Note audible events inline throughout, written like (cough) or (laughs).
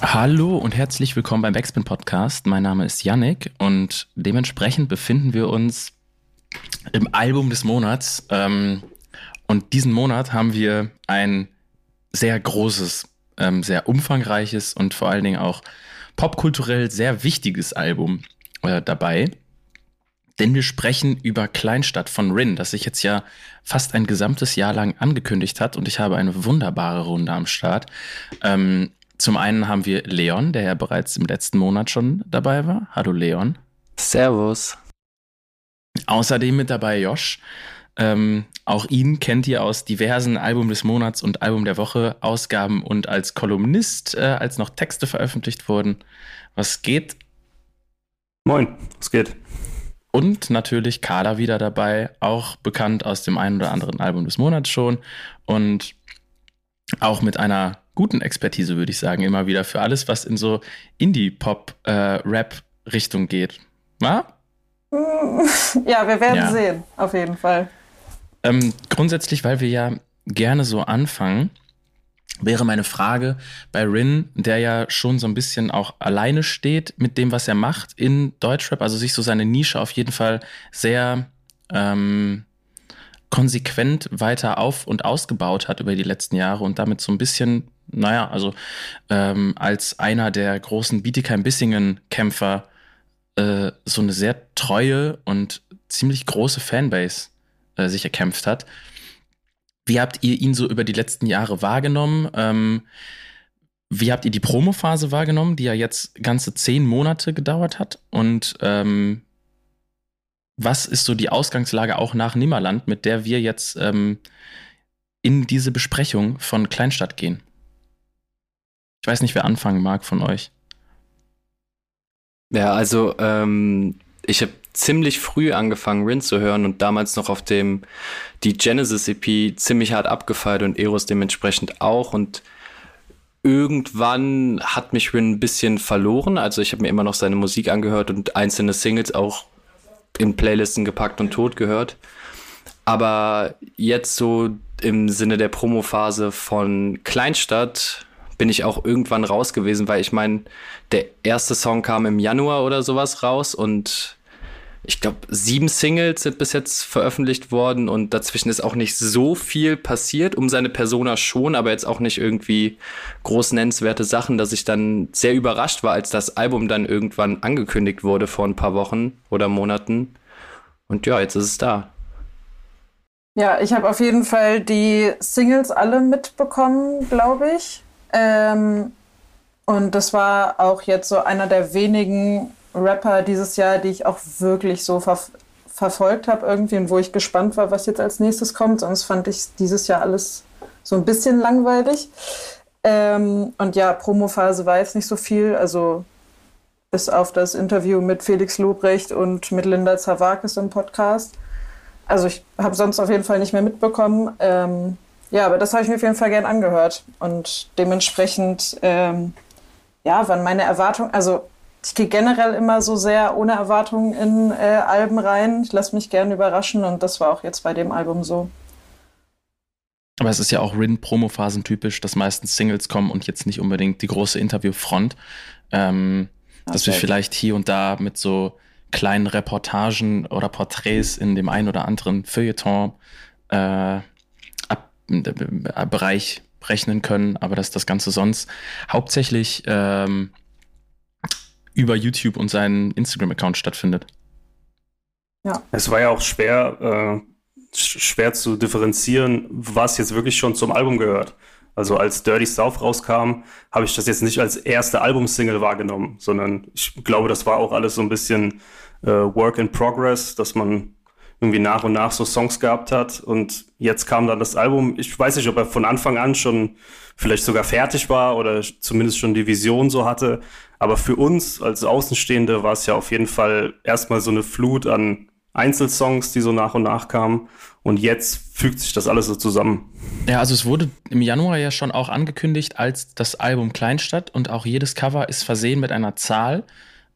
Hallo und herzlich willkommen beim Backspin Podcast. Mein Name ist Yannick und dementsprechend befinden wir uns im Album des Monats. Ähm, und diesen Monat haben wir ein sehr großes, ähm, sehr umfangreiches und vor allen Dingen auch popkulturell sehr wichtiges Album äh, dabei. Denn wir sprechen über Kleinstadt von Rin, das sich jetzt ja fast ein gesamtes Jahr lang angekündigt hat. Und ich habe eine wunderbare Runde am Start. Ähm, zum einen haben wir Leon, der ja bereits im letzten Monat schon dabei war. Hallo Leon. Servus. Außerdem mit dabei Josh. Ähm, auch ihn kennt ihr aus diversen Album des Monats und Album der Woche Ausgaben und als Kolumnist, äh, als noch Texte veröffentlicht wurden. Was geht? Moin, was geht? Und natürlich Carla wieder dabei, auch bekannt aus dem einen oder anderen Album des Monats schon und auch mit einer guten Expertise, würde ich sagen, immer wieder für alles, was in so Indie-Pop-Rap-Richtung äh, geht. Wa? (laughs) Ja, wir werden ja. sehen, auf jeden Fall. Ähm, grundsätzlich, weil wir ja gerne so anfangen, wäre meine Frage bei Rin, der ja schon so ein bisschen auch alleine steht mit dem, was er macht in Deutschrap, also sich so seine Nische auf jeden Fall sehr ähm, konsequent weiter auf und ausgebaut hat über die letzten Jahre und damit so ein bisschen, naja, also ähm, als einer der großen Bietigheim-Bissingen-Kämpfer äh, so eine sehr treue und ziemlich große Fanbase äh, sich erkämpft hat. Wie habt ihr ihn so über die letzten Jahre wahrgenommen? Ähm, wie habt ihr die Promophase wahrgenommen, die ja jetzt ganze zehn Monate gedauert hat? Und ähm, was ist so die Ausgangslage auch nach Nimmerland, mit der wir jetzt ähm, in diese Besprechung von Kleinstadt gehen? Ich weiß nicht, wer anfangen mag von euch. Ja, also ähm, ich habe ziemlich früh angefangen, Rin zu hören und damals noch auf dem die Genesis EP ziemlich hart abgefeiert und Eros dementsprechend auch und irgendwann hat mich Rin ein bisschen verloren. Also ich habe mir immer noch seine Musik angehört und einzelne Singles auch in Playlisten gepackt und tot gehört. Aber jetzt so im Sinne der Promophase von Kleinstadt bin ich auch irgendwann raus gewesen, weil ich meine, der erste Song kam im Januar oder sowas raus und ich glaube, sieben Singles sind bis jetzt veröffentlicht worden und dazwischen ist auch nicht so viel passiert, um seine Persona schon, aber jetzt auch nicht irgendwie groß nennenswerte Sachen, dass ich dann sehr überrascht war, als das Album dann irgendwann angekündigt wurde vor ein paar Wochen oder Monaten. Und ja, jetzt ist es da. Ja, ich habe auf jeden Fall die Singles alle mitbekommen, glaube ich. Ähm, und das war auch jetzt so einer der wenigen Rapper dieses Jahr, die ich auch wirklich so ver verfolgt habe irgendwie und wo ich gespannt war, was jetzt als nächstes kommt. Sonst fand ich dieses Jahr alles so ein bisschen langweilig. Ähm, und ja, Promophase war jetzt nicht so viel. Also bis auf das Interview mit Felix Lobrecht und mit Linda Zawakis im Podcast. Also ich habe sonst auf jeden Fall nicht mehr mitbekommen. Ähm, ja, aber das habe ich mir auf jeden Fall gern angehört. Und dementsprechend, ähm, ja, waren meine Erwartungen, also ich gehe generell immer so sehr ohne Erwartungen in äh, Alben rein. Ich lasse mich gerne überraschen und das war auch jetzt bei dem Album so. Aber es ist ja auch Rin-Promo-Phasen typisch, dass meistens Singles kommen und jetzt nicht unbedingt die große Interviewfront. Ähm, okay. Dass wir vielleicht hier und da mit so kleinen Reportagen oder Porträts in dem einen oder anderen Feuilleton äh, Bereich rechnen können, aber dass das Ganze sonst hauptsächlich ähm, über YouTube und seinen Instagram-Account stattfindet. Ja. Es war ja auch schwer, äh, schwer zu differenzieren, was jetzt wirklich schon zum Album gehört. Also als Dirty South rauskam, habe ich das jetzt nicht als erste Albumsingle wahrgenommen, sondern ich glaube, das war auch alles so ein bisschen äh, Work in Progress, dass man irgendwie nach und nach so Songs gehabt hat. Und jetzt kam dann das Album. Ich weiß nicht, ob er von Anfang an schon vielleicht sogar fertig war oder zumindest schon die Vision so hatte. Aber für uns als Außenstehende war es ja auf jeden Fall erstmal so eine Flut an Einzelsongs, die so nach und nach kamen. Und jetzt fügt sich das alles so zusammen. Ja, also es wurde im Januar ja schon auch angekündigt als das Album Kleinstadt und auch jedes Cover ist versehen mit einer Zahl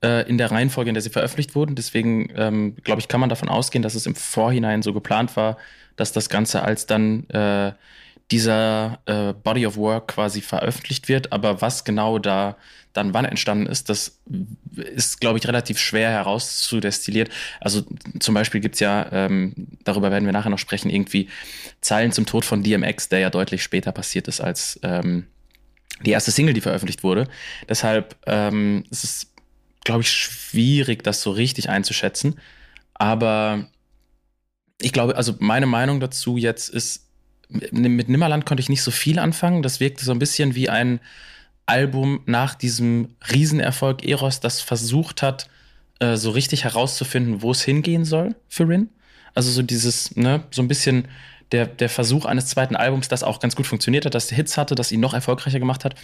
äh, in der Reihenfolge, in der sie veröffentlicht wurden. Deswegen, ähm, glaube ich, kann man davon ausgehen, dass es im Vorhinein so geplant war, dass das Ganze als dann äh, dieser äh, Body of Work quasi veröffentlicht wird. Aber was genau da dann wann entstanden ist, das ist, glaube ich, relativ schwer herauszudestilliert. Also zum Beispiel gibt's ja, ähm, darüber werden wir nachher noch sprechen, irgendwie Zeilen zum Tod von DMX, der ja deutlich später passiert ist als ähm, die erste Single, die veröffentlicht wurde. Deshalb ähm, es ist es, glaube ich, schwierig, das so richtig einzuschätzen. Aber ich glaube, also meine Meinung dazu jetzt ist, mit Nimmerland konnte ich nicht so viel anfangen. Das wirkte so ein bisschen wie ein Album nach diesem Riesenerfolg Eros, das versucht hat, äh, so richtig herauszufinden, wo es hingehen soll für Rin. Also so dieses, ne, so ein bisschen der, der Versuch eines zweiten Albums, das auch ganz gut funktioniert hat, das Hits hatte, das ihn noch erfolgreicher gemacht hat.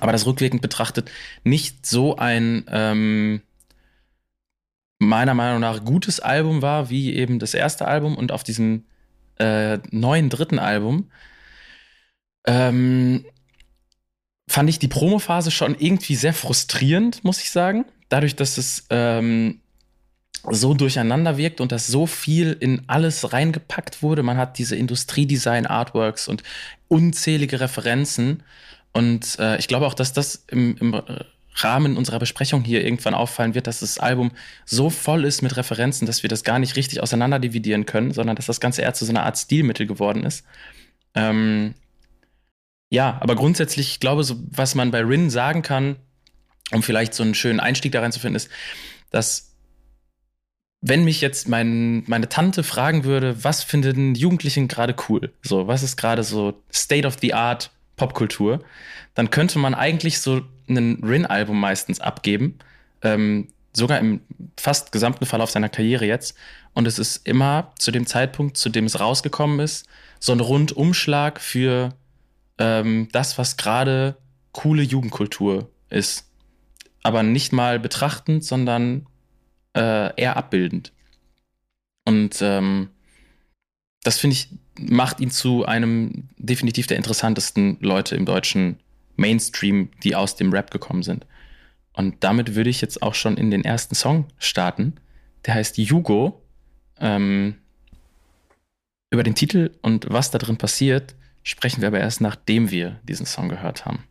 Aber das rückwirkend betrachtet nicht so ein ähm, meiner Meinung nach gutes Album war, wie eben das erste Album und auf diesem äh, neuen dritten Album ähm, fand ich die Promophase schon irgendwie sehr frustrierend, muss ich sagen. Dadurch, dass es ähm, so durcheinander wirkt und dass so viel in alles reingepackt wurde. Man hat diese Industriedesign-Artworks und unzählige Referenzen. Und äh, ich glaube auch, dass das im, im Rahmen unserer Besprechung hier irgendwann auffallen wird, dass das Album so voll ist mit Referenzen, dass wir das gar nicht richtig auseinander dividieren können, sondern dass das Ganze eher zu so einer Art Stilmittel geworden ist. Ähm, ja, aber grundsätzlich, ich glaube, so, was man bei Rin sagen kann, um vielleicht so einen schönen Einstieg da reinzufinden, ist, dass wenn mich jetzt mein, meine Tante fragen würde, was finden Jugendlichen gerade cool? So, was ist gerade so State of the Art Popkultur? Dann könnte man eigentlich so ein Rin-Album meistens abgeben. Ähm, sogar im fast gesamten Verlauf seiner Karriere jetzt. Und es ist immer zu dem Zeitpunkt, zu dem es rausgekommen ist, so ein Rundumschlag für ähm, das, was gerade coole Jugendkultur ist. Aber nicht mal betrachtend, sondern äh, eher abbildend. Und ähm, das finde ich, macht ihn zu einem definitiv der interessantesten Leute im deutschen Mainstream, die aus dem Rap gekommen sind. Und damit würde ich jetzt auch schon in den ersten Song starten. Der heißt Jugo. Ähm, über den Titel und was da drin passiert, sprechen wir aber erst, nachdem wir diesen Song gehört haben.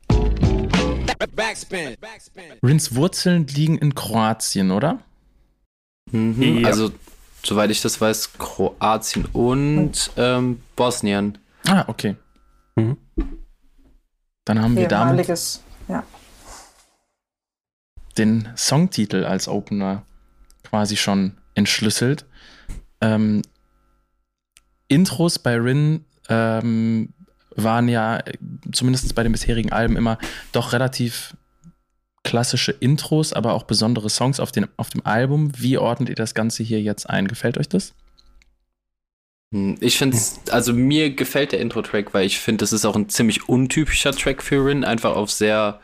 Rins Wurzeln liegen in Kroatien, oder? Mhm, ja. Also, soweit ich das weiß, Kroatien und ähm, Bosnien. Ah, okay. Mhm. Dann haben wir damit ja. den Songtitel als Opener quasi schon entschlüsselt. Ähm, Intros bei Rin ähm, waren ja zumindest bei den bisherigen Alben immer doch relativ klassische Intros, aber auch besondere Songs auf, den, auf dem Album. Wie ordnet ihr das Ganze hier jetzt ein? Gefällt euch das? Hm, ich finde es, also mir gefällt der Intro-Track, weil ich finde, das ist auch ein ziemlich untypischer Track für Rin, einfach auf sehr,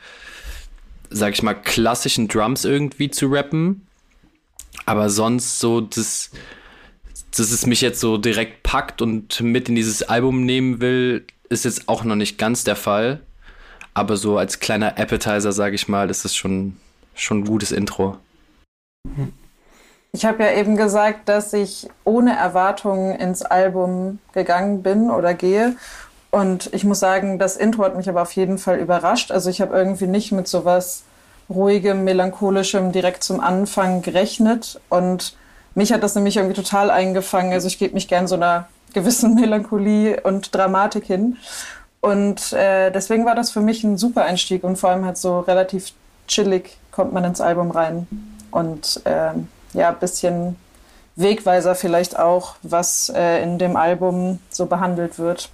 sag ich mal, klassischen Drums irgendwie zu rappen. Aber sonst so das, dass es mich jetzt so direkt packt und mit in dieses Album nehmen will, ist jetzt auch noch nicht ganz der Fall. Aber so als kleiner Appetizer, sage ich mal, ist es schon, schon ein gutes Intro. Ich habe ja eben gesagt, dass ich ohne Erwartungen ins Album gegangen bin oder gehe. Und ich muss sagen, das Intro hat mich aber auf jeden Fall überrascht. Also ich habe irgendwie nicht mit sowas ruhigem, melancholischem direkt zum Anfang gerechnet. Und mich hat das nämlich irgendwie total eingefangen. Also ich gebe mich gern so einer gewissen Melancholie und Dramatik hin. Und äh, deswegen war das für mich ein super Einstieg und vor allem halt so relativ chillig kommt man ins Album rein. Und äh, ja, ein bisschen Wegweiser vielleicht auch, was äh, in dem Album so behandelt wird.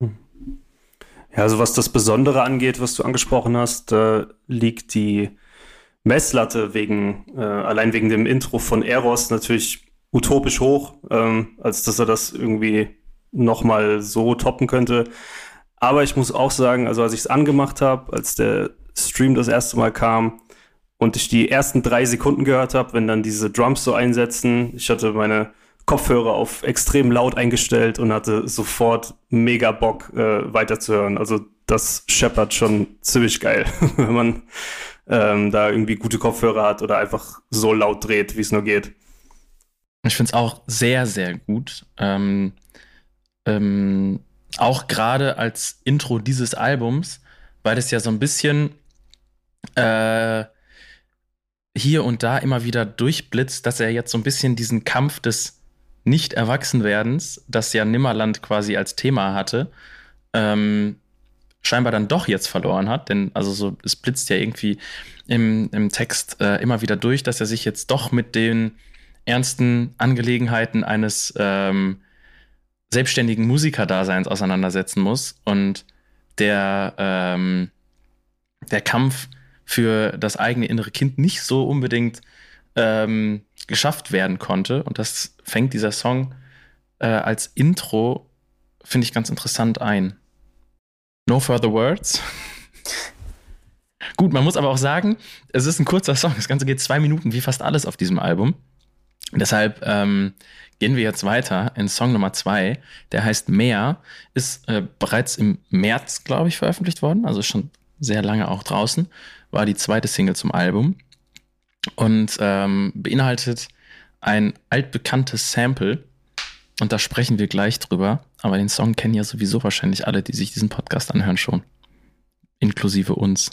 Ja, also was das Besondere angeht, was du angesprochen hast, äh, liegt die Messlatte wegen, äh, allein wegen dem Intro von Eros natürlich utopisch hoch, ähm, als dass er das irgendwie nochmal so toppen könnte. Aber ich muss auch sagen, also als ich es angemacht habe, als der Stream das erste Mal kam und ich die ersten drei Sekunden gehört habe, wenn dann diese Drums so einsetzen, ich hatte meine Kopfhörer auf extrem laut eingestellt und hatte sofort mega Bock äh, weiterzuhören. Also das scheppert schon ziemlich geil, (laughs) wenn man ähm, da irgendwie gute Kopfhörer hat oder einfach so laut dreht, wie es nur geht. Ich finde es auch sehr, sehr gut. Ähm, ähm, auch gerade als Intro dieses Albums, weil es ja so ein bisschen äh, hier und da immer wieder durchblitzt, dass er jetzt so ein bisschen diesen Kampf des Nicht-Erwachsenwerdens, das ja Nimmerland quasi als Thema hatte, ähm, scheinbar dann doch jetzt verloren hat. Denn also so, es blitzt ja irgendwie im, im Text äh, immer wieder durch, dass er sich jetzt doch mit den ernsten Angelegenheiten eines ähm, selbstständigen Musikerdaseins auseinandersetzen muss und der, ähm, der Kampf für das eigene innere Kind nicht so unbedingt ähm, geschafft werden konnte. Und das fängt dieser Song äh, als Intro, finde ich, ganz interessant ein. No further words. Gut, man muss aber auch sagen, es ist ein kurzer Song. Das Ganze geht zwei Minuten, wie fast alles auf diesem Album. Deshalb ähm, gehen wir jetzt weiter in Song Nummer zwei. Der heißt Meer, ist äh, bereits im März, glaube ich, veröffentlicht worden, also schon sehr lange auch draußen. War die zweite Single zum Album und ähm, beinhaltet ein altbekanntes Sample. Und da sprechen wir gleich drüber. Aber den Song kennen ja sowieso wahrscheinlich alle, die sich diesen Podcast anhören, schon. Inklusive uns.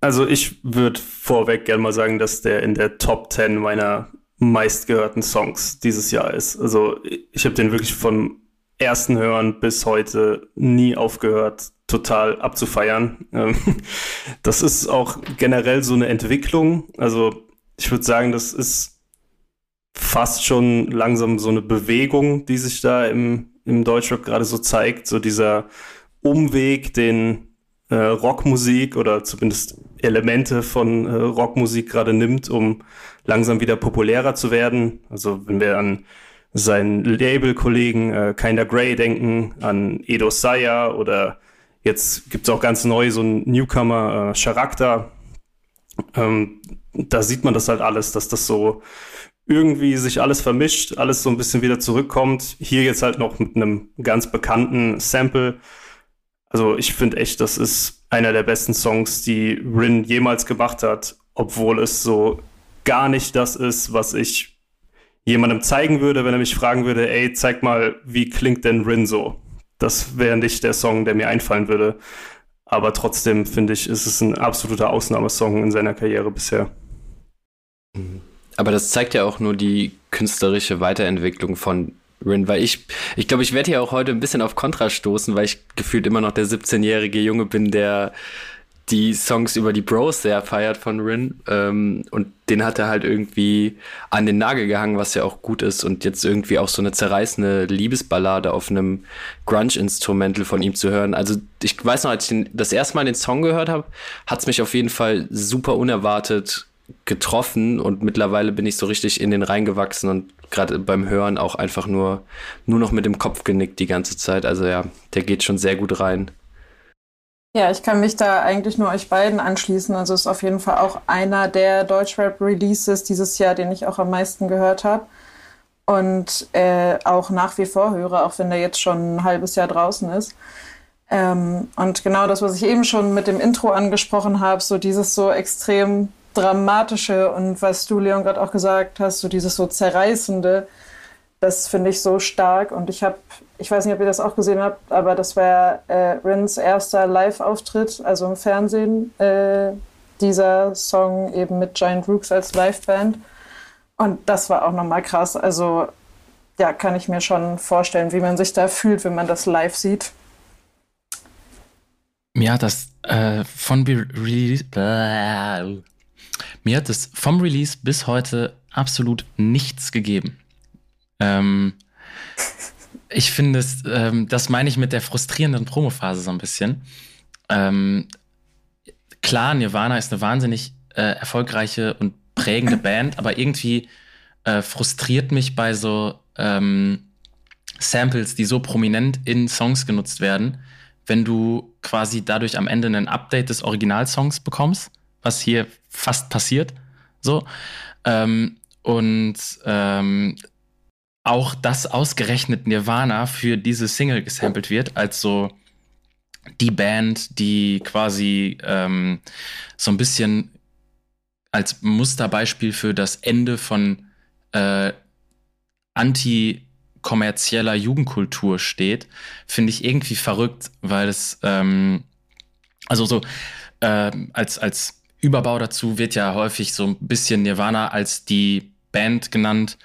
Also ich würde vorweg gerne mal sagen, dass der in der Top 10 meiner meistgehörten Songs dieses Jahr ist. Also ich habe den wirklich vom ersten Hören bis heute nie aufgehört, total abzufeiern. Ähm, (laughs) das ist auch generell so eine Entwicklung. Also ich würde sagen, das ist fast schon langsam so eine Bewegung, die sich da im, im Deutschrap gerade so zeigt. So dieser Umweg, den äh, Rockmusik oder zumindest Elemente von äh, Rockmusik gerade nimmt, um langsam wieder populärer zu werden. Also wenn wir an seinen Label-Kollegen äh, Kinda Grey denken, an Edo Saya oder jetzt gibt es auch ganz neu so einen Newcomer, äh, Charakter. Ähm, da sieht man das halt alles, dass das so irgendwie sich alles vermischt, alles so ein bisschen wieder zurückkommt. Hier jetzt halt noch mit einem ganz bekannten Sample also ich finde echt, das ist einer der besten Songs, die Rin jemals gemacht hat, obwohl es so gar nicht das ist, was ich jemandem zeigen würde, wenn er mich fragen würde, ey, zeig mal, wie klingt denn Rin so? Das wäre nicht der Song, der mir einfallen würde. Aber trotzdem finde ich, ist es ein absoluter Ausnahmesong in seiner Karriere bisher. Aber das zeigt ja auch nur die künstlerische Weiterentwicklung von Rin, weil ich, ich glaube, ich werde hier auch heute ein bisschen auf Kontra stoßen, weil ich gefühlt immer noch der 17-jährige Junge bin, der die Songs über die Bros sehr feiert von Rin. Ähm, und den hat er halt irgendwie an den Nagel gehangen, was ja auch gut ist. Und jetzt irgendwie auch so eine zerreißende Liebesballade auf einem Grunge-Instrumental von ihm zu hören. Also ich weiß noch, als ich den, das erste Mal den Song gehört habe, hat es mich auf jeden Fall super unerwartet getroffen und mittlerweile bin ich so richtig in den reingewachsen und gerade beim Hören auch einfach nur, nur noch mit dem Kopf genickt die ganze Zeit. Also ja, der geht schon sehr gut rein. Ja, ich kann mich da eigentlich nur euch beiden anschließen. Also ist auf jeden Fall auch einer der Deutschrap-Releases dieses Jahr, den ich auch am meisten gehört habe. Und äh, auch nach wie vor höre, auch wenn der jetzt schon ein halbes Jahr draußen ist. Ähm, und genau das, was ich eben schon mit dem Intro angesprochen habe, so dieses so extrem Dramatische und was du, Leon, gerade auch gesagt hast, so dieses so Zerreißende, das finde ich so stark. Und ich habe, ich weiß nicht, ob ihr das auch gesehen habt, aber das war äh, Rins erster Live-Auftritt, also im Fernsehen, äh, dieser Song eben mit Giant Rooks als Liveband. Und das war auch nochmal krass. Also ja, kann ich mir schon vorstellen, wie man sich da fühlt, wenn man das live sieht. Ja, das äh, von Release. Mir hat es vom Release bis heute absolut nichts gegeben. Ähm, ich finde es, ähm, das meine ich mit der frustrierenden Promophase so ein bisschen. Ähm, klar, Nirvana ist eine wahnsinnig äh, erfolgreiche und prägende Band, aber irgendwie äh, frustriert mich bei so ähm, Samples, die so prominent in Songs genutzt werden, wenn du quasi dadurch am Ende ein Update des Originalsongs bekommst, was hier fast passiert. So. Ähm, und ähm, auch das ausgerechnet Nirvana für diese Single gesampelt wird, als so die Band, die quasi ähm, so ein bisschen als Musterbeispiel für das Ende von äh, anti-kommerzieller Jugendkultur steht, finde ich irgendwie verrückt, weil es ähm, also so äh, als als Überbau dazu wird ja häufig so ein bisschen Nirvana als die Band genannt,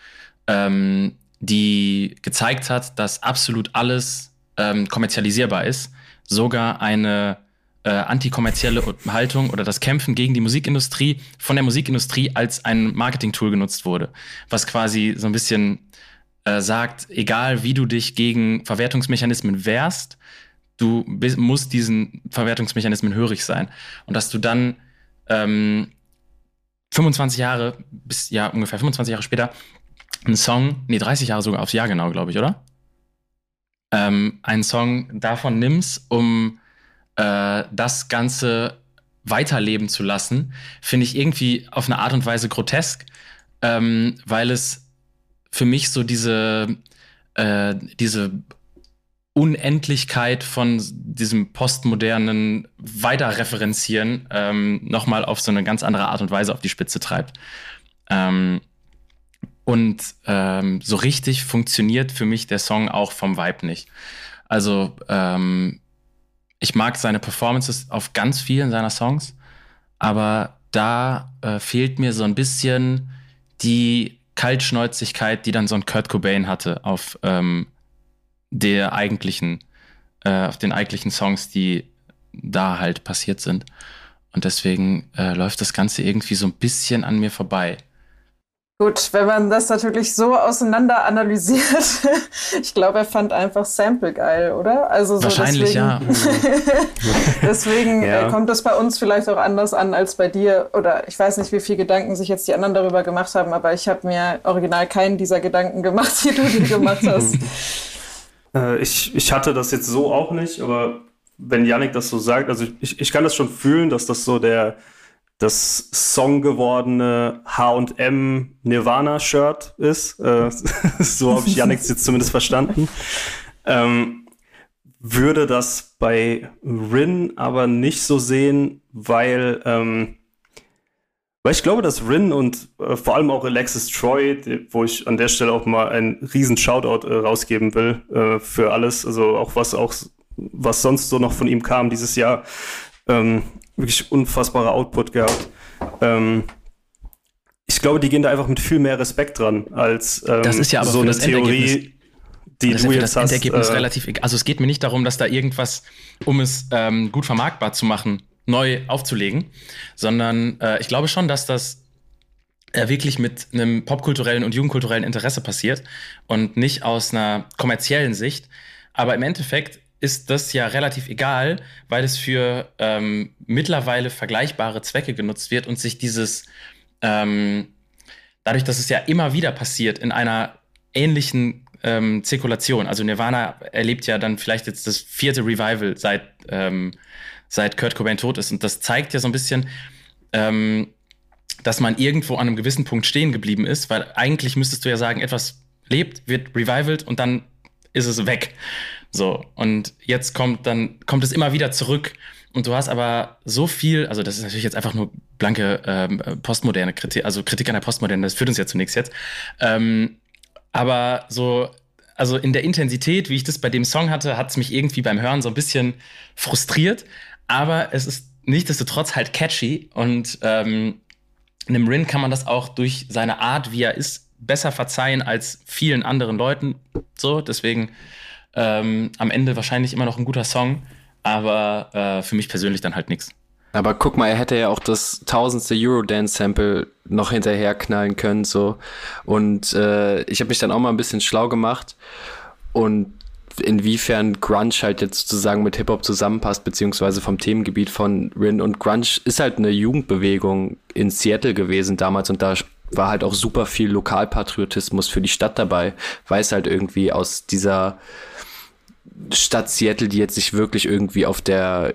ähm, die gezeigt hat, dass absolut alles ähm, kommerzialisierbar ist. Sogar eine äh, antikommerzielle Haltung oder das Kämpfen gegen die Musikindustrie von der Musikindustrie als ein Marketing-Tool genutzt wurde. Was quasi so ein bisschen äh, sagt, egal wie du dich gegen Verwertungsmechanismen wehrst, du musst diesen Verwertungsmechanismen hörig sein. Und dass du dann ähm, 25 Jahre, bis ja ungefähr 25 Jahre später, einen Song, nee, 30 Jahre sogar aufs Jahr genau, glaube ich, oder? Ähm, einen Song davon nimmst, um äh, das Ganze weiterleben zu lassen, finde ich irgendwie auf eine Art und Weise grotesk, ähm, weil es für mich so diese, äh, diese Unendlichkeit von diesem postmodernen Weiterreferenzieren ähm, nochmal auf so eine ganz andere Art und Weise auf die Spitze treibt. Ähm, und ähm, so richtig funktioniert für mich der Song auch vom Vibe nicht. Also ähm, ich mag seine Performances auf ganz vielen seiner Songs, aber da äh, fehlt mir so ein bisschen die Kaltschnäuzigkeit, die dann so ein Kurt Cobain hatte auf ähm, der eigentlichen, äh, auf den eigentlichen Songs, die da halt passiert sind. Und deswegen äh, läuft das Ganze irgendwie so ein bisschen an mir vorbei. Gut, wenn man das natürlich so auseinander analysiert, (laughs) ich glaube, er fand einfach Sample geil, oder? Also so Wahrscheinlich, deswegen, ja. (laughs) deswegen ja. Äh, kommt das bei uns vielleicht auch anders an als bei dir. Oder ich weiß nicht, wie viel Gedanken sich jetzt die anderen darüber gemacht haben, aber ich habe mir original keinen dieser Gedanken gemacht, (laughs) die du dir gemacht hast. Äh, ich, ich hatte das jetzt so auch nicht, aber wenn Yannick das so sagt, also ich, ich kann das schon fühlen, dass das so der das Song gewordene H&M Nirvana Shirt ist. Äh, (laughs) so habe ich Yannick jetzt zumindest verstanden. Ähm, würde das bei Rin aber nicht so sehen, weil, ähm, weil ich glaube, dass Rin und äh, vor allem auch Alexis Troy, die, wo ich an der Stelle auch mal einen riesen Shoutout äh, rausgeben will äh, für alles, also auch was auch was sonst so noch von ihm kam dieses Jahr, ähm, wirklich unfassbarer Output gehabt. Ähm, ich glaube, die gehen da einfach mit viel mehr Respekt dran als ähm, das ist ja aber so eine Theorie, die das du jetzt das hast. Endergebnis äh, relativ, also es geht mir nicht darum, dass da irgendwas, um es ähm, gut vermarktbar zu machen, neu aufzulegen, sondern äh, ich glaube schon, dass das äh, wirklich mit einem popkulturellen und jugendkulturellen Interesse passiert und nicht aus einer kommerziellen Sicht. Aber im Endeffekt ist das ja relativ egal, weil es für ähm, mittlerweile vergleichbare Zwecke genutzt wird und sich dieses, ähm, dadurch, dass es ja immer wieder passiert, in einer ähnlichen ähm, Zirkulation. Also Nirvana erlebt ja dann vielleicht jetzt das vierte Revival seit, ähm, seit Kurt Cobain tot ist. Und das zeigt ja so ein bisschen, ähm, dass man irgendwo an einem gewissen Punkt stehen geblieben ist, weil eigentlich müsstest du ja sagen, etwas lebt, wird revivalt und dann ist es weg. So, und jetzt kommt dann, kommt es immer wieder zurück. Und du hast aber so viel, also das ist natürlich jetzt einfach nur blanke ähm, postmoderne Kritik, also Kritik an der Postmoderne, das führt uns ja zu nichts jetzt. Ähm, aber so, also in der Intensität, wie ich das bei dem Song hatte, hat es mich irgendwie beim Hören so ein bisschen frustriert. Aber es ist nichtsdestotrotz halt catchy und ähm, einem Rin kann man das auch durch seine Art, wie er ist, besser verzeihen als vielen anderen Leuten. So, deswegen ähm, am Ende wahrscheinlich immer noch ein guter Song, aber äh, für mich persönlich dann halt nichts. Aber guck mal, er hätte ja auch das tausendste Eurodance-Sample noch hinterher knallen können, so. Und äh, ich habe mich dann auch mal ein bisschen schlau gemacht und inwiefern Grunge halt jetzt sozusagen mit Hip-Hop zusammenpasst, beziehungsweise vom Themengebiet von Rin. Und Grunge ist halt eine Jugendbewegung in Seattle gewesen damals und da war halt auch super viel Lokalpatriotismus für die Stadt dabei, weil es halt irgendwie aus dieser Stadt Seattle, die jetzt sich wirklich irgendwie auf der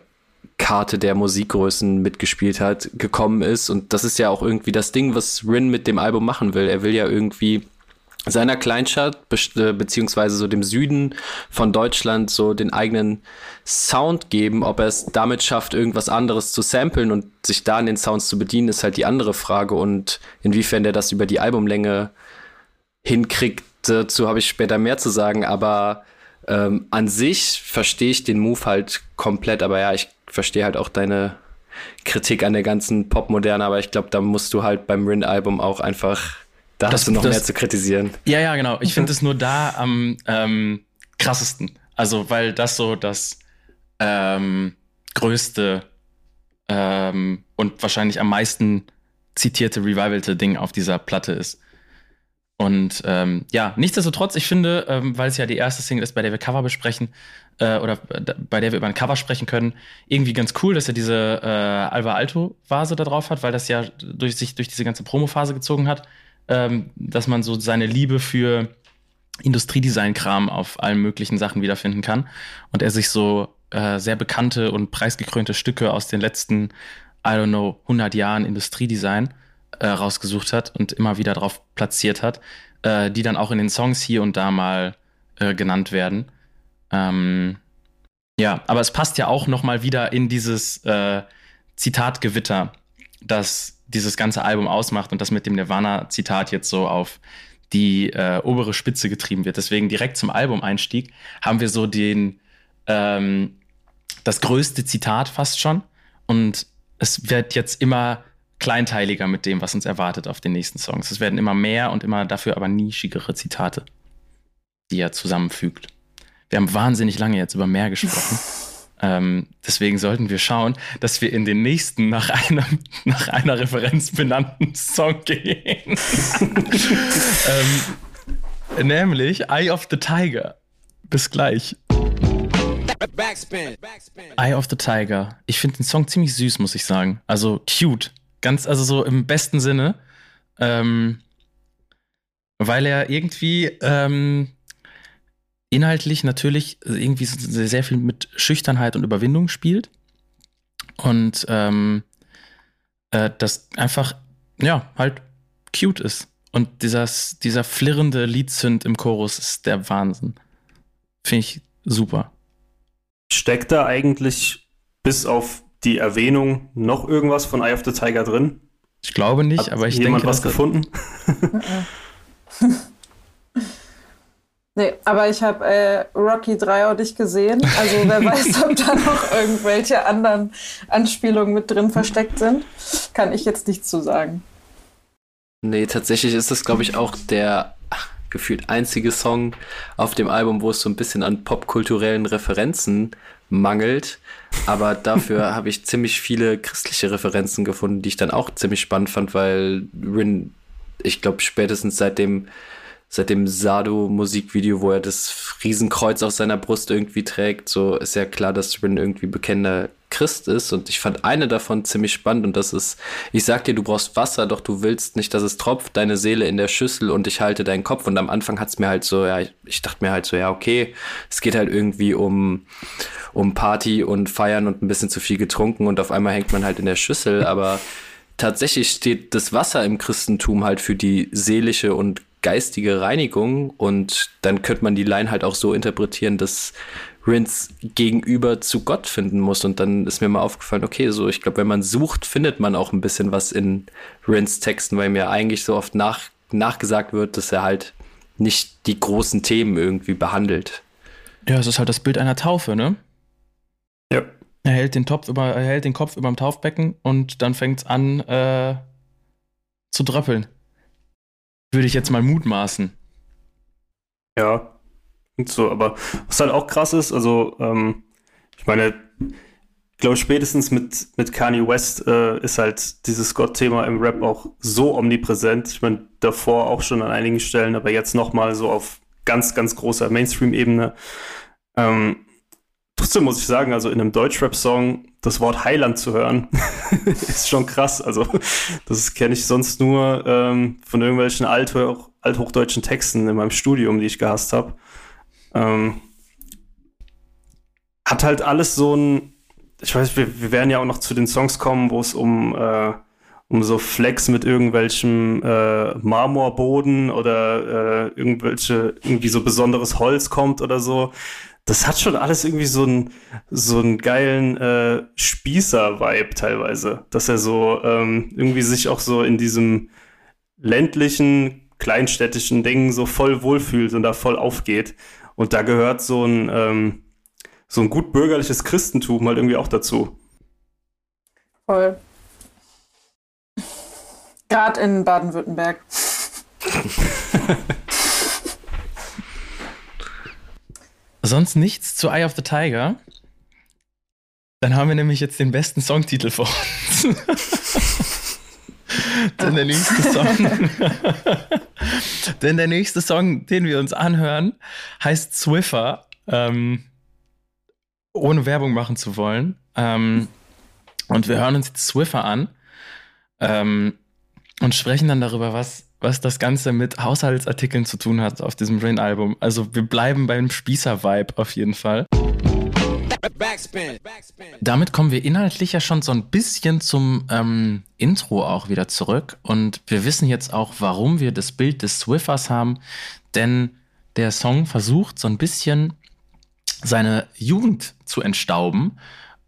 Karte der Musikgrößen mitgespielt hat, gekommen ist. Und das ist ja auch irgendwie das Ding, was Rin mit dem Album machen will. Er will ja irgendwie seiner Kleinstadt äh, beziehungsweise so dem Süden von Deutschland so den eigenen Sound geben. Ob er es damit schafft, irgendwas anderes zu samplen und sich da an den Sounds zu bedienen, ist halt die andere Frage. Und inwiefern der das über die Albumlänge hinkriegt, dazu habe ich später mehr zu sagen. Aber ähm, an sich verstehe ich den Move halt komplett. Aber ja, ich verstehe halt auch deine Kritik an der ganzen Popmoderne. Aber ich glaube, da musst du halt beim Rin-Album auch einfach da das, hast du noch das, mehr zu kritisieren. Ja, ja, genau. Ich finde es nur da am ähm, krassesten. Also, weil das so das ähm, größte ähm, und wahrscheinlich am meisten zitierte, revivalte Ding auf dieser Platte ist. Und ähm, ja, nichtsdestotrotz, ich finde, ähm, weil es ja die erste Single ist, bei der wir Cover besprechen, äh, oder bei der wir über ein Cover sprechen können, irgendwie ganz cool, dass er diese äh, Alva Alto-Vase da drauf hat, weil das ja durch sich durch diese ganze Promo-Phase gezogen hat ähm, dass man so seine Liebe für Industriedesign-Kram auf allen möglichen Sachen wiederfinden kann. Und er sich so äh, sehr bekannte und preisgekrönte Stücke aus den letzten, I don't know, 100 Jahren Industriedesign äh, rausgesucht hat und immer wieder drauf platziert hat, äh, die dann auch in den Songs hier und da mal äh, genannt werden. Ähm, ja, aber es passt ja auch noch mal wieder in dieses äh, Zitatgewitter, das dieses ganze Album ausmacht und das mit dem Nirvana-Zitat jetzt so auf die äh, obere Spitze getrieben wird. Deswegen direkt zum Album-Einstieg haben wir so den ähm, das größte Zitat fast schon und es wird jetzt immer kleinteiliger mit dem, was uns erwartet auf den nächsten Songs. Es werden immer mehr und immer dafür aber nischigere Zitate, die er zusammenfügt. Wir haben wahnsinnig lange jetzt über mehr gesprochen. Ähm, deswegen sollten wir schauen, dass wir in den nächsten nach, einem, (laughs) nach einer Referenz benannten Song gehen. (laughs) ähm, nämlich Eye of the Tiger. Bis gleich. Backspin. Eye of the Tiger. Ich finde den Song ziemlich süß, muss ich sagen. Also cute. Ganz, also so im besten Sinne. Ähm, weil er irgendwie ähm, inhaltlich natürlich irgendwie sehr viel mit Schüchternheit und Überwindung spielt. Und ähm, äh, das einfach, ja, halt cute ist. Und dieses, dieser flirrende Liedsünd im Chorus ist der Wahnsinn. Finde ich super. Steckt da eigentlich bis auf die Erwähnung noch irgendwas von Eye of the Tiger drin? Ich glaube nicht, Hat aber ich jemand denke. was gefunden? (laughs) (laughs) (laughs) Nee, aber ich habe äh, Rocky 3 auch nicht gesehen. Also wer (laughs) weiß, ob da noch irgendwelche anderen Anspielungen mit drin versteckt sind. Kann ich jetzt nichts zu sagen. Nee, tatsächlich ist das, glaube ich, auch der ach, gefühlt einzige Song auf dem Album, wo es so ein bisschen an popkulturellen Referenzen mangelt. Aber dafür (laughs) habe ich ziemlich viele christliche Referenzen gefunden, die ich dann auch ziemlich spannend fand, weil Rin, ich glaube, spätestens seit dem seit dem Sado-Musikvideo, wo er das Riesenkreuz auf seiner Brust irgendwie trägt, so ist ja klar, dass Rin irgendwie bekennender Christ ist. Und ich fand eine davon ziemlich spannend und das ist, ich sag dir, du brauchst Wasser, doch du willst nicht, dass es tropft, deine Seele in der Schüssel und ich halte deinen Kopf. Und am Anfang hat's mir halt so, ja, ich dachte mir halt so, ja, okay, es geht halt irgendwie um, um Party und Feiern und ein bisschen zu viel getrunken und auf einmal hängt man halt in der Schüssel, aber tatsächlich steht das Wasser im Christentum halt für die seelische und geistige Reinigung und dann könnte man die Line halt auch so interpretieren, dass Rins gegenüber zu Gott finden muss und dann ist mir mal aufgefallen, okay, so ich glaube, wenn man sucht, findet man auch ein bisschen was in Rins Texten, weil mir eigentlich so oft nach, nachgesagt wird, dass er halt nicht die großen Themen irgendwie behandelt. Ja, es ist halt das Bild einer Taufe, ne? Ja. Er hält den, Topf über, er hält den Kopf über dem Taufbecken und dann fängt es an äh, zu dröppeln. Würde ich jetzt mal mutmaßen. Ja, und so, aber was halt auch krass ist, also ähm, ich meine, ich glaube spätestens mit, mit Kanye West äh, ist halt dieses Gott-Thema im Rap auch so omnipräsent. Ich meine, davor auch schon an einigen Stellen, aber jetzt nochmal so auf ganz, ganz großer Mainstream-Ebene. Ähm, trotzdem muss ich sagen, also in einem Deutschrap-Song das Wort Heiland zu hören, (laughs) ist schon krass. Also das kenne ich sonst nur ähm, von irgendwelchen althoch althochdeutschen Texten in meinem Studium, die ich gehasst habe. Ähm, hat halt alles so ein, ich weiß, wir, wir werden ja auch noch zu den Songs kommen, wo es um, äh, um so Flex mit irgendwelchem äh, Marmorboden oder äh, irgendwelche, irgendwie so besonderes Holz kommt oder so das hat schon alles irgendwie so einen so einen geilen äh, Spießer-Vibe teilweise, dass er so ähm, irgendwie sich auch so in diesem ländlichen, kleinstädtischen Ding so voll wohlfühlt und da voll aufgeht. Und da gehört so ein ähm, so ein gut bürgerliches Christentum halt irgendwie auch dazu. Voll. Gerade in Baden-Württemberg. (laughs) sonst nichts zu Eye of the Tiger, dann haben wir nämlich jetzt den besten Songtitel vor uns. (laughs) denn der nächste Song, (laughs) denn der nächste Song, den wir uns anhören, heißt Swiffer. Ähm, ohne Werbung machen zu wollen. Ähm, und wir hören uns Swiffer an ähm, und sprechen dann darüber, was was das Ganze mit Haushaltsartikeln zu tun hat auf diesem Rain-Album. Also wir bleiben beim Spießer-Vibe auf jeden Fall. Damit kommen wir inhaltlich ja schon so ein bisschen zum ähm, Intro auch wieder zurück. Und wir wissen jetzt auch, warum wir das Bild des Swiffers haben. Denn der Song versucht so ein bisschen seine Jugend zu entstauben.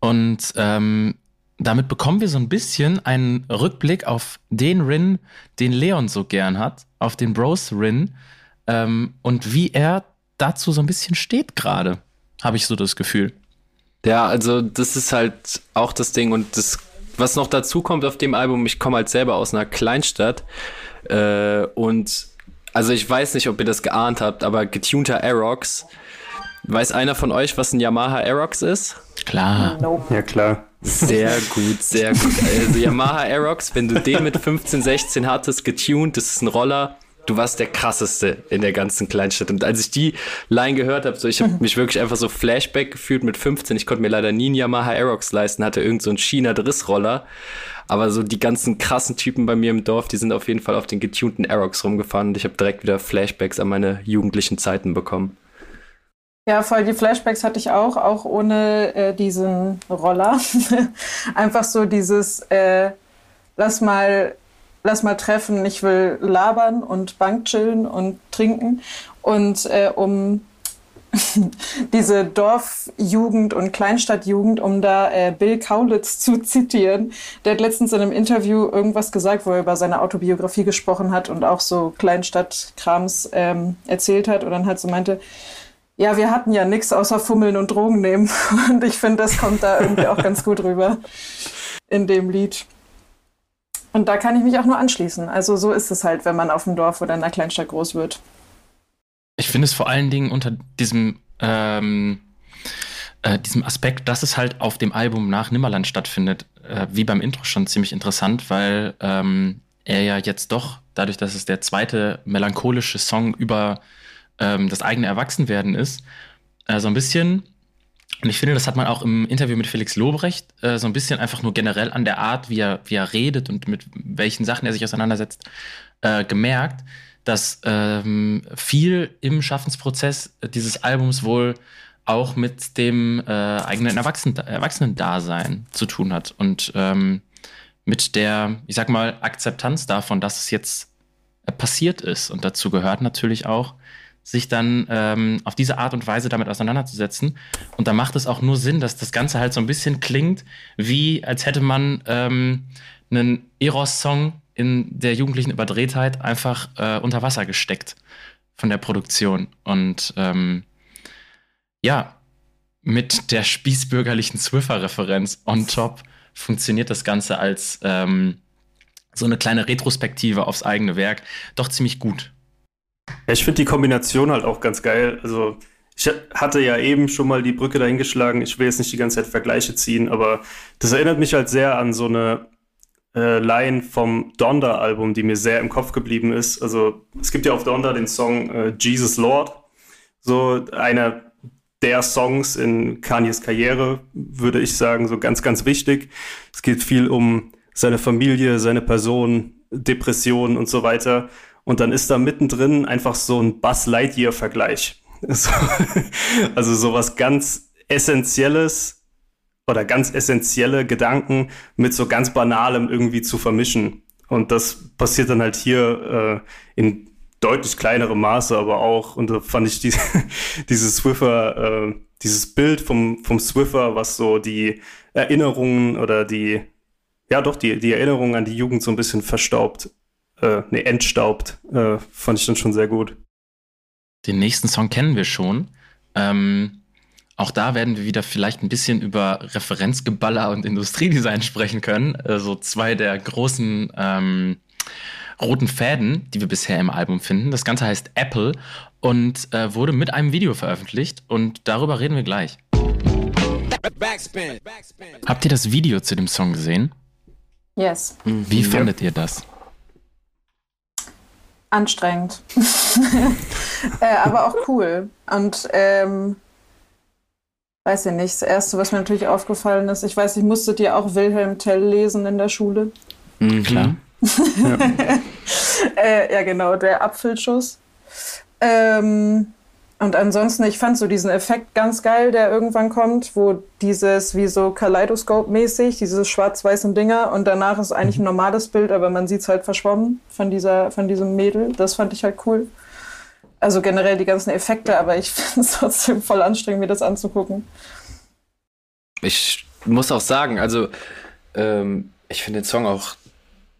Und ähm, damit bekommen wir so ein bisschen einen Rückblick auf den Rin, den Leon so gern hat, auf den Bros Rin ähm, und wie er dazu so ein bisschen steht gerade, habe ich so das Gefühl. Ja, also das ist halt auch das Ding und das, was noch dazu kommt auf dem Album, ich komme halt selber aus einer Kleinstadt äh, und also ich weiß nicht, ob ihr das geahnt habt, aber getunter Aerox, weiß einer von euch, was ein Yamaha Aerox ist? Klar. Nope. Ja, klar. Sehr gut, sehr gut. Also Yamaha Aerox, wenn du den mit 15, 16 hattest, getuned, das ist ein Roller, du warst der krasseste in der ganzen Kleinstadt. Und als ich die Line gehört habe, so ich habe (laughs) mich wirklich einfach so Flashback gefühlt mit 15. Ich konnte mir leider nie einen Yamaha Aerox leisten, hatte irgend so einen China Drissroller. Aber so die ganzen krassen Typen bei mir im Dorf, die sind auf jeden Fall auf den getunten Aerox rumgefahren und ich habe direkt wieder Flashbacks an meine jugendlichen Zeiten bekommen. Ja, voll die Flashbacks hatte ich auch, auch ohne äh, diesen Roller. (laughs) Einfach so dieses, äh, lass mal, lass mal treffen, ich will labern und Bank chillen und trinken. Und äh, um (laughs) diese Dorfjugend und Kleinstadtjugend, um da äh, Bill Kaulitz zu zitieren. Der hat letztens in einem Interview irgendwas gesagt, wo er über seine Autobiografie gesprochen hat und auch so Kleinstadtkrams ähm, erzählt hat und dann halt so meinte, ja, wir hatten ja nichts außer Fummeln und Drogen nehmen. (laughs) Und ich finde, das kommt da irgendwie auch ganz gut rüber in dem Lied. Und da kann ich mich auch nur anschließen. Also so ist es halt, wenn man auf dem Dorf oder in einer Kleinstadt groß wird. Ich finde es vor allen Dingen unter diesem, ähm, äh, diesem Aspekt, dass es halt auf dem Album nach Nimmerland stattfindet, äh, wie beim Intro schon ziemlich interessant, weil ähm, er ja jetzt doch, dadurch, dass es der zweite melancholische Song über ähm, das eigene Erwachsenwerden ist, äh, so ein bisschen, und ich finde, das hat man auch im Interview mit Felix Lobrecht äh, so ein bisschen einfach nur generell an der Art, wie er, wie er redet und mit welchen Sachen er sich auseinandersetzt, äh, gemerkt, dass ähm, viel im Schaffensprozess dieses Albums wohl auch mit dem äh, eigenen Erwachsenen, Erwachsenendasein zu tun hat und ähm, mit der, ich sag mal, Akzeptanz davon, dass es jetzt passiert ist. Und dazu gehört natürlich auch, sich dann ähm, auf diese Art und Weise damit auseinanderzusetzen. Und da macht es auch nur Sinn, dass das Ganze halt so ein bisschen klingt, wie als hätte man ähm, einen Eros-Song in der jugendlichen Überdrehtheit einfach äh, unter Wasser gesteckt von der Produktion. Und ähm, ja, mit der spießbürgerlichen Swiffer-Referenz on top funktioniert das Ganze als ähm, so eine kleine Retrospektive aufs eigene Werk doch ziemlich gut. Ich finde die Kombination halt auch ganz geil. Also, ich hatte ja eben schon mal die Brücke dahingeschlagen. Ich will jetzt nicht die ganze Zeit Vergleiche ziehen, aber das erinnert mich halt sehr an so eine äh, Line vom Donda-Album, die mir sehr im Kopf geblieben ist. Also, es gibt ja auf Donda den Song äh, Jesus Lord. So einer der Songs in Kanyes Karriere, würde ich sagen, so ganz, ganz wichtig. Es geht viel um seine Familie, seine Person, Depressionen und so weiter. Und dann ist da mittendrin einfach so ein Buzz Lightyear-Vergleich. (laughs) also sowas ganz Essentielles oder ganz essentielle Gedanken mit so ganz Banalem irgendwie zu vermischen. Und das passiert dann halt hier äh, in deutlich kleinerem Maße, aber auch, und da fand ich diese, (laughs) dieses Swiffer, äh, dieses Bild vom, vom Swiffer, was so die Erinnerungen oder die, ja doch, die, die Erinnerungen an die Jugend so ein bisschen verstaubt, äh, ne, entstaubt, äh, fand ich dann schon sehr gut. Den nächsten Song kennen wir schon. Ähm, auch da werden wir wieder vielleicht ein bisschen über Referenzgeballer und Industriedesign sprechen können. Also zwei der großen ähm, roten Fäden, die wir bisher im Album finden. Das Ganze heißt Apple und äh, wurde mit einem Video veröffentlicht und darüber reden wir gleich. Backspin. Habt ihr das Video zu dem Song gesehen? Yes. Wie ja. fandet ihr das? Anstrengend. (laughs) äh, aber auch cool. Und ähm, weiß ich nicht, das Erste, was mir natürlich aufgefallen ist, ich weiß, ich musste dir auch Wilhelm Tell lesen in der Schule. Mhm, klar. Ja. (laughs) äh, ja, genau, der Apfelschuss. Ähm, und ansonsten, ich fand so diesen Effekt ganz geil, der irgendwann kommt, wo dieses wie so Kaleidoskop-mäßig, dieses schwarz-weißen Dinger und danach ist eigentlich ein normales Bild, aber man sieht es halt verschwommen von, dieser, von diesem Mädel. Das fand ich halt cool. Also generell die ganzen Effekte, aber ich (laughs) finde es trotzdem voll anstrengend, mir das anzugucken. Ich muss auch sagen, also ähm, ich finde den Song auch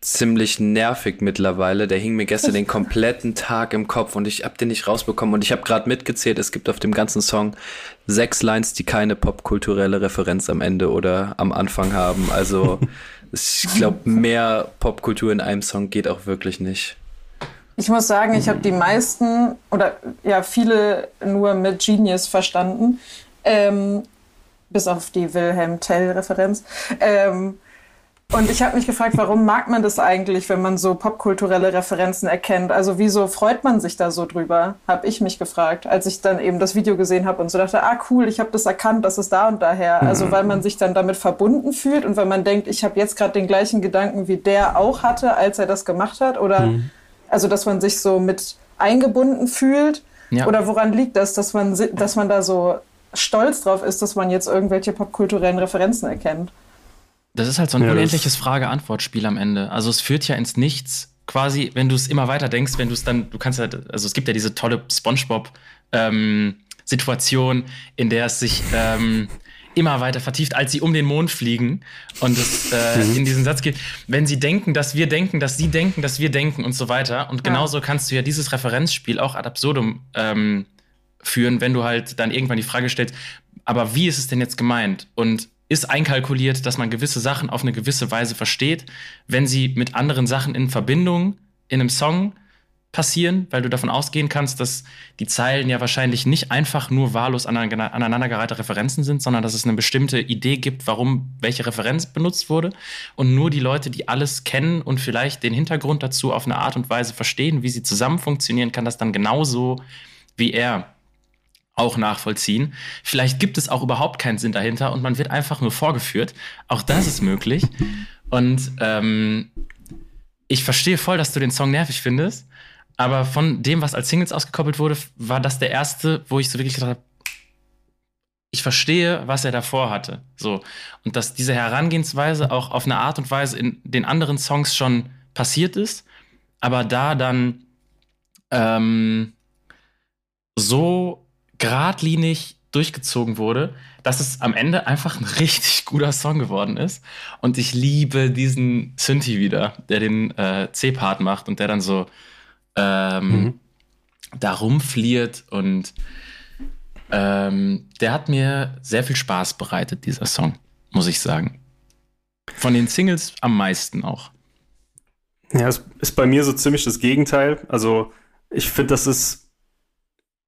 ziemlich nervig mittlerweile. Der hing mir gestern den kompletten Tag im Kopf und ich hab den nicht rausbekommen. Und ich habe gerade mitgezählt, es gibt auf dem ganzen Song sechs Lines, die keine popkulturelle Referenz am Ende oder am Anfang haben. Also (laughs) ich glaube, mehr Popkultur in einem Song geht auch wirklich nicht. Ich muss sagen, ich habe die meisten oder ja viele nur mit Genius verstanden, ähm, bis auf die Wilhelm Tell-Referenz. Ähm, und ich habe mich gefragt, warum mag man das eigentlich, wenn man so popkulturelle Referenzen erkennt? Also wieso freut man sich da so drüber? Habe ich mich gefragt, als ich dann eben das Video gesehen habe und so dachte, ah cool, ich habe das erkannt, das ist da und daher. Also mhm. weil man sich dann damit verbunden fühlt und weil man denkt, ich habe jetzt gerade den gleichen Gedanken, wie der auch hatte, als er das gemacht hat. Oder mhm. also dass man sich so mit eingebunden fühlt. Ja. Oder woran liegt das, dass man, dass man da so stolz drauf ist, dass man jetzt irgendwelche popkulturellen Referenzen erkennt? Das ist halt so ein ja, unendliches Frage-Antwort-Spiel am Ende. Also es führt ja ins Nichts. Quasi, wenn du es immer weiter denkst, wenn du es dann, du kannst halt, also es gibt ja diese tolle SpongeBob-Situation, ähm, in der es sich ähm, immer weiter vertieft, als sie um den Mond fliegen und es äh, mhm. in diesen Satz geht, wenn sie denken, dass wir denken, dass sie denken, dass wir denken und so weiter. Und genauso ja. kannst du ja dieses Referenzspiel auch ad absurdum ähm, führen, wenn du halt dann irgendwann die Frage stellst, aber wie ist es denn jetzt gemeint? Und ist einkalkuliert, dass man gewisse Sachen auf eine gewisse Weise versteht, wenn sie mit anderen Sachen in Verbindung in einem Song passieren, weil du davon ausgehen kannst, dass die Zeilen ja wahrscheinlich nicht einfach nur wahllos aneinandergereihte Referenzen sind, sondern dass es eine bestimmte Idee gibt, warum welche Referenz benutzt wurde. Und nur die Leute, die alles kennen und vielleicht den Hintergrund dazu auf eine Art und Weise verstehen, wie sie zusammen funktionieren, kann das dann genauso wie er auch nachvollziehen. Vielleicht gibt es auch überhaupt keinen Sinn dahinter und man wird einfach nur vorgeführt. Auch das ist möglich. Und ähm, ich verstehe voll, dass du den Song nervig findest. Aber von dem, was als Singles ausgekoppelt wurde, war das der erste, wo ich so wirklich gedacht habe, ich verstehe, was er davor hatte. So. Und dass diese Herangehensweise auch auf eine Art und Weise in den anderen Songs schon passiert ist, aber da dann ähm, so geradlinig durchgezogen wurde, dass es am Ende einfach ein (laughs) richtig guter Song geworden ist. Und ich liebe diesen Synthi wieder, der den äh, C-Part macht und der dann so ähm, mhm. da rumfliert und ähm, der hat mir sehr viel Spaß bereitet, dieser Song, muss ich sagen. Von den Singles am meisten auch. Ja, es ist bei mir so ziemlich das Gegenteil. Also, ich finde, das ist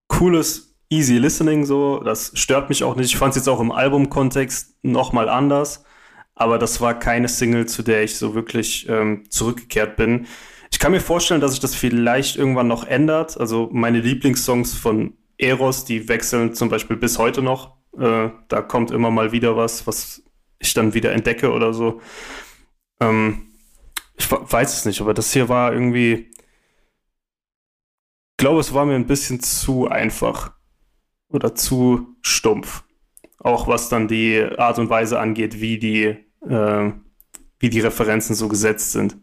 cooles easy listening so. Das stört mich auch nicht. Ich fand es jetzt auch im Albumkontext nochmal anders. Aber das war keine Single, zu der ich so wirklich ähm, zurückgekehrt bin. Ich kann mir vorstellen, dass sich das vielleicht irgendwann noch ändert. Also meine Lieblingssongs von Eros, die wechseln zum Beispiel bis heute noch. Äh, da kommt immer mal wieder was, was ich dann wieder entdecke oder so. Ähm, ich weiß es nicht, aber das hier war irgendwie. Ich glaube, es war mir ein bisschen zu einfach oder zu stumpf. Auch was dann die Art und Weise angeht, wie die, äh, wie die Referenzen so gesetzt sind.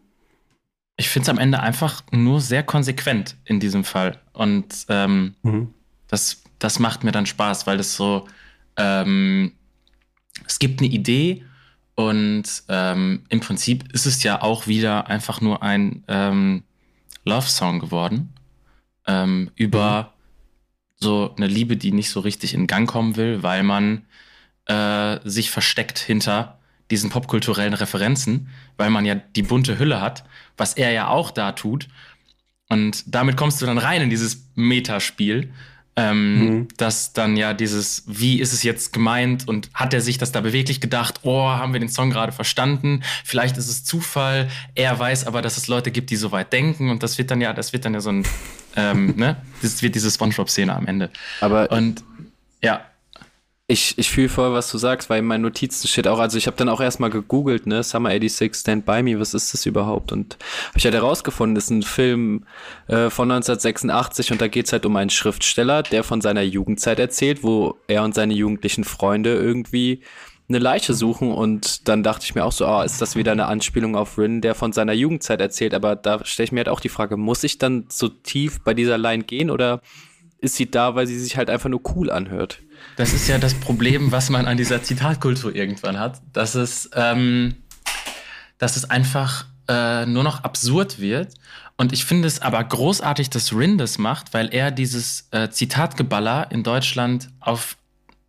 Ich finde es am Ende einfach nur sehr konsequent in diesem Fall. Und ähm, mhm. das, das macht mir dann Spaß, weil das so, ähm, es gibt eine Idee und ähm, im Prinzip ist es ja auch wieder einfach nur ein ähm, Love-Song geworden ähm, über mhm so eine Liebe, die nicht so richtig in Gang kommen will, weil man äh, sich versteckt hinter diesen popkulturellen Referenzen, weil man ja die bunte Hülle hat, was er ja auch da tut. Und damit kommst du dann rein in dieses Metaspiel, ähm, mhm. dass dann ja dieses, wie ist es jetzt gemeint und hat er sich das da beweglich gedacht, oh, haben wir den Song gerade verstanden, vielleicht ist es Zufall, er weiß aber, dass es Leute gibt, die so weit denken und das wird dann ja, das wird dann ja so ein ähm, ne? Das wird diese Spongebob-Szene am Ende. Aber und ja. Ich, ich fühle voll, was du sagst, weil in meinen Notizen steht auch, also ich habe dann auch erstmal gegoogelt, ne, Summer 86, Stand By Me, was ist das überhaupt? Und habe ich halt herausgefunden, das ist ein Film äh, von 1986 und da geht's halt um einen Schriftsteller, der von seiner Jugendzeit erzählt, wo er und seine jugendlichen Freunde irgendwie eine Leiche suchen und dann dachte ich mir auch so, ah, ist das wieder eine Anspielung auf Rin, der von seiner Jugendzeit erzählt, aber da stelle ich mir halt auch die Frage, muss ich dann so tief bei dieser Line gehen oder ist sie da, weil sie sich halt einfach nur cool anhört? Das ist ja das Problem, was man an dieser Zitatkultur irgendwann hat, dass es, ähm, dass es einfach äh, nur noch absurd wird. Und ich finde es aber großartig, dass Rin das macht, weil er dieses äh, Zitatgeballer in Deutschland auf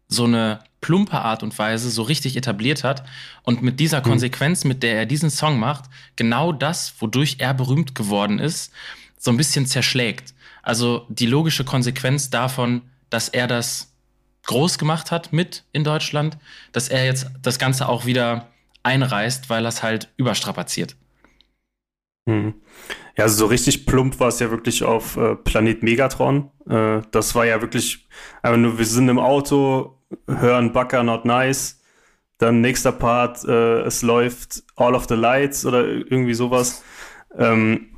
so eine plumpe Art und Weise so richtig etabliert hat und mit dieser mhm. Konsequenz, mit der er diesen Song macht, genau das, wodurch er berühmt geworden ist, so ein bisschen zerschlägt. Also die logische Konsequenz davon, dass er das groß gemacht hat mit in Deutschland, dass er jetzt das Ganze auch wieder einreißt, weil er es halt überstrapaziert. Hm. Ja, also so richtig plump war es ja wirklich auf äh, Planet Megatron. Äh, das war ja wirklich einfach nur, wir sind im Auto, hören Bucker Not Nice. Dann nächster Part, äh, es läuft All of the Lights oder irgendwie sowas. Ähm,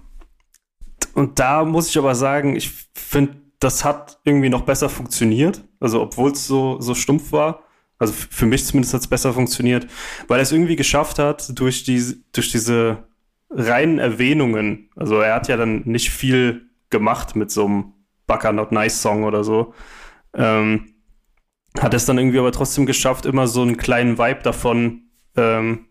und da muss ich aber sagen, ich finde, das hat irgendwie noch besser funktioniert. Also, obwohl es so, so stumpf war. Also für mich zumindest hat es besser funktioniert, weil er es irgendwie geschafft hat, durch, die, durch diese reinen Erwähnungen. Also er hat ja dann nicht viel gemacht mit so einem Bucker Not Nice Song oder so. Ähm, hat es dann irgendwie aber trotzdem geschafft, immer so einen kleinen Vibe davon ähm,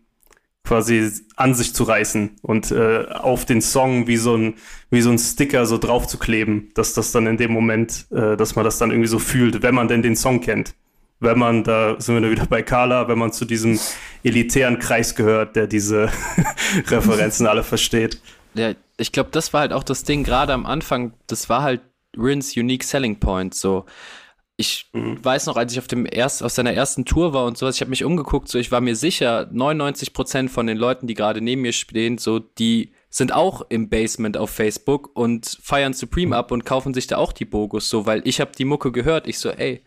quasi an sich zu reißen und äh, auf den Song wie so ein wie so ein Sticker so drauf zu kleben, dass das dann in dem Moment, äh, dass man das dann irgendwie so fühlt, wenn man denn den Song kennt. Wenn man, da sind wir wieder bei Carla, wenn man zu diesem elitären Kreis gehört, der diese (laughs) Referenzen alle versteht. Ja, ich glaube, das war halt auch das Ding, gerade am Anfang, das war halt Rins Unique Selling Point, so ich mhm. weiß noch, als ich auf dem erst, auf seiner ersten Tour war und sowas, ich habe mich umgeguckt, so ich war mir sicher, 99 Prozent von den Leuten, die gerade neben mir stehen, so die sind auch im Basement auf Facebook und feiern Supreme mhm. ab und kaufen sich da auch die Bogus, so, weil ich habe die Mucke gehört. Ich so, ey,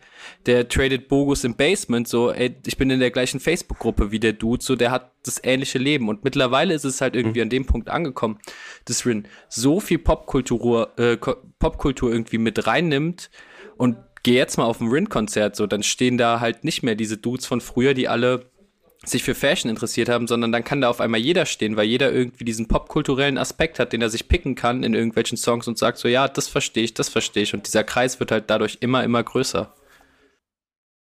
der tradet Bogus im Basement, so, ey, ich bin in der gleichen Facebook-Gruppe wie der Dude, so, der hat das ähnliche Leben. Und mittlerweile ist es halt irgendwie mhm. an dem Punkt angekommen, dass Rin so viel Popkultur, äh, Popkultur irgendwie mit reinnimmt und geh jetzt mal auf ein Rin-Konzert, so, dann stehen da halt nicht mehr diese Dudes von früher, die alle sich für Fashion interessiert haben, sondern dann kann da auf einmal jeder stehen, weil jeder irgendwie diesen popkulturellen Aspekt hat, den er sich picken kann in irgendwelchen Songs und sagt so, ja, das verstehe ich, das verstehe ich. Und dieser Kreis wird halt dadurch immer, immer größer.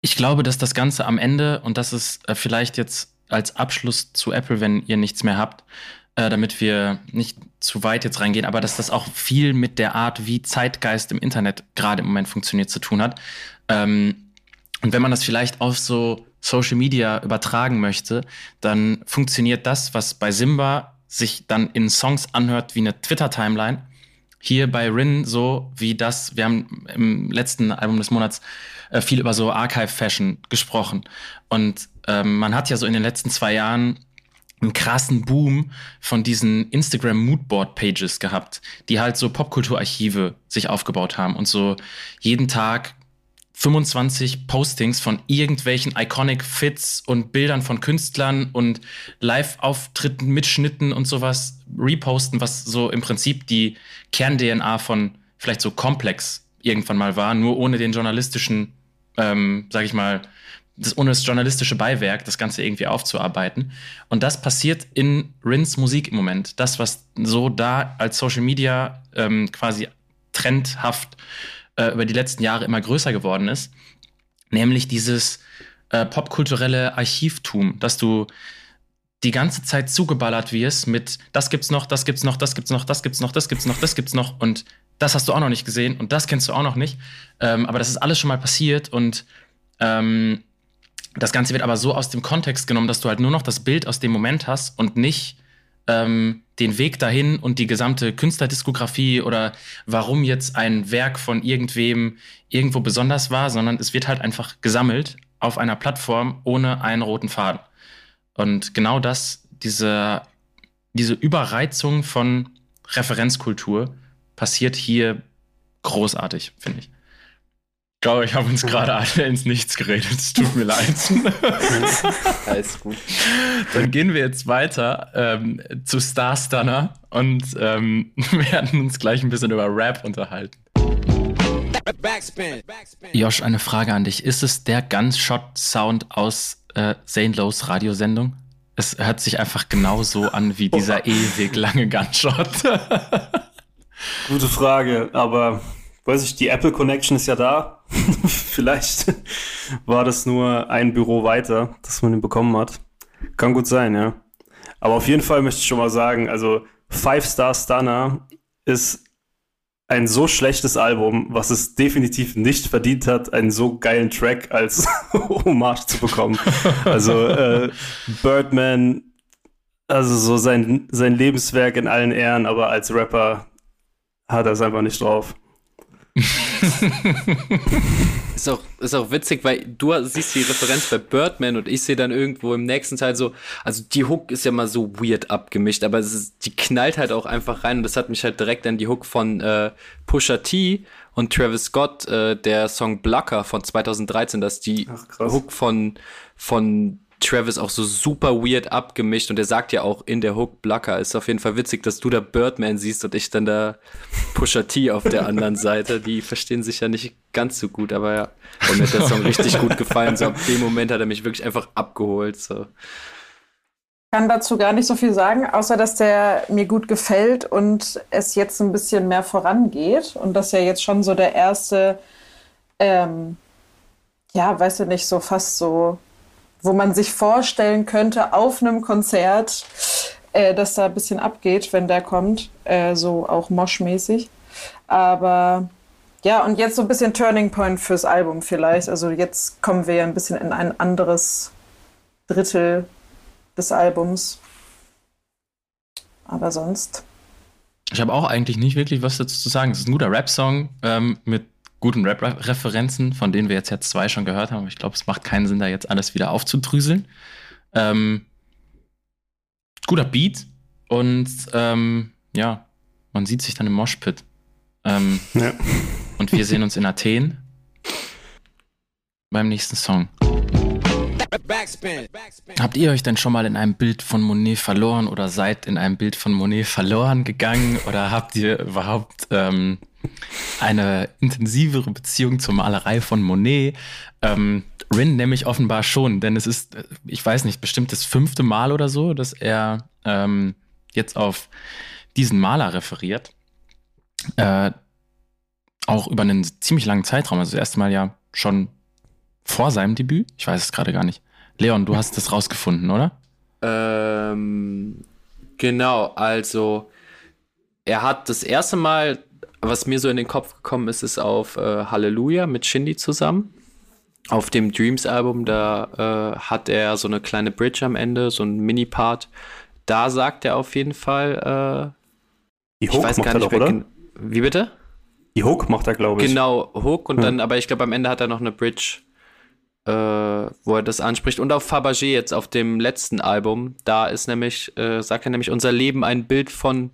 Ich glaube, dass das Ganze am Ende, und das ist äh, vielleicht jetzt als Abschluss zu Apple, wenn ihr nichts mehr habt, äh, damit wir nicht zu weit jetzt reingehen, aber dass das auch viel mit der Art, wie Zeitgeist im Internet gerade im Moment funktioniert, zu tun hat. Ähm, und wenn man das vielleicht auf so Social Media übertragen möchte, dann funktioniert das, was bei Simba sich dann in Songs anhört wie eine Twitter-Timeline. Hier bei Rin so wie das, wir haben im letzten Album des Monats äh, viel über so Archive-Fashion gesprochen. Und ähm, man hat ja so in den letzten zwei Jahren einen krassen Boom von diesen Instagram Moodboard Pages gehabt, die halt so Popkulturarchive sich aufgebaut haben und so jeden Tag 25 Postings von irgendwelchen iconic Fits und Bildern von Künstlern und Live-Auftritten, Mitschnitten und sowas reposten, was so im Prinzip die Kern-DNA von vielleicht so Komplex irgendwann mal war, nur ohne den journalistischen, ähm, sag ich mal, das, ohne das journalistische Beiwerk, das Ganze irgendwie aufzuarbeiten. Und das passiert in Rins Musik im Moment. Das, was so da als Social Media ähm, quasi trendhaft äh, über die letzten Jahre immer größer geworden ist, nämlich dieses äh, popkulturelle Archivtum, dass du die ganze Zeit zugeballert wirst mit das gibt's noch, das gibt's noch, das gibt's noch, das gibt's noch, das gibt's noch, das gibt's noch und das hast du auch noch nicht gesehen und das kennst du auch noch nicht. Ähm, aber das ist alles schon mal passiert und ähm, das Ganze wird aber so aus dem Kontext genommen, dass du halt nur noch das Bild aus dem Moment hast und nicht ähm, den Weg dahin und die gesamte Künstlerdiskografie oder warum jetzt ein Werk von irgendwem irgendwo besonders war, sondern es wird halt einfach gesammelt auf einer Plattform ohne einen roten Faden. Und genau das, diese, diese Überreizung von Referenzkultur passiert hier großartig, finde ich. Ich glaube, ich habe uns gerade alle ins Nichts geredet. Es tut mir leid. (laughs) Alles gut. Dann gehen wir jetzt weiter ähm, zu Star Stunner und ähm, (laughs) werden uns gleich ein bisschen über Rap unterhalten. Josh, eine Frage an dich. Ist es der Gunshot-Sound aus äh, Zane Lowe's Radiosendung? Es hört sich einfach genauso an wie dieser (laughs) ewig lange Gunshot. Gute Frage, aber weiß ich, die Apple Connection ist ja da. (laughs) Vielleicht war das nur ein Büro weiter, dass man ihn bekommen hat. Kann gut sein, ja. Aber auf jeden Fall möchte ich schon mal sagen, also Five Star Stunner ist ein so schlechtes Album, was es definitiv nicht verdient hat, einen so geilen Track als (laughs) Hommage zu bekommen. Also äh, Birdman, also so sein, sein Lebenswerk in allen Ehren, aber als Rapper hat er es einfach nicht drauf. (laughs) ist, auch, ist auch witzig, weil du siehst die Referenz bei Birdman und ich sehe dann irgendwo im nächsten Teil so, also die Hook ist ja mal so weird abgemischt, aber es ist, die knallt halt auch einfach rein und das hat mich halt direkt an die Hook von äh, Pusha T und Travis Scott, äh, der Song Blocker von 2013, dass die Ach, Hook von, von Travis auch so super weird abgemischt und er sagt ja auch in der Hook Blacker. Ist auf jeden Fall witzig, dass du da Birdman siehst und ich dann da Pusha T auf der anderen Seite. Die verstehen sich ja nicht ganz so gut, aber ja. Und mir hat der Song richtig gut gefallen. So ab dem Moment hat er mich wirklich einfach abgeholt. So. kann dazu gar nicht so viel sagen, außer dass der mir gut gefällt und es jetzt ein bisschen mehr vorangeht und dass ja jetzt schon so der erste, ähm, ja, weißt du nicht, so fast so wo man sich vorstellen könnte, auf einem Konzert, äh, dass da ein bisschen abgeht, wenn der kommt, äh, so auch moschmäßig. Aber ja, und jetzt so ein bisschen Turning Point fürs Album vielleicht. Also jetzt kommen wir ja ein bisschen in ein anderes Drittel des Albums. Aber sonst. Ich habe auch eigentlich nicht wirklich was dazu zu sagen. Es ist ein guter Rap-Song ähm, mit guten Rap-Referenzen, von denen wir jetzt ja zwei schon gehört haben. Ich glaube, es macht keinen Sinn, da jetzt alles wieder aufzudrüseln. Ähm, guter Beat und ähm, ja, man sieht sich dann im Moshpit. Ähm, ja. Und wir sehen uns in Athen beim nächsten Song. Backspin. Habt ihr euch denn schon mal in einem Bild von Monet verloren oder seid in einem Bild von Monet verloren gegangen oder habt ihr überhaupt ähm, eine intensivere Beziehung zur Malerei von Monet. Ähm, Rin nämlich offenbar schon, denn es ist, ich weiß nicht, bestimmt das fünfte Mal oder so, dass er ähm, jetzt auf diesen Maler referiert. Äh, auch über einen ziemlich langen Zeitraum. Also das erste Mal ja schon vor seinem Debüt. Ich weiß es gerade gar nicht. Leon, du hast das rausgefunden, oder? Ähm, genau, also er hat das erste Mal was mir so in den Kopf gekommen ist, ist auf äh, Halleluja mit Shindy zusammen. Auf dem Dreams-Album, da äh, hat er so eine kleine Bridge am Ende, so ein Mini-Part. Da sagt er auf jeden Fall, äh, die Hook ich weiß gar nicht, doch, oder? Wie bitte? Die Hook macht er, glaube ich. Genau, Hook und hm. dann, aber ich glaube, am Ende hat er noch eine Bridge, äh, wo er das anspricht. Und auf Fabergé jetzt, auf dem letzten Album, da ist nämlich, äh, sagt er nämlich, unser Leben ein Bild von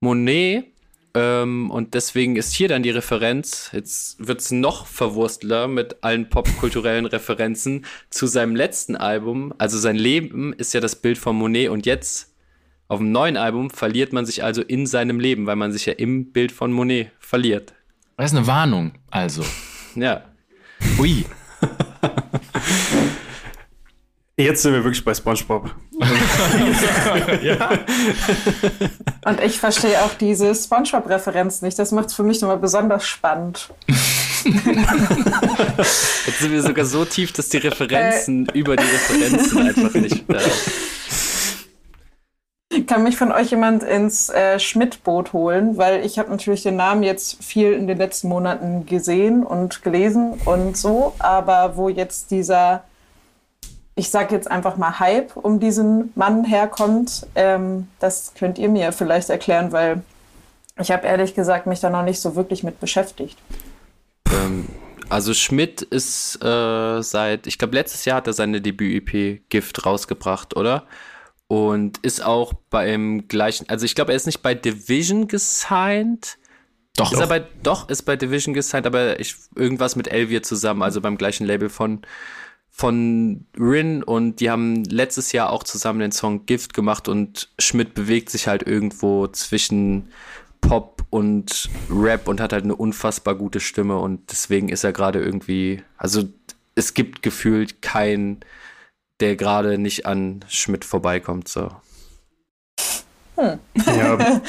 Monet Ähm, und deswegen ist hier dann die Referenz, jetzt wird's noch verwurstler mit allen popkulturellen Referenzen zu seinem letzten Album. Also sein Leben ist ja das Bild von Monet und jetzt auf dem neuen Album verliert man sich also in seinem Leben, weil man sich ja im Bild von Monet verliert. Das ist eine Warnung, also. Ja. Ui. (laughs) Jetzt sind wir wirklich bei SpongeBob. (laughs) ja. Und ich verstehe auch diese SpongeBob-Referenz nicht. Das macht es für mich nochmal besonders spannend. Jetzt sind wir sogar so tief, dass die Referenzen äh. über die Referenzen einfach nicht. Äh. Kann mich von euch jemand ins äh, Schmidt-Boot holen, weil ich habe natürlich den Namen jetzt viel in den letzten Monaten gesehen und gelesen und so, aber wo jetzt dieser ich sage jetzt einfach mal Hype um diesen Mann herkommt. Ähm, das könnt ihr mir vielleicht erklären, weil ich habe ehrlich gesagt mich da noch nicht so wirklich mit beschäftigt. Ähm, also Schmidt ist äh, seit, ich glaube letztes Jahr hat er seine Debüt-EP Gift rausgebracht, oder? Und ist auch beim gleichen, also ich glaube, er ist nicht bei Division gesigned. Doch. Ist doch. er bei, doch, ist bei Division gesigned, aber ich, irgendwas mit Elvier zusammen, also beim gleichen Label von von Rin und die haben letztes Jahr auch zusammen den Song Gift gemacht und Schmidt bewegt sich halt irgendwo zwischen Pop und Rap und hat halt eine unfassbar gute Stimme und deswegen ist er gerade irgendwie, also es gibt gefühlt keinen, der gerade nicht an Schmidt vorbeikommt, so. Hm. Ja.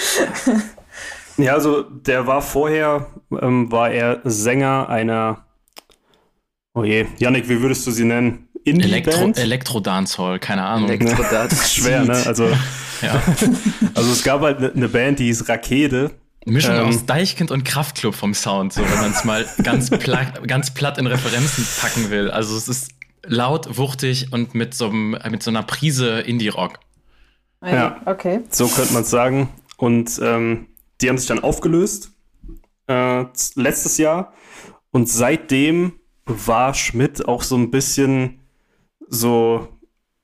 (laughs) ja, also der war vorher, ähm, war er Sänger einer Oh je, Yannick, wie würdest du sie nennen? Elektro, Elektro Dancehall, keine Ahnung. Elektro das (laughs) ist schwer, ne? Also, ja. (laughs) also es gab halt eine ne Band, die hieß Rakete. Mischung ähm, aus Deichkind und Kraftklub vom Sound, so wenn man es mal ganz, platt, ganz platt in Referenzen packen will. Also es ist laut, wuchtig und mit so, mit so einer Prise Indie-Rock. Ja, okay. So könnte man es sagen. Und ähm, die haben sich dann aufgelöst äh, letztes Jahr. Und seitdem war Schmidt auch so ein bisschen so,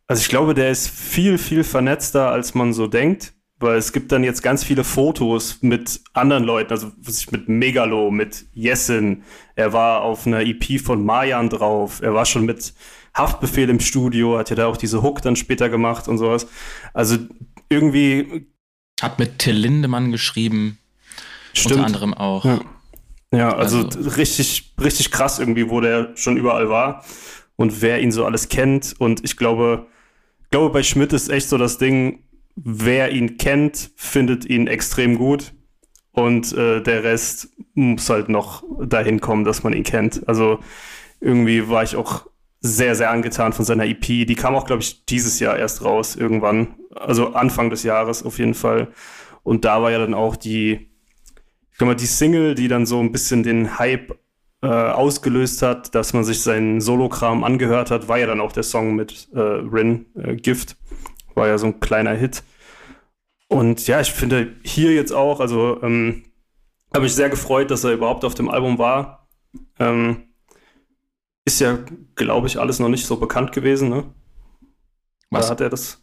also ich glaube, der ist viel, viel vernetzter, als man so denkt, weil es gibt dann jetzt ganz viele Fotos mit anderen Leuten, also mit Megalo, mit Jessin, er war auf einer EP von Mayan drauf, er war schon mit Haftbefehl im Studio, hat ja da auch diese Hook dann später gemacht und sowas. Also irgendwie. Hat mit Till Lindemann geschrieben. Stimmt. Unter anderem auch. Ja. Ja, also, also, richtig, richtig krass irgendwie, wo der schon überall war und wer ihn so alles kennt. Und ich glaube, glaube, bei Schmidt ist echt so das Ding, wer ihn kennt, findet ihn extrem gut. Und äh, der Rest muss halt noch dahin kommen, dass man ihn kennt. Also irgendwie war ich auch sehr, sehr angetan von seiner EP. Die kam auch, glaube ich, dieses Jahr erst raus, irgendwann. Also Anfang des Jahres auf jeden Fall. Und da war ja dann auch die, sag mal, die Single, die dann so ein bisschen den Hype äh, ausgelöst hat, dass man sich seinen Solokram angehört hat, war ja dann auch der Song mit äh, Rin, äh, Gift. War ja so ein kleiner Hit. Und ja, ich finde hier jetzt auch, also ähm, habe ich sehr gefreut, dass er überhaupt auf dem Album war. Ähm, ist ja, glaube ich, alles noch nicht so bekannt gewesen, ne? Was? Da hat er das,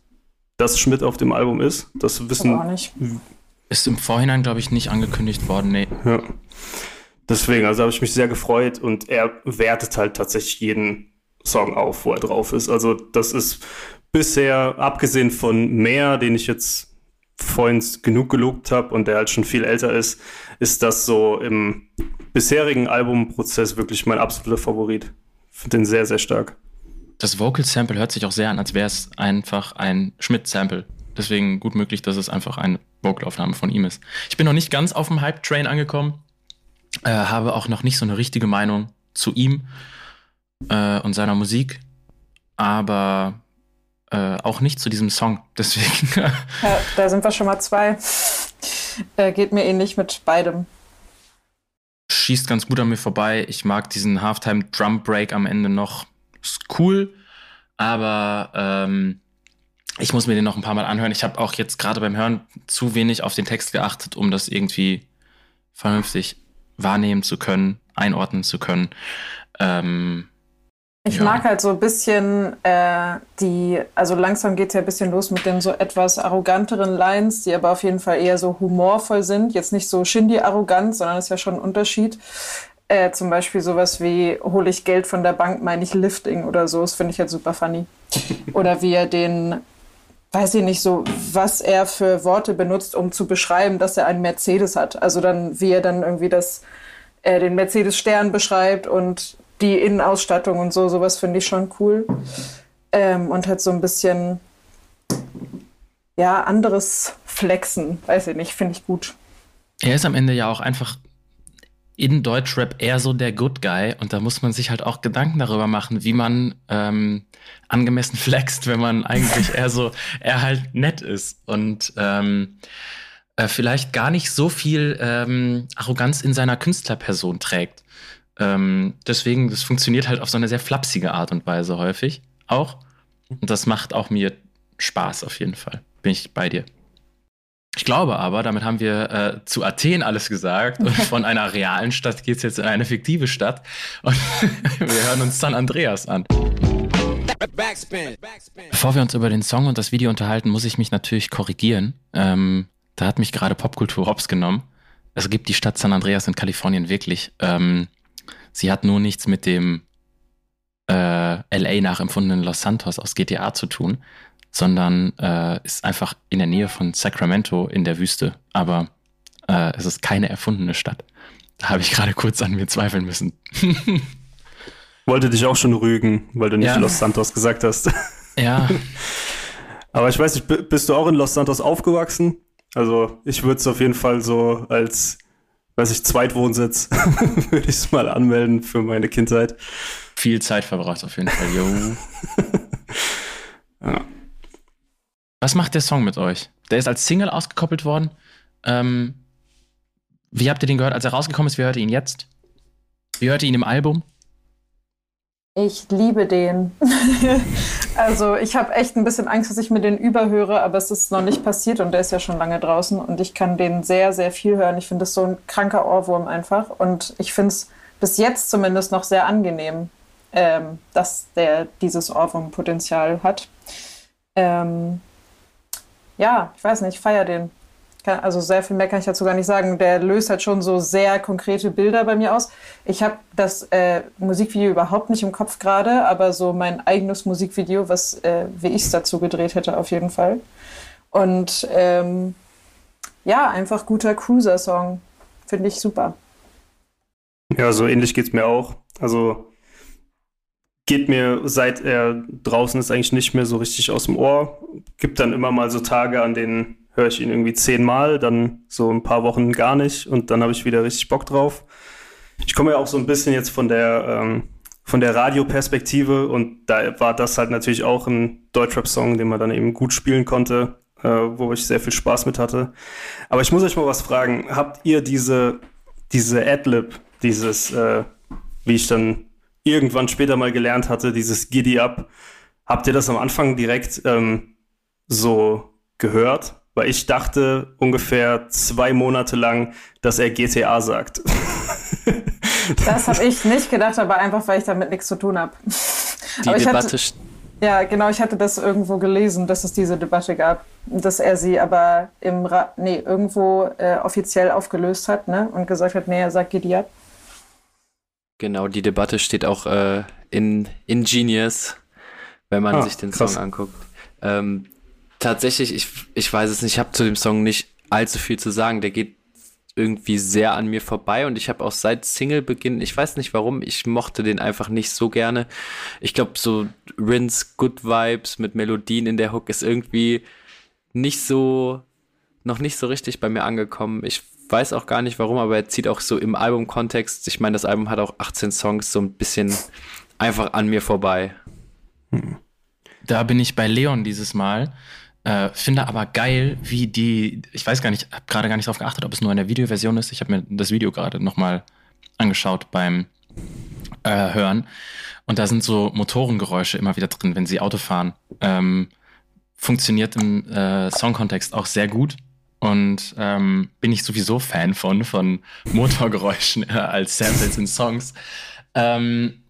dass Schmidt auf dem Album ist. Das wissen, Aber auch nicht. Ist im Vorhinein, glaube ich, nicht angekündigt worden, nee. Ja. Deswegen, also habe ich mich sehr gefreut und er wertet halt tatsächlich jeden Song auf, wo er drauf ist. Also das ist bisher, abgesehen von Mehr, den ich jetzt vorhin genug gelobt habe und der halt schon viel älter ist, ist das so im bisherigen Albumprozess wirklich mein absoluter Favorit. Finde den sehr, sehr stark. Das Vocal Sample hört sich auch sehr an, als wäre es einfach ein Schmidt-Sample. Deswegen gut möglich, dass es einfach eine Vocalaufnahme von ihm ist. Ich bin noch nicht ganz auf dem Hype-Train angekommen, äh, habe auch noch nicht so eine richtige Meinung zu ihm äh, und seiner Musik, aber äh, auch nicht zu diesem Song. (laughs) Deswegen. ja, da sind wir schon mal zwei. Äh, geht mir ähnlich mit beidem. Schießt ganz gut an mir vorbei. Ich mag diesen Halftime Drum Break am Ende noch. Ist cool, aber ähm, ich muss mir den noch ein paar Mal anhören. Ich habe auch jetzt gerade beim Hören zu wenig auf den Text geachtet, um das irgendwie vernünftig wahrnehmen zu können, einordnen zu können. Ähm, Ich ja. mag halt so ein bisschen äh, die, also langsam geht es ja ein bisschen los mit den so etwas arroganteren Lines, die aber auf jeden Fall eher so humorvoll sind. Jetzt nicht so Shindy-arrogant, sondern ist ja schon ein Unterschied. Äh, zum Beispiel sowas wie, hole ich Geld von der Bank, meine ich Lifting oder so. Das finde ich halt super funny. (laughs) Oder wie er den, weiß ich nicht so, was er für Worte benutzt, um zu beschreiben, dass er einen Mercedes hat. Also dann, wie er dann irgendwie das, äh, den Mercedes-Stern beschreibt und die Innenausstattung und so, sowas finde ich schon cool. Ähm, und halt so ein bisschen, ja, anderes Flexen, weiß ich nicht, finde ich gut. Er ist am Ende ja auch einfach in Deutschrap eher so der Good Guy und da muss man sich halt auch Gedanken darüber machen, wie man ähm, angemessen (laughs) flext, wenn man eigentlich eher so, er halt nett ist und ähm, äh, vielleicht gar nicht so viel ähm, Arroganz in seiner Künstlerperson trägt. Ähm, deswegen, das funktioniert halt auf so eine sehr flapsige Art und Weise häufig auch. Und das macht auch mir Spaß auf jeden Fall. Bin ich bei dir. Ich glaube aber, damit haben wir äh, zu Athen alles gesagt und von einer realen Stadt geht es jetzt in eine fiktive Stadt und (laughs) wir hören uns San Andreas an. Bevor wir uns über den Song und das Video unterhalten, muss ich mich natürlich korrigieren. Ähm, da hat mich gerade Popkultur hops genommen. Es gibt die Stadt San Andreas in Kalifornien wirklich. Ähm, sie hat nur nichts mit dem äh, LA nachempfundenen Los Santos aus GTA zu tun, sondern äh, ist einfach in der Nähe von Sacramento in der Wüste. Aber äh, es ist keine erfundene Stadt. Da habe ich gerade kurz an mir zweifeln müssen. (laughs) Wollte dich auch schon rügen, weil du nicht ja. Los Santos gesagt hast. (laughs) Ja. (laughs) Aber ich weiß nicht, bist du auch in Los Santos aufgewachsen? Also ich würde es auf jeden Fall so als, weiß ich, Zweitwohnsitz, würde ich es mal anmelden für meine Kindheit. Viel Zeit verbracht auf jeden Fall, jo. ja. Was macht der Song mit euch? Der ist als Single ausgekoppelt worden. Ähm, wie habt ihr den gehört, als er rausgekommen ist? Wie hört ihr ihn jetzt? Wie hört ihr ihn im Album? Ich liebe den. (laughs) also ich habe echt ein bisschen Angst, dass ich mir den überhöre, aber es ist noch nicht passiert und der ist ja schon lange draußen und ich kann den sehr, sehr viel hören. Ich finde das so ein kranker Ohrwurm einfach und ich finde es bis jetzt zumindest noch sehr angenehm, ähm, dass der dieses Ohrwurmpotenzial hat. Ähm, ja, ich weiß nicht, ich feiere den. Also sehr viel mehr kann ich dazu gar nicht sagen. Der löst halt schon so sehr konkrete Bilder bei mir aus. Ich habe das äh, Musikvideo überhaupt nicht im Kopf gerade, aber so mein eigenes Musikvideo, was äh, wie ich es dazu gedreht hätte, auf jeden Fall. Und ähm, ja, einfach guter Cruiser-Song. Finde ich super. Ja, so ähnlich geht es mir auch. Also geht mir, seit er draußen ist, eigentlich nicht mehr so richtig aus dem Ohr. Gibt dann immer mal so Tage, an denen höre ich ihn irgendwie zehnmal, dann so ein paar Wochen gar nicht und dann habe ich wieder richtig Bock drauf. Ich komme ja auch so ein bisschen jetzt von der, ähm, von der Radioperspektive und da war das halt natürlich auch ein Deutschrap-Song, den man dann eben gut spielen konnte, äh, wo ich sehr viel Spaß mit hatte. Aber ich muss euch mal was fragen. Habt ihr diese, diese Adlib, dieses, äh, wie ich dann irgendwann später mal gelernt hatte, dieses Giddy Up. Habt ihr das am Anfang direkt ähm, so gehört? Weil ich dachte ungefähr zwei Monate lang, dass er GTA sagt. (laughs) das habe ich nicht gedacht, aber einfach, weil ich damit nichts zu tun habe. (laughs) Die aber Debatte. Hatte, ja, genau, ich hatte das irgendwo gelesen, dass es diese Debatte gab, dass er sie aber im Ra nee, irgendwo äh, offiziell aufgelöst hat ne? und gesagt hat, nee, er sagt Giddy Up. Genau, die Debatte steht auch äh, in Ingenious, wenn man ah, sich den krass. Song anguckt. Ähm, tatsächlich, ich, ich weiß es nicht, ich habe zu dem Song nicht allzu viel zu sagen. Der geht irgendwie sehr an mir vorbei und ich habe auch seit Single-Beginn, ich weiß nicht warum, ich mochte den einfach nicht so gerne. Ich glaube, so Rins Good Vibes mit Melodien in der Hook ist irgendwie nicht so, noch nicht so richtig bei mir angekommen. Ich weiß auch gar nicht warum, aber er zieht auch so im Albumkontext, ich meine, das Album hat auch 18 Songs, so ein bisschen einfach an mir vorbei. Da bin ich bei Leon dieses Mal. Äh, finde aber geil, wie die, ich weiß gar nicht, habe gerade gar nicht darauf geachtet, ob es nur in der Videoversion ist. Ich habe mir das Video gerade nochmal angeschaut beim äh, Hören. Und da sind so Motorengeräusche immer wieder drin, wenn sie Auto fahren. Ähm, funktioniert im äh, Songkontext auch sehr gut. Und ähm, bin ich sowieso Fan von, von Motorgeräuschen (laughs) äh, als Samples in Songs. Ähm,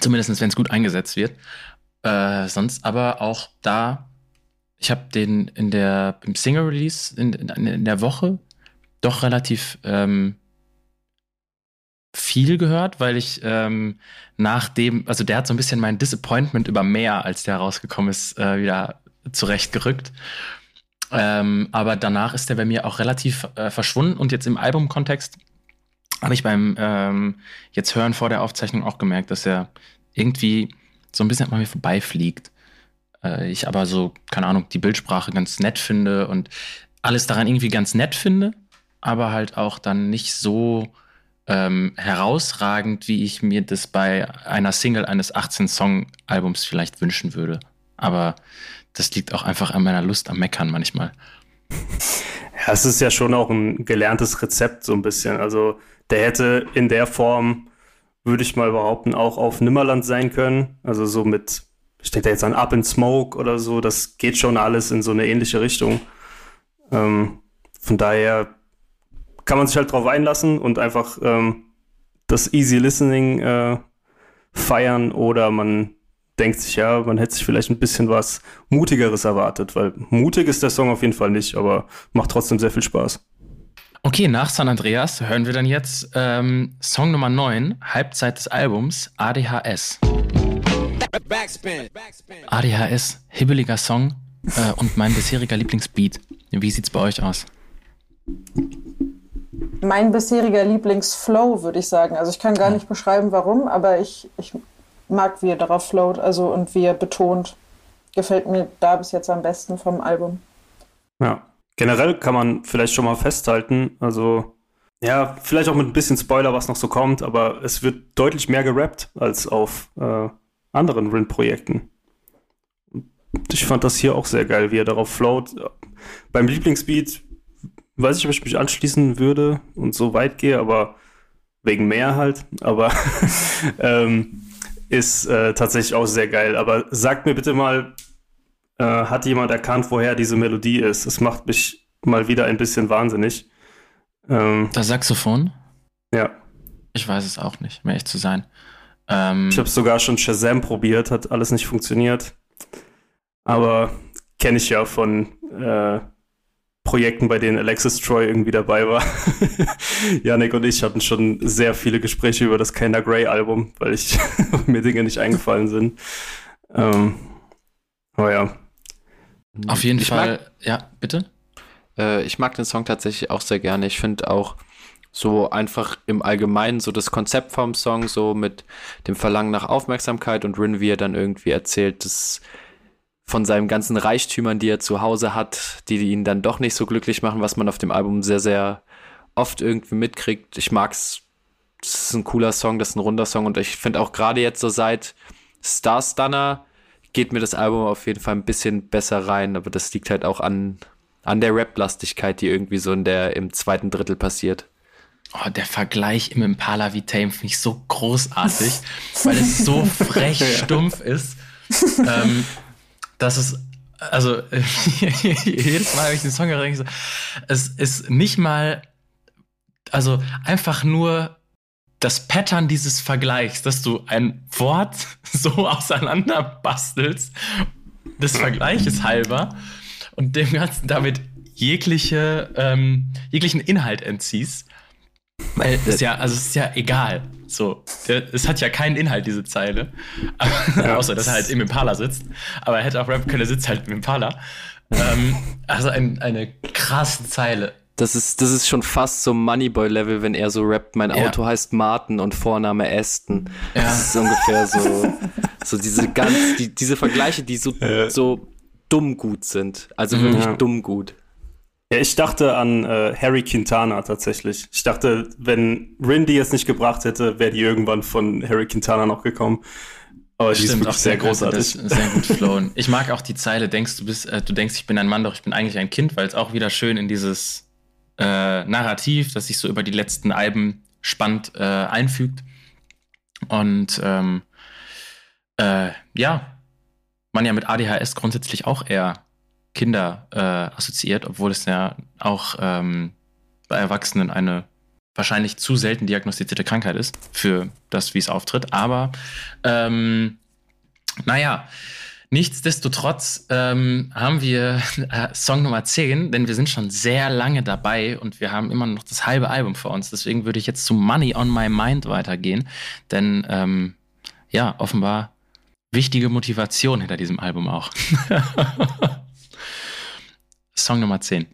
Zumindest wenn es gut eingesetzt wird. Äh, sonst aber auch da, ich habe den in der im Single Release in, in, in, der Woche doch relativ ähm, viel gehört, weil ich ähm, nach dem, also der hat so ein bisschen mein Disappointment über mehr, als der rausgekommen ist, äh, wieder zurechtgerückt. Ähm, aber danach ist der bei mir auch relativ äh, verschwunden und jetzt im Albumkontext habe ich beim ähm, jetzt hören vor der Aufzeichnung auch gemerkt, dass er irgendwie so ein bisschen an mir vorbeifliegt. Äh, ich aber so, keine Ahnung, die Bildsprache ganz nett finde und alles daran irgendwie ganz nett finde, aber halt auch dann nicht so ähm, herausragend, wie ich mir das bei einer Single eines 18-Song-Albums vielleicht wünschen würde. Aber das liegt auch einfach an meiner Lust am Meckern manchmal. Ja, es ist ja schon auch ein gelerntes Rezept, so ein bisschen. Also, der hätte in der Form, würde ich mal behaupten, auch auf Nimmerland sein können. Also, so mit, steht da jetzt an Up in Smoke oder so, das geht schon alles in so eine ähnliche Richtung. Ähm, von daher kann man sich halt drauf einlassen und einfach ähm, das Easy Listening äh, feiern oder man denkt sich, ja, man hätte sich vielleicht ein bisschen was Mutigeres erwartet, weil mutig ist der Song auf jeden Fall nicht, aber macht trotzdem sehr viel Spaß. Okay, nach San Andreas hören wir dann jetzt ähm, Song Nummer 9, Halbzeit des Albums, ADHS. ADHS, hibbeliger Song äh, und mein bisheriger Lieblingsbeat. Wie sieht's bei euch aus? mein bisheriger Lieblingsflow, würde ich sagen. Also ich kann gar nicht beschreiben, warum, aber ich, ich mag, wie er darauf float, also und wie er betont. Gefällt mir da bis jetzt am besten vom Album. Ja, generell kann man vielleicht schon mal festhalten, also ja, vielleicht auch mit ein bisschen Spoiler, was noch so kommt, aber es wird deutlich mehr gerappt als auf äh, anderen Rin-Projekten. Ich fand das hier auch sehr geil, wie er darauf float. Beim Lieblingsbeat weiß ich, ob ich mich anschließen würde und so weit gehe, aber wegen mehr halt. Aber (laughs) ähm, ist äh, tatsächlich auch sehr geil. Aber sagt mir bitte mal, äh, hat jemand erkannt, woher diese Melodie ist? Es macht mich mal wieder ein bisschen wahnsinnig. Ähm, das Saxophon? Ja. Ich weiß es auch nicht, mehr echt zu sein. Ähm, ich habe sogar schon Shazam probiert, hat alles nicht funktioniert. Aber kenne ich ja von äh, Projekten, bei denen Alexis Troy irgendwie dabei war. (laughs) Yannick und ich hatten schon sehr viele Gespräche über das Kinder Grey Album, weil ich (laughs) mir Dinge nicht eingefallen sind. Ähm, aber ja. Auf jeden ich Fall, mag, ja, bitte? Äh, ich mag den Song tatsächlich auch sehr gerne. Ich finde auch so einfach im Allgemeinen so das Konzept vom Song, so mit dem Verlangen nach Aufmerksamkeit und Rin, wie er dann irgendwie erzählt, das von seinen ganzen Reichtümern, die er zu Hause hat, die ihn dann doch nicht so glücklich machen, was man auf dem Album sehr, sehr oft irgendwie mitkriegt. Ich mag's. Das ist ein cooler Song, das ist ein runder Song und ich finde auch gerade jetzt so seit Star Stunner geht mir das Album auf jeden Fall ein bisschen besser rein, aber das liegt halt auch an, an der Rap-Lastigkeit, die irgendwie so in der, im zweiten Drittel passiert. Oh, der Vergleich im Impala wie Tame finde ich so großartig, (laughs) weil es so frech stumpf ist. ähm, dass es, also (laughs) jedes Mal, wenn ich den Song höre, so, es ist nicht mal, also einfach nur das Pattern dieses Vergleichs, dass du ein Wort (laughs) so auseinander bastelst, des Vergleiches halber und dem Ganzen damit jegliche, ähm, jeglichen Inhalt entziehst. Weil es ja, also es ist ja egal. So, der, es hat ja keinen Inhalt, diese Zeile. Ja. Außer, dass er halt im Impala sitzt. Aber er hätte auch rappen können, er sitzt halt im Impala. Ähm, also ein, eine krasse Zeile. Das ist, das ist schon fast so Moneyboy-Level, wenn er so rappt, mein ja. Auto heißt Martin und Vorname Aston. Ja. Das ist ungefähr so, so diese ganz, die, diese Vergleiche, die so, so dumm gut sind. Also wirklich dumm gut. Ja, ich dachte an äh, Harry Quintana tatsächlich. Ich dachte, wenn Rindy es nicht gebracht hätte, wäre die irgendwann von Harry Quintana noch gekommen. Aber die ist wirklich sehr großartig. sehr gut (laughs) flowen. Ich mag auch die Zeile, denkst du bist, äh, du denkst, ich bin ein Mann, doch ich bin eigentlich ein Kind, weil es auch wieder schön in dieses äh, Narrativ, das sich so über die letzten Alben spannt, äh, einfügt. Und ähm, äh, ja, man ja mit ADHS grundsätzlich auch eher Kinder äh, assoziiert, obwohl es ja auch ähm, bei Erwachsenen eine wahrscheinlich zu selten diagnostizierte Krankheit ist für das, wie es auftritt. Aber ähm, naja, nichtsdestotrotz ähm, haben wir äh, Song Nummer 10, denn wir sind schon sehr lange dabei und wir haben immer noch das halbe Album vor uns. Deswegen würde ich jetzt zu Money on My Mind weitergehen, denn ähm, ja, offenbar wichtige Motivation hinter diesem Album auch. (laughs) Song Nummer 10.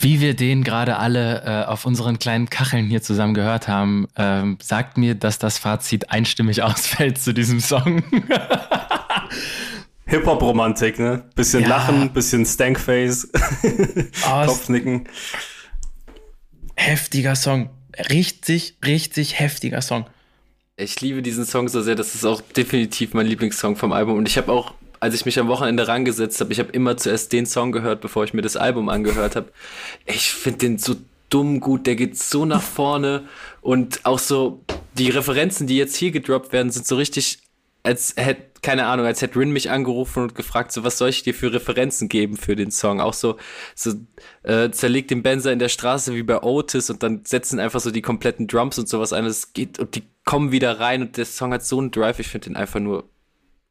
Wie wir den gerade alle äh, auf unseren kleinen Kacheln hier zusammen gehört haben, ähm, sagt mir, dass das Fazit einstimmig (laughs) ausfällt zu diesem Song. (laughs) Hip-Hop-Romantik, ne? Bisschen ja. lachen, bisschen Stankface, (laughs) oh, Kopfnicken. Heftiger Song. Richtig, richtig heftiger Song. Ich liebe diesen Song so sehr, das ist auch definitiv mein Lieblingssong vom Album. Und ich habe auch, als ich mich am Wochenende rangesetzt habe, ich habe immer zuerst den Song gehört, bevor ich mir das Album angehört habe. Ich finde den so dumm gut, der geht so nach (laughs) vorne und auch so die Referenzen, die jetzt hier gedroppt werden, sind so richtig als hätte, keine Ahnung, als hätte Rin mich angerufen und gefragt, so, was soll ich dir für Referenzen geben für den Song? Auch so, so äh, zerlegt den Benzer in der Straße wie bei Otis und dann setzen einfach so die kompletten Drums und sowas ein. Es geht und die kommen wieder rein und der Song hat so einen Drive, ich finde den einfach nur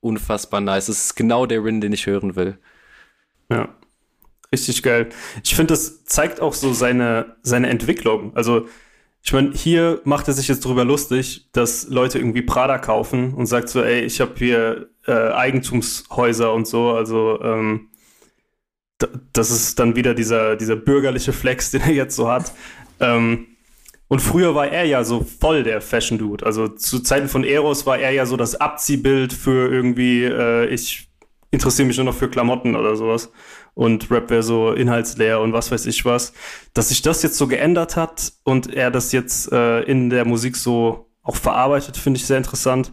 unfassbar nice. Es ist genau der Rin, den ich hören will. Ja. Richtig geil. Ich finde, das zeigt auch so seine, seine Entwicklung. Also, ich meine, hier macht er sich jetzt drüber lustig, dass Leute irgendwie Prada kaufen und sagt so, ey, ich habe hier äh, Eigentumshäuser und so. Also ähm, das ist dann wieder dieser, dieser bürgerliche Flex, (laughs) den er jetzt so hat. Ähm, und früher war er ja so voll der Fashion Dude. Also zu Zeiten von Eros war er ja so das Abziehbild für irgendwie, äh, ich interessiere mich nur noch für Klamotten oder sowas und Rap wäre so inhaltsleer und was weiß ich was. Dass sich das jetzt so geändert hat und er das jetzt äh, in der Musik so auch verarbeitet, finde ich sehr interessant.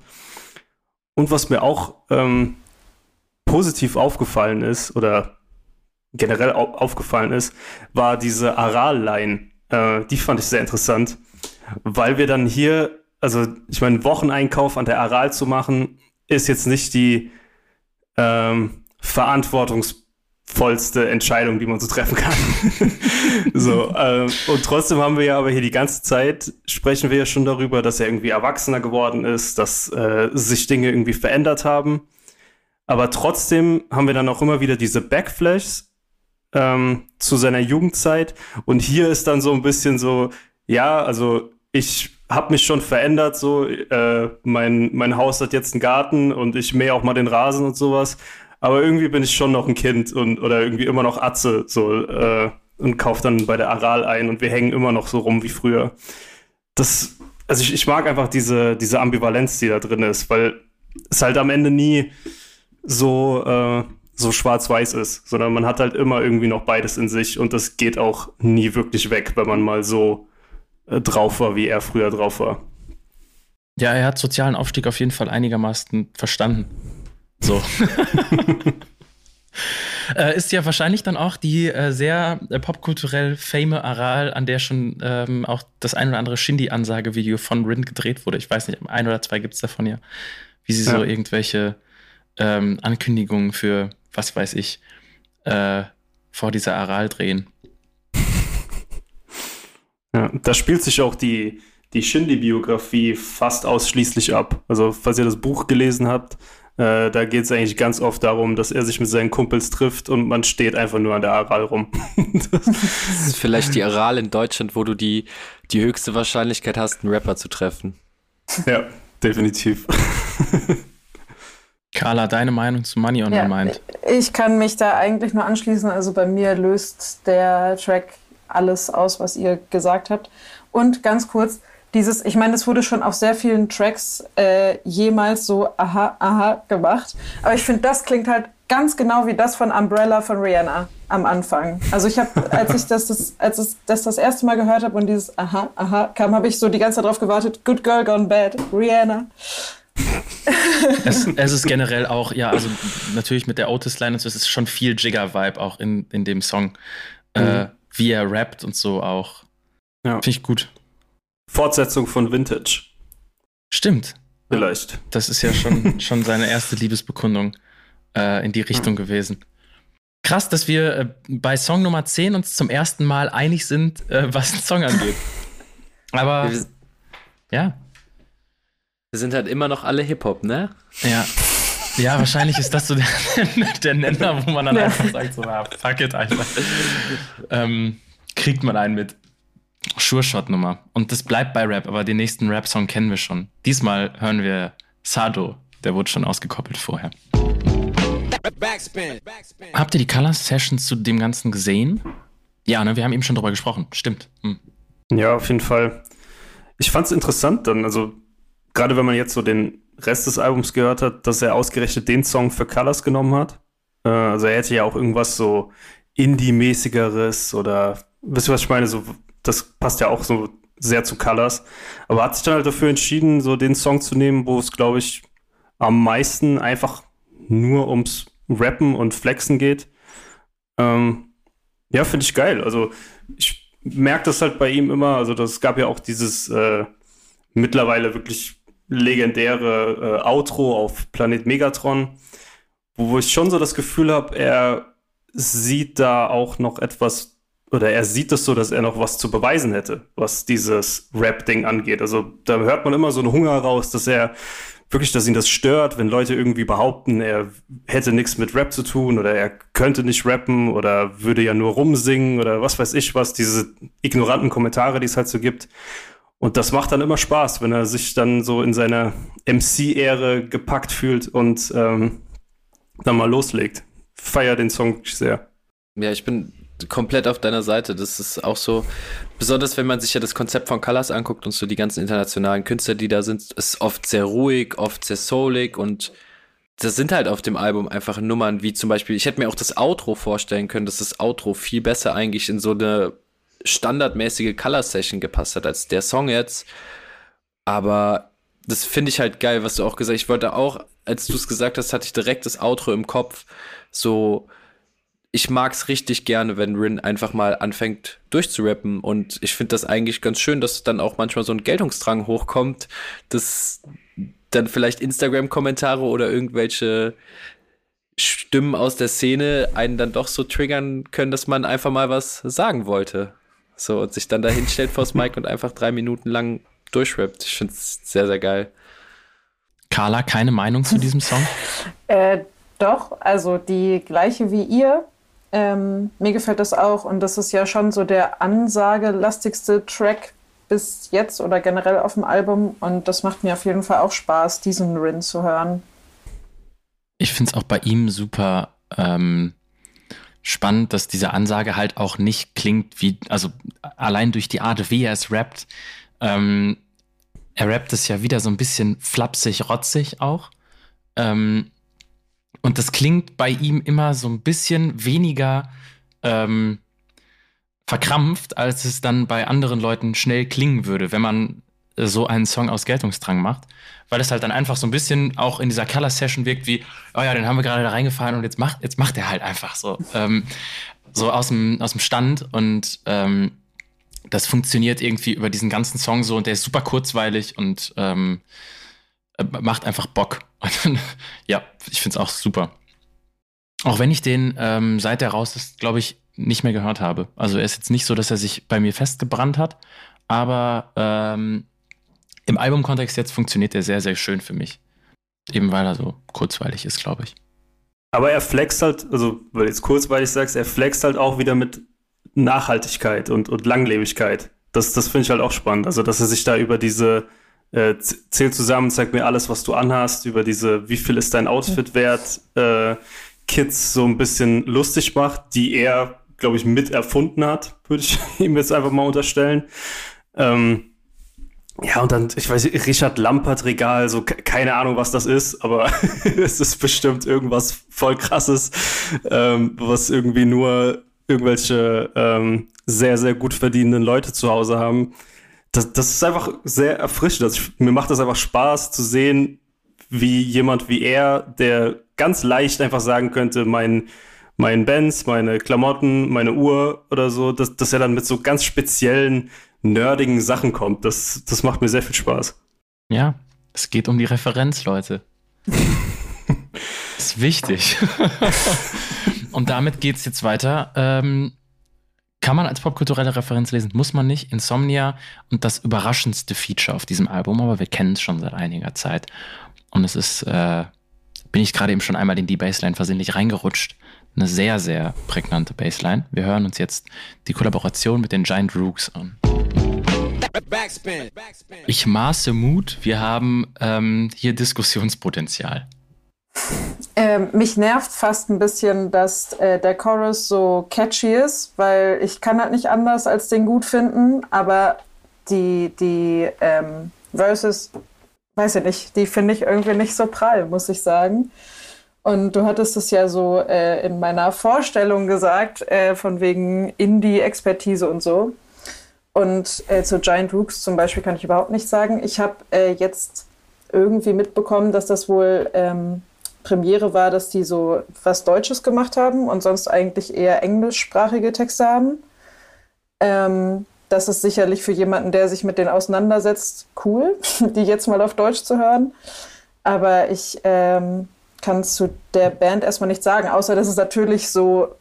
Und was mir auch ähm, positiv aufgefallen ist oder generell au aufgefallen ist, war diese Aral-Line. Äh, die fand ich sehr interessant, weil wir dann hier, also ich meine, Wocheneinkauf an der Aral zu machen, ist jetzt nicht die ähm, verantwortungs vollste Entscheidung, die man so treffen kann. (laughs) so, äh, und trotzdem haben wir ja aber hier die ganze Zeit, sprechen wir ja schon darüber, dass er irgendwie erwachsener geworden ist, dass äh, sich Dinge irgendwie verändert haben. Aber trotzdem haben wir dann auch immer wieder diese Backflashes ähm, zu seiner Jugendzeit. Und hier ist dann so ein bisschen so, ja, also ich habe mich schon verändert, so äh, mein, mein Haus hat jetzt einen Garten und ich mähe auch mal den Rasen und sowas aber irgendwie bin ich schon noch ein Kind und oder irgendwie immer noch Atze so äh, und kauf dann bei der Aral ein und wir hängen immer noch so rum wie früher. Das, also ich, ich mag einfach diese, diese Ambivalenz, die da drin ist, weil es halt am Ende nie so, äh, so schwarz-weiß ist, sondern man hat halt immer irgendwie noch beides in sich und das geht auch nie wirklich weg, wenn man mal so äh, drauf war, wie er früher drauf war. Ja, er hat sozialen Aufstieg auf jeden Fall einigermaßen verstanden. So. (laughs) äh, ist ja wahrscheinlich dann auch die äh, sehr äh, popkulturell fame Aral, an der schon ähm, auch das ein oder andere Shindy-Ansagevideo von Rin gedreht wurde. Ich weiß nicht, ein oder zwei gibt es davon ja. Wie sie ja. so irgendwelche ähm, Ankündigungen für, was weiß ich, äh, vor dieser Aral drehen. (laughs) Ja, da spielt sich auch die, die Shindy-Biografie fast ausschließlich ab. Also, falls ihr das Buch gelesen habt, äh, da geht es eigentlich ganz oft darum, dass er sich mit seinen Kumpels trifft und man steht einfach nur an der Aral rum. (laughs) das ist vielleicht die Aral in Deutschland, wo du die, die höchste Wahrscheinlichkeit hast, einen Rapper zu treffen. Ja, definitiv. (laughs) Carla, deine Meinung zu Money on ja, My Mind? Ich kann mich da eigentlich nur anschließen. Also bei mir löst der Track alles aus, was ihr gesagt habt. Und ganz kurz, dieses, ich meine, es wurde schon auf sehr vielen Tracks äh, jemals so aha, aha gemacht. Aber ich finde, das klingt halt ganz genau wie das von Umbrella von Rihanna am Anfang. Also ich habe, (laughs) als ich das, das, als ich das das erste Mal gehört habe und dieses aha, aha kam, habe ich so die ganze Zeit darauf gewartet, Good Girl Gone Bad, Rihanna. Es, es, ist generell auch, ja, also natürlich mit der Otis-Line, es ist schon viel Jigger-Vibe auch in, in dem Song. Äh, mhm. Äh, wie er rappt und so auch. Ja. Finde ich gut. Fortsetzung von Vintage. Stimmt. Vielleicht. Das ist ja schon, (laughs) schon seine erste Liebesbekundung äh, in die Richtung ja. gewesen. krass, dass wir äh, bei Song Nummer 10 uns zum ersten Mal einig sind, äh, was den Song angeht. (laughs) Aber ja, Wir sind halt immer noch alle Hip-Hop, ne? ja. Ja, wahrscheinlich ist das so der, (laughs) der Nenner, wo man dann Ja. einfach sagt, so, ah, fuck it, einfach. Ähm, kriegt man einen mit. Sure Shot Nummer. Und das bleibt bei Rap, aber den nächsten Rap-Song kennen wir schon. Diesmal hören wir Sado. Der wurde schon ausgekoppelt vorher. Habt ihr die Color Sessions zu dem Ganzen gesehen? Ja, ne, wir haben eben schon drüber gesprochen. Stimmt. Hm. Ja, auf jeden Fall. Ich fand es interessant dann, also gerade wenn man jetzt so den Rest des Albums gehört hat, dass er ausgerechnet den Song für Colors genommen hat. Äh, also er hätte ja auch irgendwas so Indie-mäßigeres oder, wisst ihr, was ich meine? So, das passt ja auch so sehr zu Colors. Aber hat sich dann halt dafür entschieden, so den Song zu nehmen, wo es, glaube ich, am meisten einfach nur ums Rappen und Flexen geht. Ähm, ja, finde ich geil. Also ich merke das halt bei ihm immer. Also das gab ja auch dieses äh, mittlerweile wirklich legendäre äh, Outro auf Planet Megatron, wo, wo ich schon so das Gefühl habe, er sieht da auch noch etwas oder er sieht es so, dass er noch was zu beweisen hätte, was dieses Rap-Ding angeht. Also da hört man immer so einen Hunger raus, dass er wirklich, dass ihn das stört, wenn Leute irgendwie behaupten, er hätte nichts mit Rap zu tun oder er könnte nicht rappen oder würde ja nur rumsingen oder was weiß ich was, diese ignoranten Kommentare, die es halt so gibt. Und das macht dann immer Spaß, wenn er sich dann so in seiner MC-Ehre gepackt fühlt und ähm, dann mal loslegt. Feier den Song sehr. Ja, ich bin komplett auf deiner Seite. Das ist auch so, besonders wenn man sich ja das Konzept von Colors anguckt und so die ganzen internationalen Künstler, die da sind, ist oft sehr ruhig, oft sehr soulig und das sind halt auf dem Album einfach Nummern wie zum Beispiel, ich hätte mir auch das Outro vorstellen können, dass das Outro viel besser eigentlich in so eine standardmäßige Color-Session gepasst hat als der Song jetzt. Aber das finde ich halt geil, was du auch gesagt hast. Ich wollte auch, als du es gesagt hast, hatte ich direkt das Outro im Kopf. So, ich mag's richtig gerne, wenn Rin einfach mal anfängt durchzurappen. Und ich finde das eigentlich ganz schön, dass dann auch manchmal so ein Geltungsdrang hochkommt, dass dann vielleicht Instagram-Kommentare oder irgendwelche Stimmen aus der Szene einen dann doch so triggern können, dass man einfach mal was sagen wollte. So, und sich dann da hinstellt vors Mic und einfach drei Minuten lang durchrappt. Ich finde es sehr, sehr geil. Carla, keine Meinung zu diesem Song? (laughs) Äh, doch, also die gleiche wie ihr. Ähm, mir gefällt das auch und das ist ja schon so der ansagelastigste Track bis jetzt oder generell auf dem Album und das macht mir auf jeden Fall auch Spaß, diesen Rin zu hören. Ich finde es auch bei ihm super ähm, spannend, dass diese Ansage halt auch nicht klingt wie, also allein durch die Art, wie er es rappt. Ähm, er rappt es ja wieder so ein bisschen flapsig, rotzig auch. Ähm, und das klingt bei ihm immer so ein bisschen weniger ähm, verkrampft, als es dann bei anderen Leuten schnell klingen würde, wenn man so einen Song aus Geltungsdrang macht. Weil es halt dann einfach so ein bisschen auch in dieser Color-Session wirkt wie, oh ja, den haben wir gerade da reingefahren und jetzt macht, jetzt macht er halt einfach so. Ähm, so aus dem, aus dem Stand und ähm, das funktioniert irgendwie über diesen ganzen Song so und der ist super kurzweilig und ähm, äh, macht einfach Bock. (laughs) Und, ja, ich find's auch super. Auch wenn ich den ähm, seit er raus ist, glaube ich, nicht mehr gehört habe. Also er ist jetzt nicht so, dass er sich bei mir festgebrannt hat, aber ähm, im Albumkontext jetzt funktioniert er sehr, sehr schön für mich. Eben weil er so kurzweilig ist, glaube ich. Aber er flext halt, also, weil du jetzt kurzweilig sagst, er flext halt auch wieder mit Nachhaltigkeit und, und Langlebigkeit. Das, das finde ich halt auch spannend. Also, dass er sich da über diese äh, zähl zusammen, zeig mir alles, was du anhast, über diese, wie viel ist dein Outfit wert, äh, Kids so ein bisschen lustig macht, die er, glaube ich, mit erfunden hat, würde ich (laughs) ihm jetzt einfach mal unterstellen. Ähm, ja, und dann, ich weiß Richard Lampert Regal, so ke- keine Ahnung, was das ist, aber (laughs) es ist bestimmt irgendwas voll krasses, ähm, was irgendwie nur irgendwelche ähm, sehr, sehr gut verdienenden Leute zu Hause haben. Das, das ist einfach sehr erfrischend. Also ich, mir macht das einfach Spaß zu sehen, wie jemand wie er, der ganz leicht einfach sagen könnte, mein, mein Benz, meine Klamotten, meine Uhr oder so, dass, dass er dann mit so ganz speziellen, nerdigen Sachen kommt. Das, das macht mir sehr viel Spaß. Ja, es geht um die Referenz, Leute. es (laughs) ist wichtig. (laughs) und damit geht's jetzt weiter. Ähm, kann man als popkulturelle Referenz lesen, muss man nicht. Insomnia und das überraschendste Feature auf diesem Album, aber wir kennen es schon seit einiger Zeit. Und es ist, äh, bin ich gerade eben schon einmal in die Bassline versehentlich reingerutscht. Eine sehr, sehr prägnante Bassline. Wir hören uns jetzt die Kollaboration mit den Giant Rooks an. Ich maße Mut, wir haben ähm, hier Diskussionspotenzial. Ähm, mich nervt fast ein bisschen, dass äh, der Chorus so catchy ist, weil ich kann halt nicht anders als den gut finden, aber die, die ähm, Verses, weiß ich nicht, die finde ich irgendwie nicht so prall, muss ich sagen. Und du hattest es ja so äh, in meiner Vorstellung gesagt, äh, von wegen Indie-Expertise und so. Und äh, zu Giant Rooks zum Beispiel kann ich überhaupt nichts sagen. Ich habe äh, jetzt irgendwie mitbekommen, dass das wohl ähm, Premiere war, dass die so was Deutsches gemacht haben und sonst eigentlich eher englischsprachige Texte haben. Ähm, das ist sicherlich für jemanden, der sich mit denen auseinandersetzt, cool, (laughs) die jetzt mal auf Deutsch zu hören. Aber ich ähm, kann zu der Band erstmal nichts sagen, außer dass es natürlich so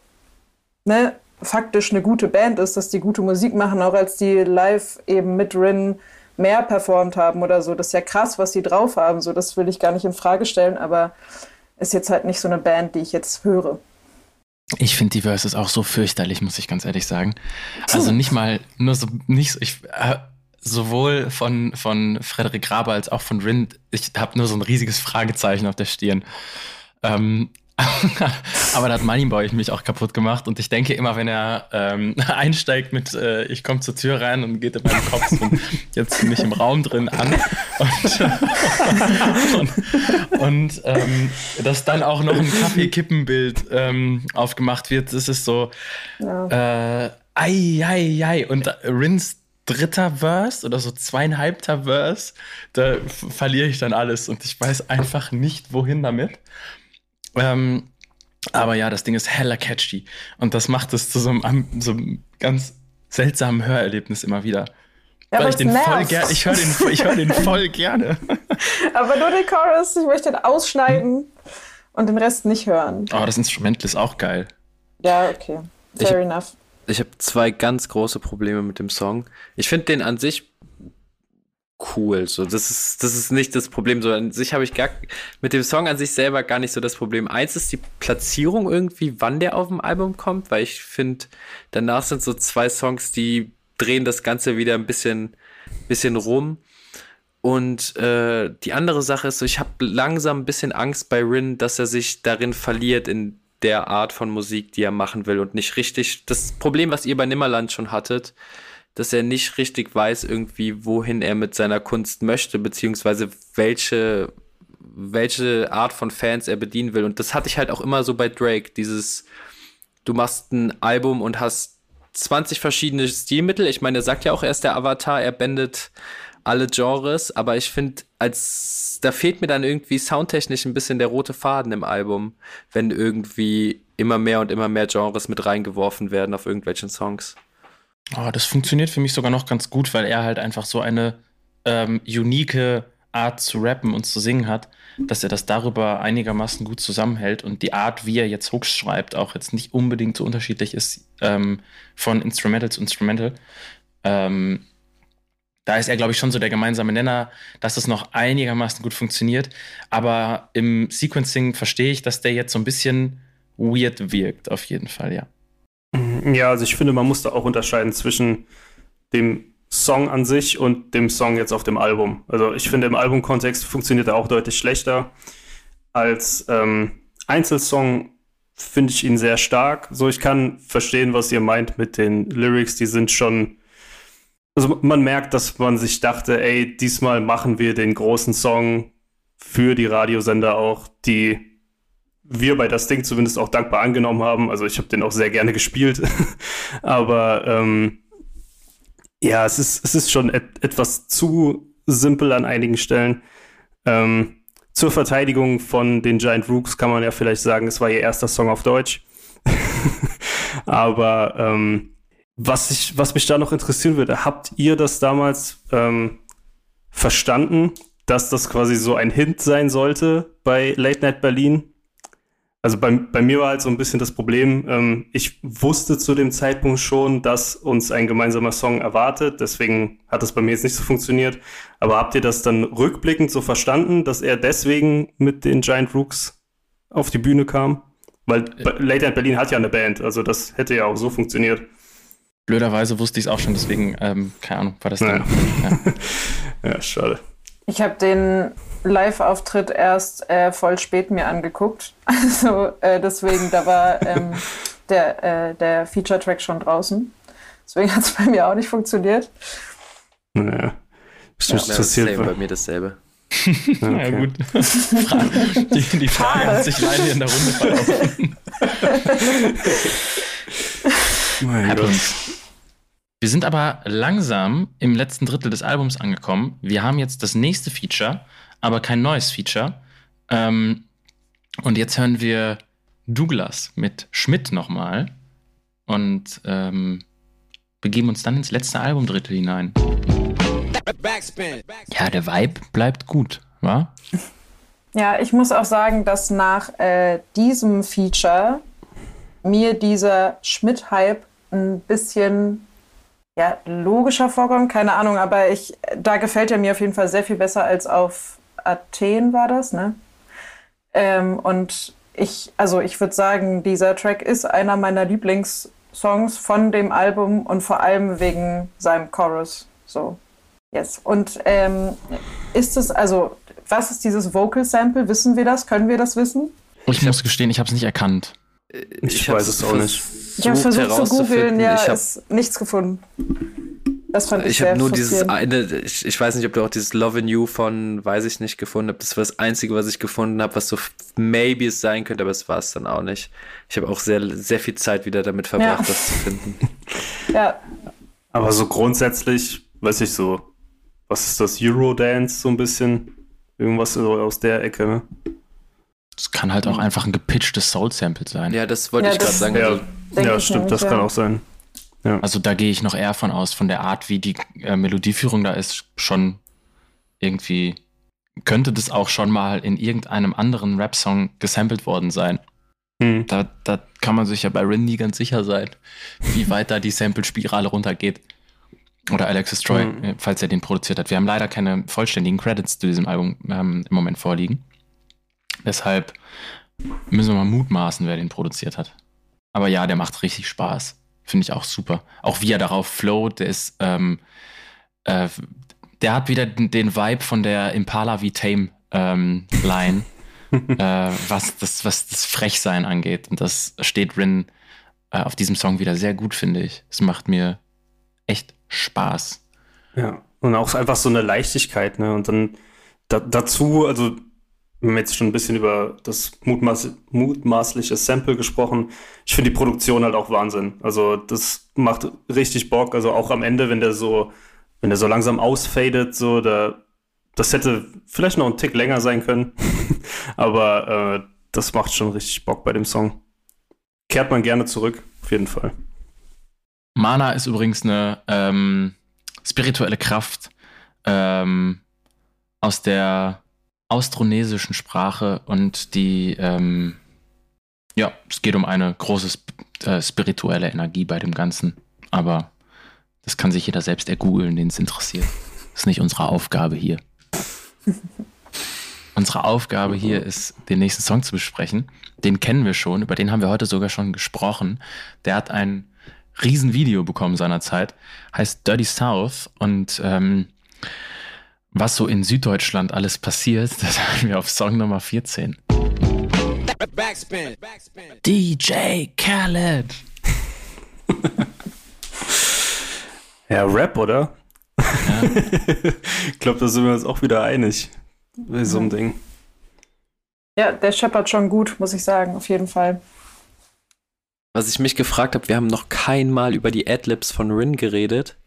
ne, faktisch eine gute Band ist, dass die gute Musik machen, auch als die live eben mit Rin mehr performt haben oder so. Das ist ja krass, was die drauf haben. So, das will ich gar nicht in Frage stellen, aber ist jetzt halt nicht so eine Band, die ich jetzt höre. Ich finde die Verses auch so fürchterlich, muss ich ganz ehrlich sagen. Also nicht mal, nur so, nicht so, ich, äh, sowohl von, von Frederik Graber als auch von Rind, ich habe nur so ein riesiges Fragezeichen auf der Stirn. Ähm, (laughs) aber da hat Moneyboy mich auch kaputt gemacht und ich denke immer, wenn er ähm, (laughs) einsteigt mit äh, ich komme zur Tür rein und geht in meinem Kopf und jetzt bin ich im Raum drin an (laughs) und, und, und ähm, dass dann auch noch ein Kaffeekippenbild ähm, aufgemacht wird, das ist so ja. äh, ei, ei, ei. und Rins dritter Verse oder so zweieinhalbter Verse, da verliere ich dann alles und ich weiß einfach nicht, wohin damit. Ähm, aber ja, das Ding ist hella catchy. Und das macht es zu so einem, so einem ganz seltsamen Hörerlebnis immer wieder. Ja, Weil ich den voll gerne, ich höre den, ich hör den voll (laughs) gerne. aber nur den Chorus, ich möchte den ausschneiden und den Rest nicht hören. Aber oh, das Instrumental ist auch geil. Ja, okay. Fair ich, enough. Ich habe zwei ganz große Probleme mit dem Song. Ich finde den an sich cool. So, das ist, das ist nicht das Problem. So, an sich habe ich gar mit dem Song an sich selber gar nicht so das Problem. Eins ist die Platzierung irgendwie, wann der auf dem Album kommt, weil ich finde, danach sind so zwei Songs, die drehen das Ganze wieder ein bisschen, bisschen rum. Und äh, die andere Sache ist so, ich habe langsam ein bisschen Angst bei Rin, dass er sich darin verliert in der Art von Musik, die er machen will und nicht richtig. Das Problem, was ihr bei Nimmerland schon hattet, dass er nicht richtig weiß irgendwie, wohin er mit seiner Kunst möchte, beziehungsweise welche, welche Art von Fans er bedienen will. Und das hatte ich halt auch immer so bei Drake, dieses, du machst ein Album und hast 20 verschiedene Stilmittel. Ich meine, er sagt ja auch, er ist der Avatar, er bändet alle Genres, aber ich finde, als da fehlt mir dann irgendwie soundtechnisch ein bisschen der rote Faden im Album, wenn irgendwie immer mehr und immer mehr Genres mit reingeworfen werden auf irgendwelchen Songs. Oh, das funktioniert für mich sogar noch ganz gut, weil er halt einfach so eine ähm, unique Art zu rappen und zu singen hat, dass er das darüber einigermaßen gut zusammenhält und die Art, wie er jetzt Hooks schreibt, auch jetzt nicht unbedingt so unterschiedlich ist ähm, von Instrumental zu Instrumental. Ähm, da ist er, glaube ich, schon so der gemeinsame Nenner, dass es noch einigermaßen gut funktioniert. Aber im Sequencing verstehe ich, dass der jetzt so ein bisschen weird wirkt, auf jeden Fall, ja. Ja, also ich finde, man muss da auch unterscheiden zwischen dem Song an sich und dem Song jetzt auf dem Album. Also ich finde, im Albumkontext funktioniert er auch deutlich schlechter. Als ähm, Einzelsong finde ich ihn sehr stark. So, ich kann verstehen, was ihr meint mit den Lyrics. Die sind schon. Also man merkt, dass man sich dachte, ey, diesmal machen wir den großen Song für die Radiosender auch, die wir bei das Ding zumindest auch dankbar angenommen haben. Also ich habe den auch sehr gerne gespielt. (laughs) Aber ähm, ja, es ist, es ist schon et etwas zu simpel an einigen Stellen. Ähm, zur Verteidigung von den Giant Rooks kann man ja vielleicht sagen, es war ihr erster Song auf Deutsch. (laughs) Aber ähm, was, ich, was mich da noch interessieren würde, habt ihr das damals ähm, verstanden, dass das quasi so ein Hint sein sollte bei Late Night Berlin? Also bei, bei mir war halt so ein bisschen das Problem, ähm, ich wusste zu dem Zeitpunkt schon, dass uns ein gemeinsamer Song erwartet, deswegen hat das bei mir jetzt nicht so funktioniert. Aber habt ihr das dann rückblickend so verstanden, dass er deswegen mit den Giant Rooks auf die Bühne kam? Weil äh. Late Night Berlin hat ja eine Band, also das hätte ja auch so funktioniert. Blöderweise wusste ich es auch schon, deswegen, ähm, keine Ahnung, war das dann. Ja, (laughs) ja schade. Ich habe den Live-Auftritt erst äh, voll spät mir angeguckt. (laughs) Also äh, deswegen, da war ähm, der, äh, der Feature-Track schon draußen. Deswegen hat es bei mir auch nicht funktioniert. Naja. Ja, interessiert bei mir dasselbe. (laughs) okay. Na gut. (laughs) die, die Frage hat sich leider in der Runde verlaufen. mein Gott. Wir sind aber langsam im letzten Drittel des Albums angekommen. Wir haben jetzt das nächste Feature aber kein neues Feature. Ähm, und jetzt hören wir Douglas mit Schmidt nochmal und ähm, begeben uns dann ins letzte Albumdrittel hinein. Ja, der Vibe bleibt gut, wa? Ja, ich muss auch sagen, dass nach äh, diesem Feature mir dieser Schmidt-Hype ein bisschen ja, logischer vorkommt, keine Ahnung, aber ich, da gefällt er mir auf jeden Fall sehr viel besser als auf Athen war das, ne? Ähm, und ich, also ich würde sagen, dieser Track ist einer meiner Lieblingssongs von dem Album und vor allem wegen seinem Chorus. So, yes. Und ähm, ist es, also, was ist dieses Vocal Sample? Wissen wir das? Können wir das wissen? Ich muss gestehen, ich habe es nicht erkannt. Ich, ich weiß es auch nicht. Ich habe versucht zu googeln, ja, ist nichts gefunden. Das fand ich Ich habe nur dieses eine, ich, ich weiß nicht, ob du auch dieses Love in You von, weiß ich nicht, gefunden hast. Das war das Einzige, was ich gefunden habe, was so maybe es sein könnte, aber es war es dann auch nicht. Ich habe auch sehr, sehr viel Zeit wieder damit verbracht, ja. das zu finden. (laughs) Ja. Aber so grundsätzlich, weiß ich so, was ist das, Eurodance so ein bisschen? Irgendwas aus der Ecke, ne? Das kann halt auch einfach ein gepitchtes Soul-Sample sein. Ja, das wollte ja, ich gerade sagen. Ja, ja stimmt, das kann auch sein. Ja. Also da gehe ich noch eher von aus, von der Art, wie die äh, Melodieführung da ist, schon irgendwie könnte das auch schon mal in irgendeinem anderen Rap-Song gesampelt worden sein. Hm. Da, da kann man sich ja bei Rin nie ganz sicher sein, wie weit da die Sample-Spirale runtergeht. Oder Alexis Troy, hm. Äh, falls er den produziert hat. Wir haben leider keine vollständigen Credits zu diesem Album ähm, im Moment vorliegen. Deshalb müssen wir mal mutmaßen, wer den produziert hat. Aber ja, der macht richtig Spaß. Finde ich auch super. Auch wie er darauf float, der ist, ähm, äh, der hat wieder den Vibe von der Impala wie Tame ähm, Line, (laughs) äh, was das, was das Frechsein angeht. Und das steht Rin äh, auf diesem Song wieder sehr gut, finde ich. Es macht mir echt Spaß. Ja, und auch einfach so eine Leichtigkeit, ne? Und dann da, dazu, also wir haben jetzt schon ein bisschen über das mutmaß, mutmaßliche Sample gesprochen. Ich finde die Produktion halt auch Wahnsinn. Also das macht richtig Bock. Also auch am Ende, wenn der so, wenn der so langsam ausfadet, so, da, das hätte vielleicht noch ein Tick länger sein können. (laughs) Aber äh, das macht schon richtig Bock bei dem Song. Kehrt man gerne zurück, auf jeden Fall. Mana ist übrigens eine ähm, spirituelle Kraft ähm, aus der austronesischen Sprache und die, ähm, ja, es geht um eine große äh, spirituelle Energie bei dem Ganzen. Aber das kann sich jeder selbst ergoogeln, den es interessiert. Das ist nicht unsere Aufgabe hier. (laughs) unsere Aufgabe hier ist, den nächsten Song zu besprechen. Den kennen wir schon, über den haben wir heute sogar schon gesprochen. Der hat ein Riesenvideo bekommen seinerzeit, heißt Dirty South und ähm, was so in Süddeutschland alles passiert, (laughs) das haben wir auf Song Nummer 14. Backspin. DJ Khaled. (laughs) ja, Rap, oder? Ja. (laughs) ich glaube, da sind wir uns auch wieder einig bei so einem Ding. Ja, der scheppert schon gut, muss ich sagen, auf jeden Fall. Was ich mich gefragt habe, wir haben noch kein Mal über die Adlibs von Rin geredet.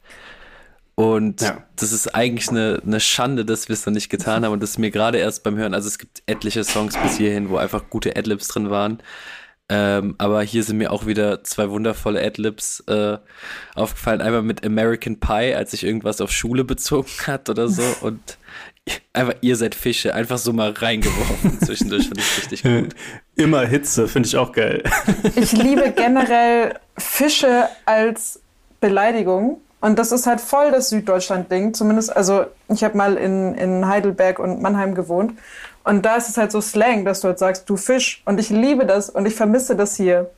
Und ja. das ist eigentlich eine, eine Schande, dass wir es noch nicht getan haben und das ist mir gerade erst beim Hören, also es gibt etliche Songs bis hierhin, wo einfach gute Adlibs drin waren. Ähm, aber hier sind mir auch wieder zwei wundervolle Adlibs äh, aufgefallen. Einmal mit American Pie, als sich irgendwas auf Schule bezogen hat oder so. (laughs) Und einfach, ihr seid Fische, einfach so mal reingeworfen zwischendurch. Finde ich richtig gut. Immer Hitze, finde ich auch geil. Ich liebe generell Fische als Beleidigung. Und das ist halt voll das Süddeutschland-Ding. Zumindest, also ich habe mal in, in Heidelberg und Mannheim gewohnt. Und da ist es halt so Slang, dass du halt sagst, du Fisch. Und ich liebe das und ich vermisse das hier.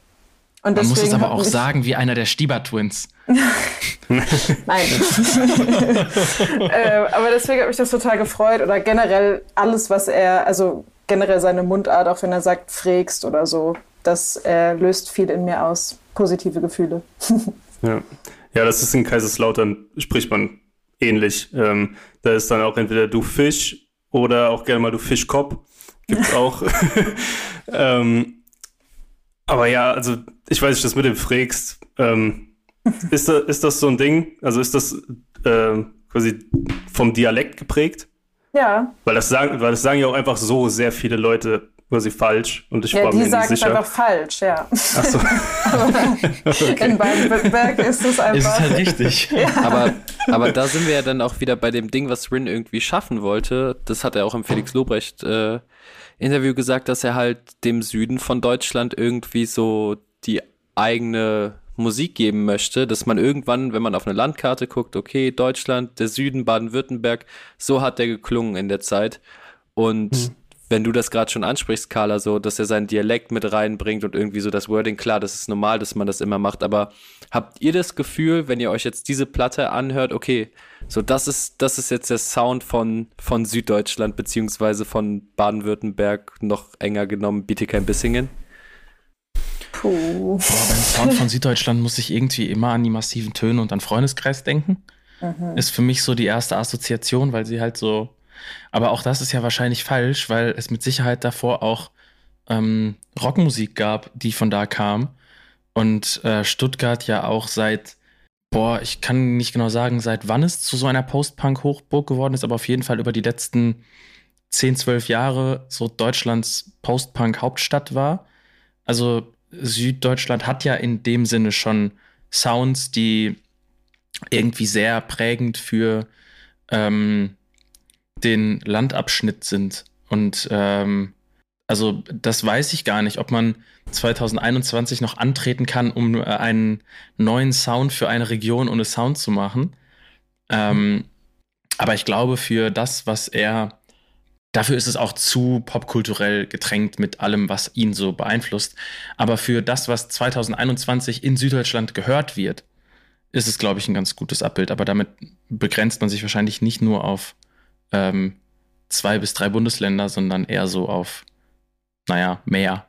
Und Man muss es aber auch sagen, wie einer der Stieber-Twins. (laughs) Nein. (laughs) äh, aber deswegen hat mich das total gefreut. Oder generell alles, was er, also generell seine Mundart, auch wenn er sagt, frägst oder so, das äh, löst viel in mir aus. Positive Gefühle. (laughs) ja. Ja, das ist in Kaiserslautern, spricht man ähnlich. Ähm, da ist dann auch entweder du Fisch oder auch gerne mal du Fischkopf. Gibt's (laughs) auch. (laughs) ähm, aber ja, also ich weiß nicht, das mit dem Frägst. Ähm, ist, da, ist das so ein Ding? Also ist das äh, quasi vom Dialekt geprägt? Ja. Weil das sagen, weil das sagen ja auch einfach so sehr viele Leute quasi falsch. Und ich ja, war die mir sagen nicht sicher. einfach falsch, ja. Ach so. (laughs) okay. In Baden-Württemberg ist es einfach. Ist es halt richtig. (laughs) ja. aber, aber da sind wir ja dann auch wieder bei dem Ding, was Rin irgendwie schaffen wollte. Das hat er auch im Felix Lobrecht äh, Interview gesagt, dass er halt dem Süden von Deutschland irgendwie so die eigene Musik geben möchte, dass man irgendwann, wenn man auf eine Landkarte guckt, okay, Deutschland, der Süden, Baden-Württemberg, so hat der geklungen in der Zeit. Und hm wenn du das gerade schon ansprichst, Carla, so, dass er seinen Dialekt mit reinbringt und irgendwie so das Wording, klar, das ist normal, dass man das immer macht, aber habt ihr das Gefühl, wenn ihr euch jetzt diese Platte anhört, okay, so das ist, das ist jetzt der Sound von, von Süddeutschland, beziehungsweise von Baden-Württemberg, noch enger genommen, Bietigheim-Bissingen? Puh. Boah, beim Sound von Süddeutschland muss ich irgendwie immer an die massiven Töne und an Freundeskreis denken. Mhm. Ist für mich so die erste Assoziation, weil sie halt so aber auch das ist ja wahrscheinlich falsch, weil es mit Sicherheit davor auch ähm, Rockmusik gab, die von da kam. Und äh, Stuttgart ja auch seit, boah, ich kann nicht genau sagen, seit wann es zu so einer Post-Punk-Hochburg geworden ist, aber auf jeden Fall über die letzten 10, 12 Jahre so Deutschlands Post-Punk-Hauptstadt war. Also Süddeutschland hat ja in dem Sinne schon Sounds, die irgendwie sehr prägend für ähm, den Landabschnitt sind. Und ähm, also das weiß ich gar nicht, ob man 2021 noch antreten kann, um einen neuen Sound für eine Region ohne Sound zu machen. Ähm, aber ich glaube, für das, was er, dafür ist es auch zu popkulturell getränkt mit allem, was ihn so beeinflusst. Aber für das, was 2021 in Süddeutschland gehört wird, ist es, glaube ich, ein ganz gutes Abbild. Aber damit begrenzt man sich wahrscheinlich nicht nur auf ähm, zwei bis drei Bundesländer, sondern eher so auf, naja, mehr.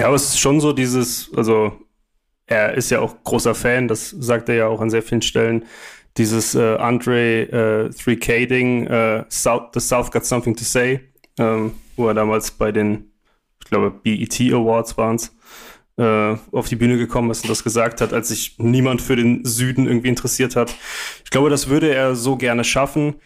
Ja, aber es ist schon so dieses, also er ist ja auch großer Fan, das sagt er ja auch an sehr vielen Stellen, dieses äh, Andre äh, 3K-Ding, äh, South, The South Got Something to Say, ähm, wo er damals bei den, ich glaube, BET Awards waren es, äh, auf die Bühne gekommen ist und das gesagt hat, als sich niemand für den Süden irgendwie interessiert hat. Ich glaube, das würde er so gerne schaffen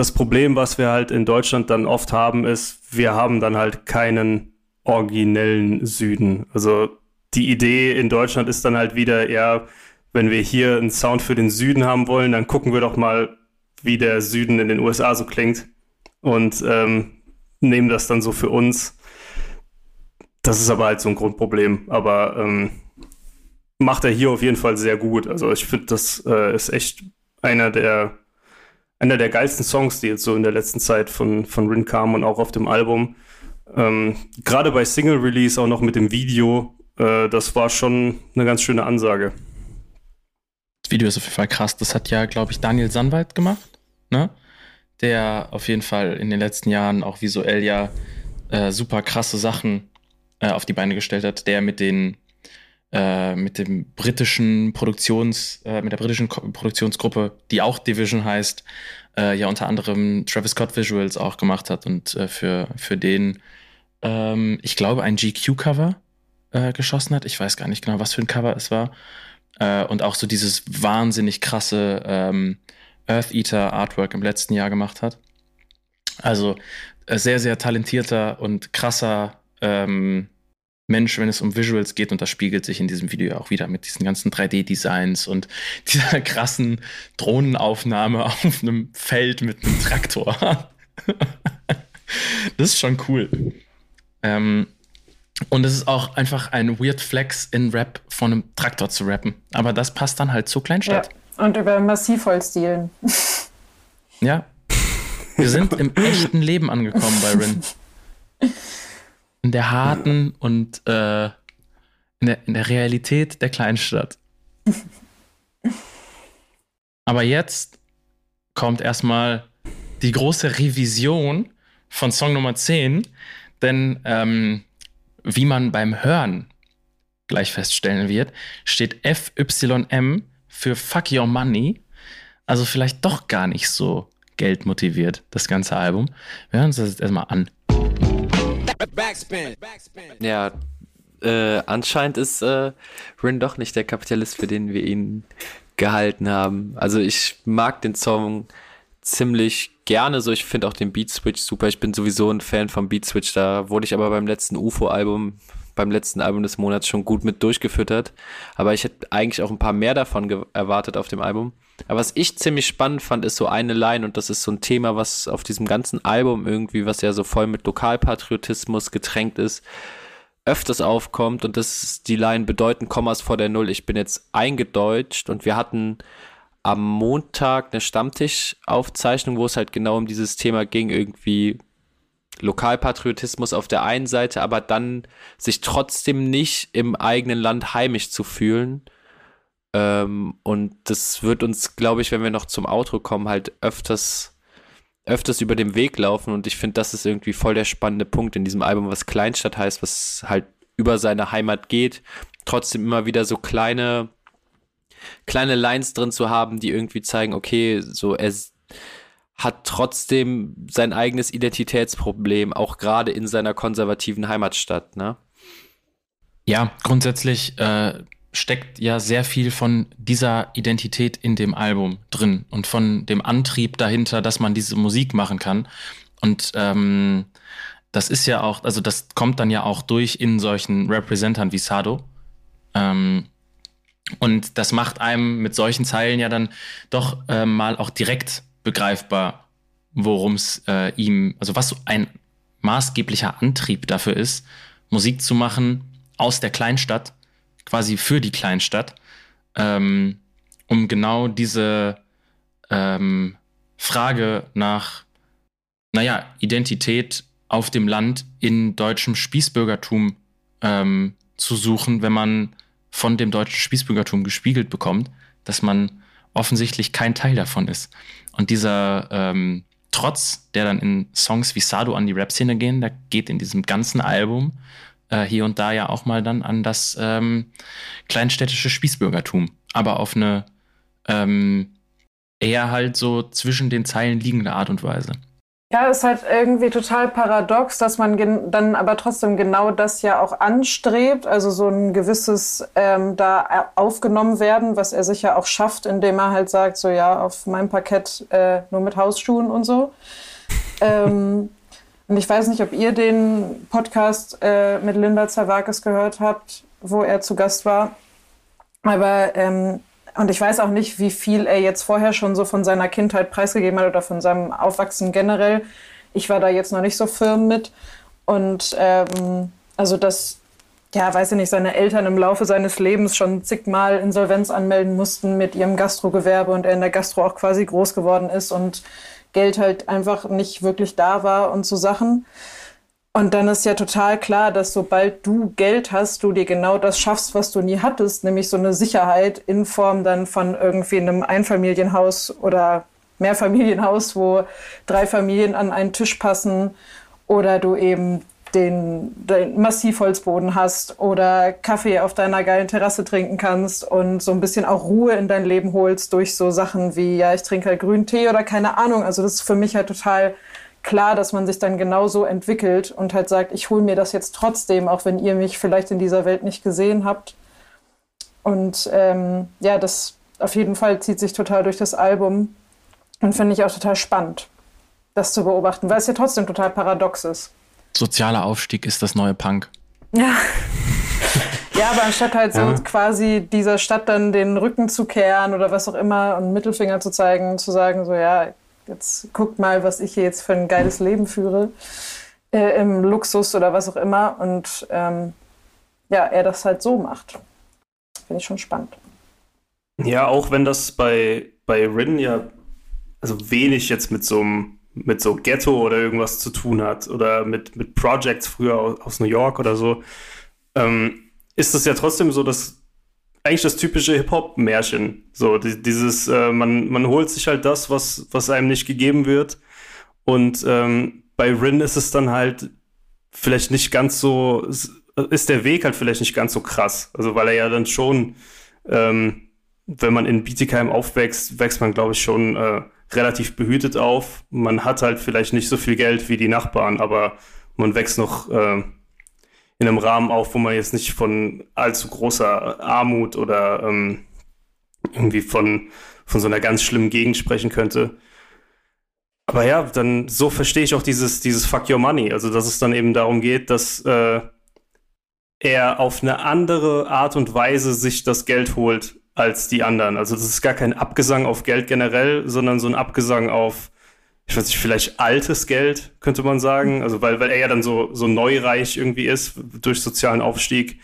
das Problem, was wir halt in Deutschland dann oft haben, ist, wir haben dann halt keinen originellen Süden. Also die Idee in Deutschland ist dann halt wieder, ja, wenn wir hier einen Sound für den Süden haben wollen, dann gucken wir doch mal, wie der Süden in den USA so klingt und ähm, nehmen das dann so für uns. Das ist aber halt so ein Grundproblem. Aber ähm, macht er hier auf jeden Fall sehr gut. Also ich finde, das äh, ist echt einer der einer der geilsten Songs, die jetzt so in der letzten Zeit von, von Rin kamen und auch auf dem Album. Ähm, Gerade bei Single Release auch noch mit dem Video, äh, das war schon eine ganz schöne Ansage. Das Video ist auf jeden Fall krass. Das hat ja, glaube ich, Daniel Sandwald gemacht, ne? Der auf jeden Fall in den letzten Jahren auch visuell ja äh, super krasse Sachen äh, auf die Beine gestellt hat. Der mit den äh, mit dem britischen Produktions, äh, mit der britischen Ko Produktionsgruppe, die auch Division heißt, äh, ja unter anderem Travis Scott Visuals auch gemacht hat und äh, für, für den, ähm, ich glaube, ein GQ-Cover äh, geschossen hat. Ich weiß gar nicht genau, was für ein Cover es war. Und auch so dieses wahnsinnig krasse ähm, Earth Eater Artwork im letzten Jahr gemacht hat. Also sehr, sehr talentierter und krasser ähm, Mensch, wenn es um Visuals geht und das spiegelt sich in diesem Video auch wieder mit diesen ganzen 3D-Designs und (laughs) dieser krassen Drohnenaufnahme auf einem Feld mit einem Traktor. (laughs) das ist schon cool. Ähm, und es ist auch einfach ein weird Flex in Rap von einem Traktor zu rappen. Aber das passt dann halt zur Kleinstadt. Ja. Und über Massivholzdielen. ja. Wir sind im echten Leben angekommen bei Rin. (laughs) In der harten und äh, in, der, in der Realität der Kleinstadt. Aber jetzt kommt erstmal die große Revision von Song Nummer 10, denn ähm, wie man beim Hören gleich feststellen wird, steht FYM für Fuck Your Money. Also vielleicht doch gar nicht so geldmotiviert, das ganze Album. Wir hören uns das jetzt erstmal an. Ja, äh, anscheinend ist äh, Rin doch nicht der Kapitalist, für den wir ihn gehalten haben. Also ich mag den Song ziemlich gerne so. Ich finde auch den Beat Switch super. Ich bin sowieso ein Fan vom Beat Switch. Da wurde ich aber beim letzten UFO-Album, beim letzten Album des Monats schon gut mit durchgefüttert. Aber ich hätte eigentlich auch ein paar mehr davon erwartet auf dem Album. Aber was ich ziemlich spannend fand, ist so eine Line und das ist so ein Thema, was auf diesem ganzen Album irgendwie, was ja so voll mit Lokalpatriotismus getränkt ist, öfters aufkommt und das ist die Line bedeuten Kommas vor der Null. Ich bin jetzt eingedeutscht und wir hatten am Montag eine Stammtischaufzeichnung, wo es halt genau um dieses Thema ging, irgendwie Lokalpatriotismus auf der einen Seite, aber dann sich trotzdem nicht im eigenen Land heimisch zu fühlen. Ähm, und das wird uns, glaube ich, wenn wir noch zum Outro kommen, halt öfters, öfters über den Weg laufen. Und ich finde, das ist irgendwie voll der spannende Punkt in diesem Album, was Kleinstadt heißt, was halt über seine Heimat geht. Trotzdem immer wieder so kleine kleine Lines drin zu haben, die irgendwie zeigen, okay, so er hat trotzdem sein eigenes Identitätsproblem, auch gerade in seiner konservativen Heimatstadt, ne? Ja, grundsätzlich äh, steckt ja sehr viel von dieser Identität in dem Album drin und von dem Antrieb dahinter, dass man diese Musik machen kann. Und ähm, das ist ja auch, also das kommt dann ja auch durch in solchen Representern wie Sado. Ähm, und das macht einem mit solchen Zeilen ja dann doch äh, mal auch direkt begreifbar, worum es äh, ihm, also was ein maßgeblicher Antrieb dafür ist, Musik zu machen aus der Kleinstadt, quasi für die Kleinstadt, ähm, um genau diese ähm, Frage nach, naja, Identität auf dem Land in deutschem Spießbürgertum ähm, zu suchen, wenn man von dem deutschen Spießbürgertum gespiegelt bekommt, dass man offensichtlich kein Teil davon ist. Und dieser ähm, Trotz, der dann in Songs wie Sado an die Rap-Szene gehen, der geht in diesem ganzen Album äh, hier und da ja auch mal dann an das ähm, kleinstädtische Spießbürgertum, aber auf eine ähm, eher halt so zwischen den Zeilen liegende Art und Weise. Ja, ist halt irgendwie total paradox, dass man dann aber trotzdem genau das ja auch anstrebt, also so ein gewisses ähm, da aufgenommen werden, was er sich ja auch schafft, indem er halt sagt, so ja, auf meinem Parkett äh, nur mit Hausschuhen und so. (laughs) ähm, und ich weiß nicht, ob ihr den Podcast äh, mit Linda Zerwakis gehört habt, wo er zu Gast war. Aber ähm, und ich weiß auch nicht, wie viel er jetzt vorher schon so von seiner Kindheit preisgegeben hat oder von seinem Aufwachsen generell. Ich war da jetzt noch nicht so firm mit. Und ähm, also dass, ja, weiß ich nicht, seine Eltern im Laufe seines Lebens schon zigmal Insolvenz anmelden mussten mit ihrem Gastrogewerbe und er in der Gastro auch quasi groß geworden ist und Geld halt einfach nicht wirklich da war und so Sachen. Und dann ist ja total klar, dass sobald du Geld hast, du dir genau das schaffst, was du nie hattest, nämlich so eine Sicherheit in Form dann von irgendwie einem Einfamilienhaus oder Mehrfamilienhaus, wo drei Familien an einen Tisch passen oder du eben den, den Massivholzboden hast oder Kaffee auf deiner geilen Terrasse trinken kannst und so ein bisschen auch Ruhe in dein Leben holst durch so Sachen wie, ja, ich trinke halt grünen Tee oder keine Ahnung. Also das ist für mich halt total klar, dass man sich dann genauso entwickelt und halt sagt, ich hole mir das jetzt trotzdem, auch wenn ihr mich vielleicht in dieser Welt nicht gesehen habt. Und ähm, ja, das auf jeden Fall zieht sich total durch das Album und finde ich auch total spannend, das zu beobachten, weil es ja trotzdem total paradox ist. Sozialer Aufstieg ist das neue Punk. Ja. Ja, aber anstatt halt so quasi dieser Stadt dann den Rücken zu kehren oder was auch immer und Mittelfinger zu zeigen, zu sagen, so ja, jetzt guckt mal, was ich hier jetzt für ein geiles Leben führe, äh, im Luxus oder was auch immer. Und ähm, ja, er das halt so macht. Finde ich schon spannend. Ja, auch wenn das bei, bei Rin ja also wenig jetzt mit so einem mit so Ghetto oder irgendwas zu tun hat oder mit, mit Projects früher aus, aus New York oder so, ähm, ist es ja trotzdem so, dass eigentlich das typische Hip-Hop-Märchen. So, die, dieses, äh, man, man holt sich halt das, was, was einem nicht gegeben wird. Und ähm, bei Rin ist es dann halt vielleicht nicht ganz so, ist der Weg halt vielleicht nicht ganz so krass. Also, weil er ja dann schon, ähm, wenn man in Bietigheim aufwächst, wächst man, glaube ich, schon äh, relativ behütet auf. Man hat halt vielleicht nicht so viel Geld wie die Nachbarn, aber man wächst noch äh, in einem Rahmen auf, wo man jetzt nicht von allzu großer Armut oder ähm, irgendwie von, von so einer ganz schlimmen Gegend sprechen könnte. Aber ja, dann so verstehe ich auch dieses, dieses Fuck Your Money. Also, dass es dann eben darum geht, dass äh, er auf eine andere Art und Weise sich das Geld holt, als die anderen. Also das ist gar kein Abgesang auf Geld generell, sondern so ein Abgesang auf, ich weiß nicht, vielleicht altes Geld, könnte man sagen. Also weil, weil er ja dann so, so neureich irgendwie ist durch sozialen Aufstieg.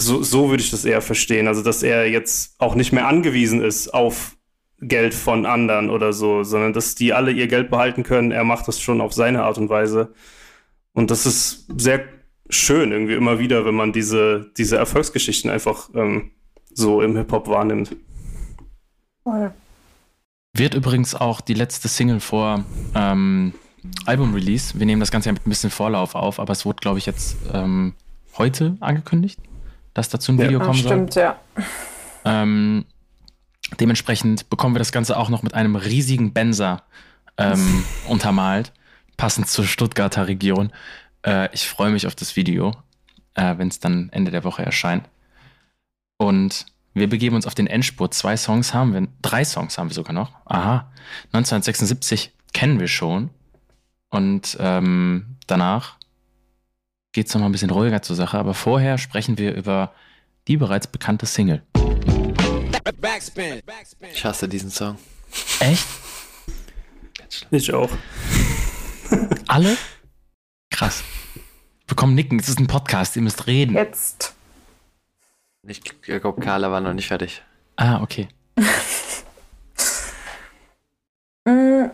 So, so würde ich das eher verstehen. Also dass er jetzt auch nicht mehr angewiesen ist auf Geld von anderen oder so, sondern dass die alle ihr Geld behalten können. Er macht das schon auf seine Art und Weise. Und das ist sehr schön irgendwie immer wieder, wenn man diese, diese Erfolgsgeschichten einfach ähm, so im Hip-Hop wahrnimmt. Voll. Wird übrigens auch die letzte Single vor ähm, Album-Release. Wir nehmen das Ganze ja mit ein bisschen Vorlauf auf, aber es wurde, glaube ich, jetzt ähm, heute angekündigt, dass dazu ein Video ja. kommen soll. Stimmt, ja. Ähm, dementsprechend bekommen wir das Ganze auch noch mit einem riesigen Benzer ähm, (laughs) untermalt, passend zur Stuttgarter Region. Äh, ich freue mich auf das Video, äh, wenn es dann Ende der Woche erscheint. Und wir begeben uns auf den Endspurt. Zwei Songs haben wir, drei Songs haben wir sogar noch. Aha. 1976 kennen wir schon. Und ähm, danach geht es nochmal ein bisschen ruhiger zur Sache. Aber vorher sprechen wir über die bereits bekannte Single. Ich hasse diesen Song. Echt? Ich auch. Alle? Krass. Bekommen Nicken. Es ist ein Podcast. Ihr müsst reden. Jetzt. Ich glaube, Carla war noch nicht fertig. Ah, okay. (laughs) mm,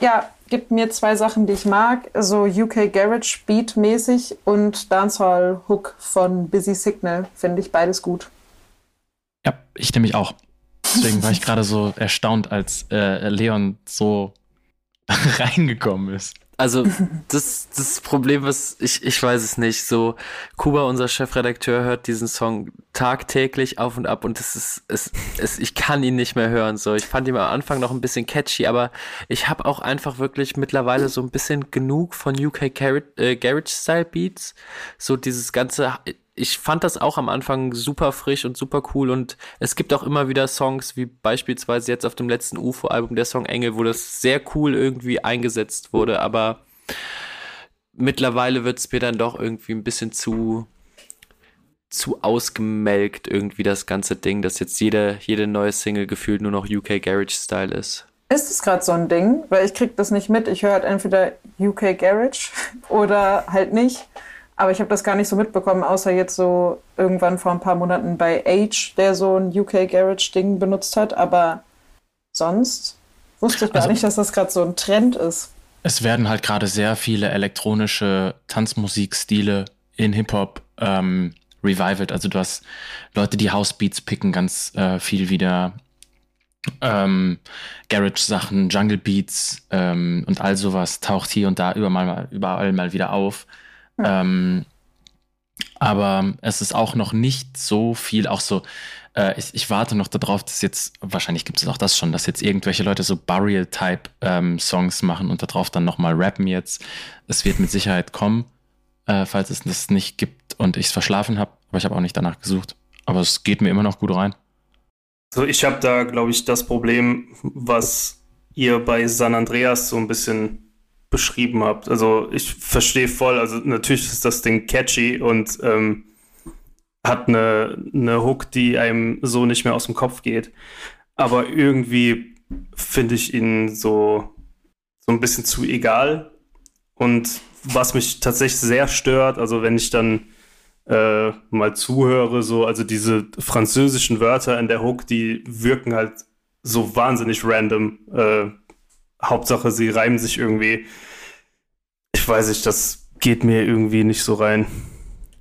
ja, gibt mir zwei Sachen, die ich mag. So UK Garage Beat mäßig und Dancehall Hook von Busy Signal. Finde ich beides gut. Ja, ich nämlich auch. Deswegen war ich (laughs) gerade so erstaunt, als äh, Leon so (laughs) reingekommen ist also das, das Problem, was ich, ich weiß es nicht. So, Kuba, unser Chefredakteur, hört diesen Song tagtäglich auf und ab und es ist, es, es, ich kann ihn nicht mehr hören. So, ich fand ihn am Anfang noch ein bisschen catchy, aber ich habe auch einfach wirklich mittlerweile so ein bisschen genug von UK Garage, äh, Garage Style Beats. So dieses ganze, ich fand das auch am Anfang super frisch und super cool und es gibt auch immer wieder Songs, wie beispielsweise jetzt auf dem letzten UFO-Album der Song Engel, wo das sehr cool irgendwie eingesetzt wurde, aber mittlerweile wird es mir dann doch irgendwie ein bisschen zu zu ausgemelkt irgendwie das ganze Ding, dass jetzt jede, jede neue Single gefühlt nur noch UK Garage Style ist. Ist es gerade so ein Ding? Weil ich krieg das nicht mit. Ich höre halt entweder UK Garage (laughs) oder halt nicht. Aber ich habe das gar nicht so mitbekommen, außer jetzt so irgendwann vor ein paar Monaten bei Age, der so ein UK Garage-Ding benutzt hat. Aber sonst wusste ich gar also, nicht, dass das gerade so ein Trend ist. Es werden halt gerade sehr viele elektronische Tanzmusikstile in Hip-Hop ähm, revived. Also du hast Leute, die Housebeats picken ganz äh, viel wieder. Ähm, Garage-Sachen, Jungle Beats ähm, und all sowas taucht hier und da überall, überall mal wieder auf. Ähm, aber es ist auch noch nicht so viel, auch so, äh, ich, ich, warte noch darauf, dass jetzt, wahrscheinlich gibt es auch das schon, dass jetzt irgendwelche Leute so Burial-Type-Songs ähm, machen und darauf dann nochmal rappen jetzt. Es wird mit Sicherheit kommen, äh, falls es das nicht gibt und ich es verschlafen habe, aber ich habe auch nicht danach gesucht. Aber es geht mir immer noch gut rein. So, ich habe da, glaube ich, das Problem, was ihr bei San Andreas so ein bisschen beschrieben habt. Also ich verstehe voll, also natürlich ist das Ding catchy und ähm, hat eine, eine Hook, die einem so nicht mehr aus dem Kopf geht. Aber irgendwie finde ich ihn so, so ein bisschen zu egal. Und was mich tatsächlich sehr stört, also wenn ich dann äh, mal zuhöre, so, also diese französischen Wörter in der Hook, die wirken halt so wahnsinnig random. Äh, Hauptsache, sie reimen sich irgendwie. Ich weiß nicht, das geht mir irgendwie nicht so rein.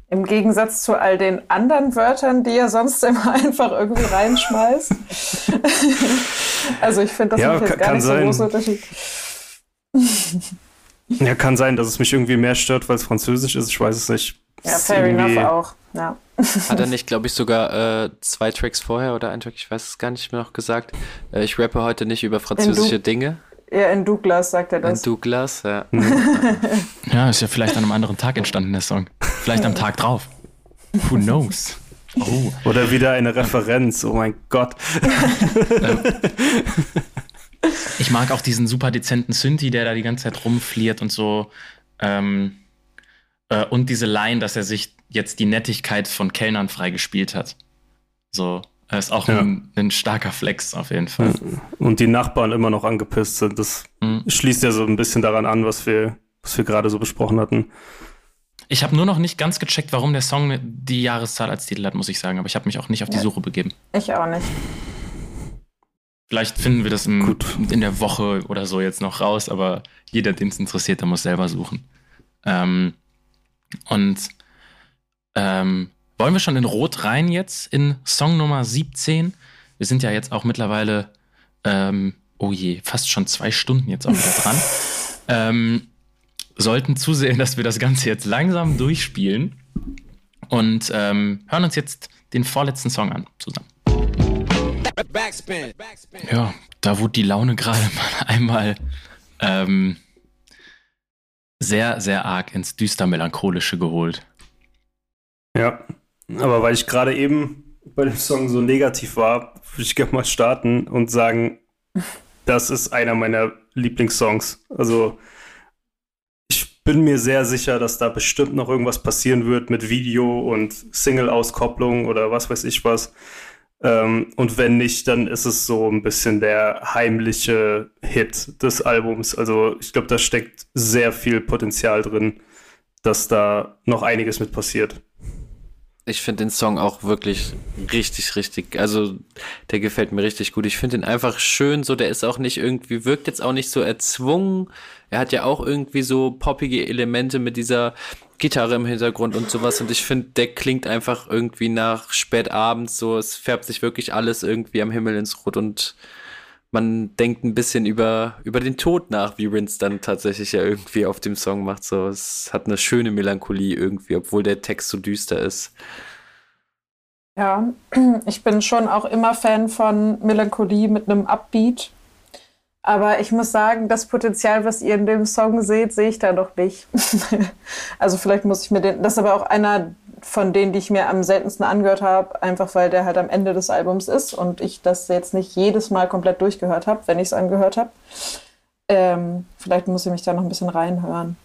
Im Gegensatz zu all den anderen Wörtern, die er sonst immer (laughs) einfach irgendwie reinschmeißt. (laughs) also ich finde, das ja, macht jetzt gar nicht sein. so großen Unterschied. (laughs) ja, kann sein, dass es mich irgendwie mehr stört, weil es französisch ist. Ich weiß es nicht. Ja, fair enough auch. Ja. Hat er nicht, glaube ich, sogar äh, zwei Tracks vorher oder ein Track, ich weiß es gar nicht mehr noch gesagt. Äh, ich rappe heute nicht über französische Dinge. Ja, in Douglas sagt er das. In Douglas, ja. (laughs) ja, ist ja vielleicht an einem anderen Tag entstanden, der Song. Vielleicht am Tag drauf. Who knows? Oh. Oder wieder eine Referenz, oh mein Gott. (laughs) ich mag auch diesen super dezenten Synthi, der da die ganze Zeit rumfliert und so. Ähm, äh, und diese Line, dass er sich jetzt die Nettigkeit von Kellnern freigespielt hat. So, das ist auch ja. ein, ein, starker Flex auf jeden Fall. Und die Nachbarn immer noch angepisst sind. Das mhm. schließt ja so ein bisschen daran an, was wir, was wir gerade so besprochen hatten. Ich habe nur noch nicht ganz gecheckt, warum der Song die Jahreszahl als Titel hat, muss ich sagen. Aber ich habe mich auch nicht auf die Suche begeben. Ich auch nicht. Vielleicht finden wir das im, in der Woche oder so jetzt noch raus, aber jeder, den es interessiert, der muss selber suchen. Ähm, und ähm, wollen wir schon in Rot rein jetzt in Song Nummer 17? Wir sind ja jetzt auch mittlerweile, ähm, oh je, fast schon zwei Stunden jetzt auch wieder (laughs) dran. ähm, sollten zusehen, dass wir das Ganze jetzt langsam durchspielen und ähm, hören uns jetzt den vorletzten Song an zusammen. Backspin. Ja, da wurde die Laune gerade (laughs) mal einmal ähm, sehr, sehr arg ins düster melancholische geholt. Ja, aber weil ich gerade eben bei dem Song so negativ war, würde ich gerne mal starten und sagen, das ist einer meiner Lieblingssongs. Also ich bin mir sehr sicher, dass da bestimmt noch irgendwas passieren wird mit Video und Single-Auskopplung oder was weiß ich was. Ähm, und wenn nicht, dann ist es so ein bisschen der heimliche Hit des Albums. Also ich glaube, da steckt sehr viel Potenzial drin, dass da noch einiges mit passiert. Ich finde den Song auch wirklich richtig, richtig, also der gefällt mir richtig gut. Ich finde ihn einfach schön, so der ist auch nicht irgendwie, wirkt jetzt auch nicht so erzwungen. Er hat ja auch irgendwie so poppige Elemente mit dieser Gitarre im Hintergrund und sowas und ich finde, der klingt einfach irgendwie nach spätabends so, es färbt sich wirklich alles irgendwie am Himmel ins Rot und man denkt ein bisschen über, über den Tod nach, wie Rince dann tatsächlich ja irgendwie auf dem Song macht. So, es hat eine schöne Melancholie irgendwie, obwohl der Text so düster ist. Ja, (clears throat) ich bin schon auch immer Fan von Melancholie mit einem Upbeat. Aber ich muss sagen, das Potenzial, was ihr in dem Song seht, sehe ich da noch nicht. (laughs) also vielleicht muss ich mir den, das ist aber auch einer von denen, die ich mir am seltensten angehört habe, einfach weil der halt am Ende des Albums ist und ich das jetzt nicht jedes Mal komplett durchgehört habe, wenn ich es angehört habe. Ähm, vielleicht muss ich mich da noch ein bisschen reinhören.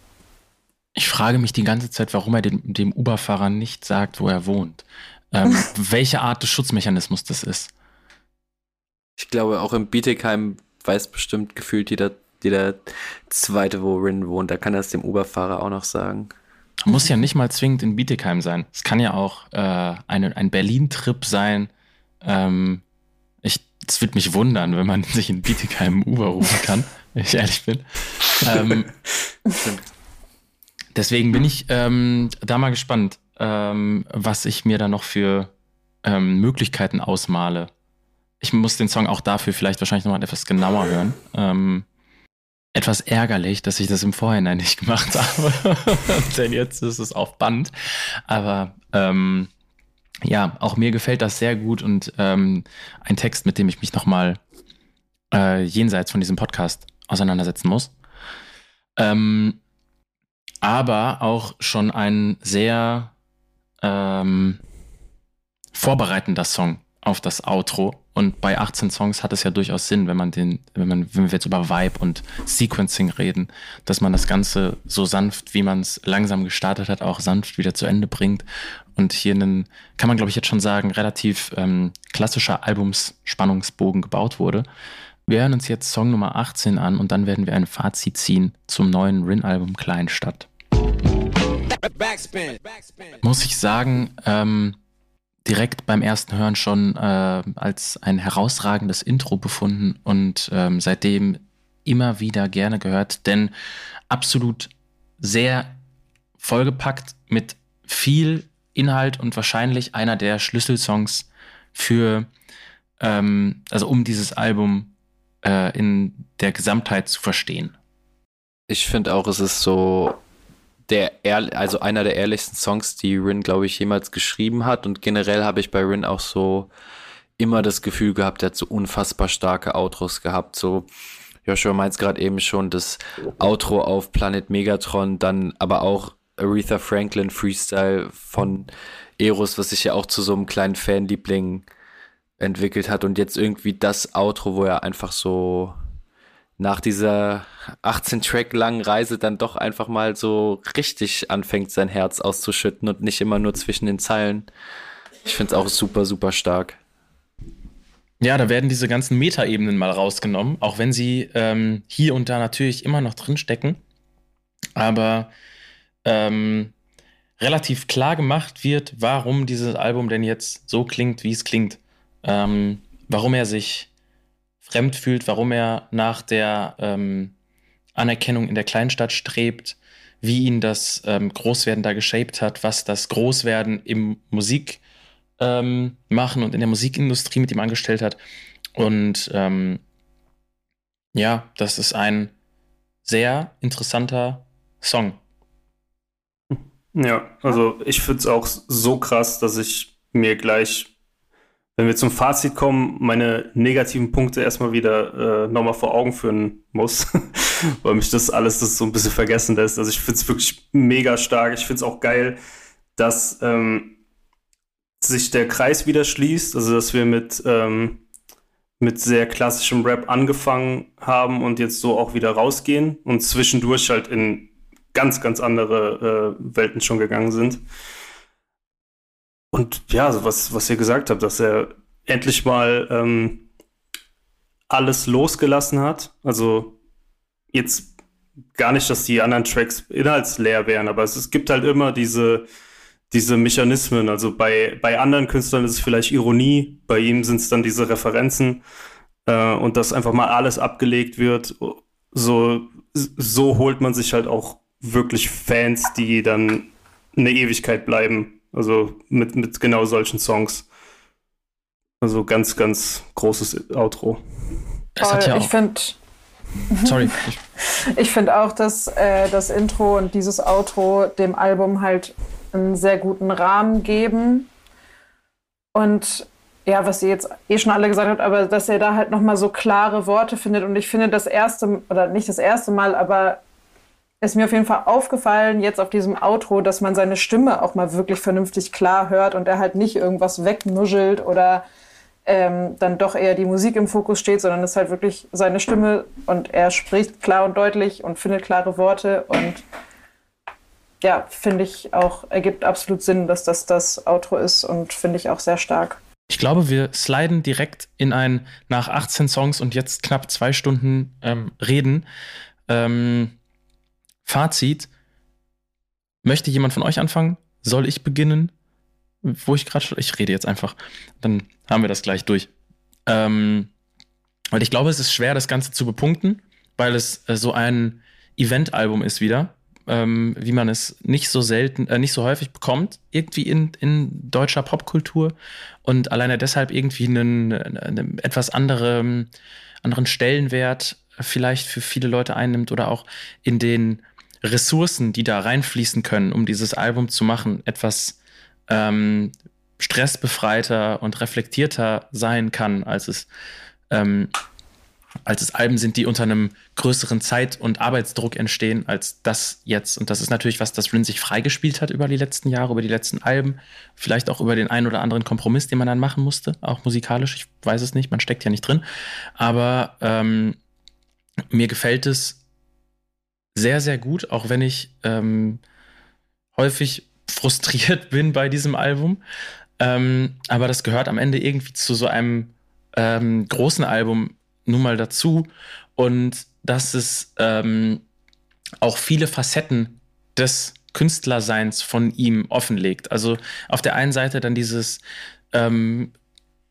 Ich frage mich die ganze Zeit, warum er dem, dem Uber-Fahrer nicht sagt, wo er wohnt. Ähm, (laughs) welche Art des Schutzmechanismus das ist. Ich glaube, auch im Bietigheim weiß bestimmt gefühlt jeder, jeder Zweite, wo Rin wohnt. Da kann er es dem Uber-Fahrer auch noch sagen. Muss ja nicht mal zwingend in Bietigheim sein. Es kann ja auch äh, eine, ein Berlin-Trip sein. Ähm, ich, es wird mich wundern, wenn man (laughs) sich in Bietigheim Uber rufen kann, (laughs) wenn ich ehrlich bin. Ähm, deswegen bin ich ähm, da mal gespannt, ähm, was ich mir da noch für ähm, Möglichkeiten ausmale. Ich muss den Song auch dafür vielleicht wahrscheinlich nochmal etwas genauer hören. Etwas ärgerlich, dass ich das im Vorhinein nicht gemacht habe. (laughs) Denn jetzt ist es auf Band. Aber ähm, ja, auch mir gefällt das sehr gut und ähm, ein Text, mit dem ich mich nochmal äh, jenseits von diesem Podcast auseinandersetzen muss. Ähm, aber auch schon ein sehr ähm, vorbereitender Song. Auf das Outro. Und bei 18 Songs hat es ja durchaus Sinn, wenn man den, wenn man, wenn wir jetzt über Vibe und Sequencing reden, dass man das Ganze so sanft, wie man es langsam gestartet hat, auch sanft wieder zu Ende bringt. Und hier einen, kann man glaube ich jetzt schon sagen, relativ ähm, klassischer Albumsspannungsbogen gebaut wurde. Wir hören uns jetzt Song Nummer 18 an und dann werden wir ein Fazit ziehen zum neuen Rin-Album Kleinstadt. Backspin. Muss ich sagen, ähm, direkt beim ersten Hören schon äh, als ein herausragendes Intro befunden und ähm, seitdem immer wieder gerne gehört, denn absolut sehr vollgepackt mit viel Inhalt und wahrscheinlich einer der Schlüsselsongs für, ähm, also um dieses Album äh, in der Gesamtheit zu verstehen. Ich finde auch, es ist so der also einer der ehrlichsten Songs, die Rin, glaube ich, jemals geschrieben hat. Und generell habe ich bei Rin auch so immer das Gefühl gehabt, er hat so unfassbar starke Outros gehabt. So, Joshua meint gerade eben schon, das Outro auf Planet Megatron, dann aber auch Aretha Franklin Freestyle von Eros, was sich ja auch zu so einem kleinen Fanliebling entwickelt hat. Und jetzt irgendwie das Outro, wo er einfach so nach dieser 18 Track langen Reise dann doch einfach mal so richtig anfängt, sein Herz auszuschütten und nicht immer nur zwischen den Zeilen. Ich finde es auch super, super stark. Ja, da werden diese ganzen Metaebenen mal rausgenommen, auch wenn sie ähm, hier und da natürlich immer noch drinstecken. Aber ähm, relativ klar gemacht wird, warum dieses Album denn jetzt so klingt, wie es klingt. Ähm, warum er sich fremd fühlt, warum er nach der ähm, Anerkennung in der Kleinstadt strebt, wie ihn das ähm, Großwerden da geshaped hat, was das Großwerden im Musik ähm, machen und in der Musikindustrie mit ihm angestellt hat. Und ähm, ja, das ist ein sehr interessanter Song. Ja, also ich finde es auch so krass, dass ich mir gleich wenn wir zum Fazit kommen, meine negativen Punkte erstmal wieder äh, nochmal vor Augen führen muss, (laughs) weil mich das alles das so ein bisschen vergessen lässt. Also ich finde es wirklich mega stark. Ich finde es auch geil, dass ähm, sich der Kreis wieder schließt, also dass wir mit, ähm, mit sehr klassischem Rap angefangen haben und jetzt so auch wieder rausgehen und zwischendurch halt in ganz, ganz andere äh, Welten schon gegangen sind. Und ja, also was, was ihr gesagt habt, dass er endlich mal ähm, alles losgelassen hat. Also jetzt gar nicht, dass die anderen Tracks inhaltsleer wären, aber es, es gibt halt immer diese, diese Mechanismen. Also bei, bei anderen Künstlern ist es vielleicht Ironie, bei ihm sind es dann diese Referenzen äh, und dass einfach mal alles abgelegt wird. So, so holt man sich halt auch wirklich Fans, die dann eine Ewigkeit bleiben. Also mit, mit genau solchen Songs. Also ganz, ganz großes Outro. Es hat ja ich finde. (laughs) Sorry. Ich (laughs) finde auch, dass äh, das Intro und dieses Outro dem Album halt einen sehr guten Rahmen geben. Und ja, was ihr jetzt eh schon alle gesagt habt, aber dass er da halt nochmal so klare Worte findet. Und ich finde das erste, oder nicht das erste Mal, aber ist mir auf jeden Fall aufgefallen, jetzt auf diesem Outro, dass man seine Stimme auch mal wirklich vernünftig klar hört und er halt nicht irgendwas wegnuschelt oder ähm, dann doch eher die Musik im Fokus steht, sondern es halt wirklich seine Stimme und er spricht klar und deutlich und findet klare Worte und ja, finde ich auch, ergibt absolut Sinn, dass das das Outro ist und finde ich auch sehr stark. Ich glaube, wir sliden direkt in ein nach 18 Songs und jetzt knapp zwei Stunden ähm, Reden. Ähm, Fazit. Möchte jemand von euch anfangen? Soll ich beginnen? Wo ich gerade. Ich rede jetzt einfach. Dann haben wir das gleich durch. Ähm, weil ich glaube, es ist schwer, das Ganze zu bepunkten, weil es äh, so ein Event-Album ist wieder, ähm, wie man es nicht so selten, äh, nicht so häufig bekommt, irgendwie in, in deutscher Popkultur und alleine deshalb irgendwie einen, einen etwas anderen, anderen Stellenwert vielleicht für viele Leute einnimmt oder auch in den Ressourcen, die da reinfließen können, um dieses Album zu machen, etwas ähm, stressbefreiter und reflektierter sein kann, als es ähm, als es Alben sind, die unter einem größeren Zeit- und Arbeitsdruck entstehen, als das jetzt. Und das ist natürlich was, das Rin sich freigespielt hat über die letzten Jahre, über die letzten Alben, vielleicht auch über den einen oder anderen Kompromiss, den man dann machen musste, auch musikalisch. Ich weiß es nicht, man steckt ja nicht drin. Aber ähm, mir gefällt es sehr, sehr gut, auch wenn ich ähm, häufig frustriert bin bei diesem Album. Ähm, aber das gehört am Ende irgendwie zu so einem ähm, großen Album nun mal dazu. Und dass es ähm, auch viele Facetten des Künstlerseins von ihm offenlegt. Also auf der einen Seite dann dieses ähm,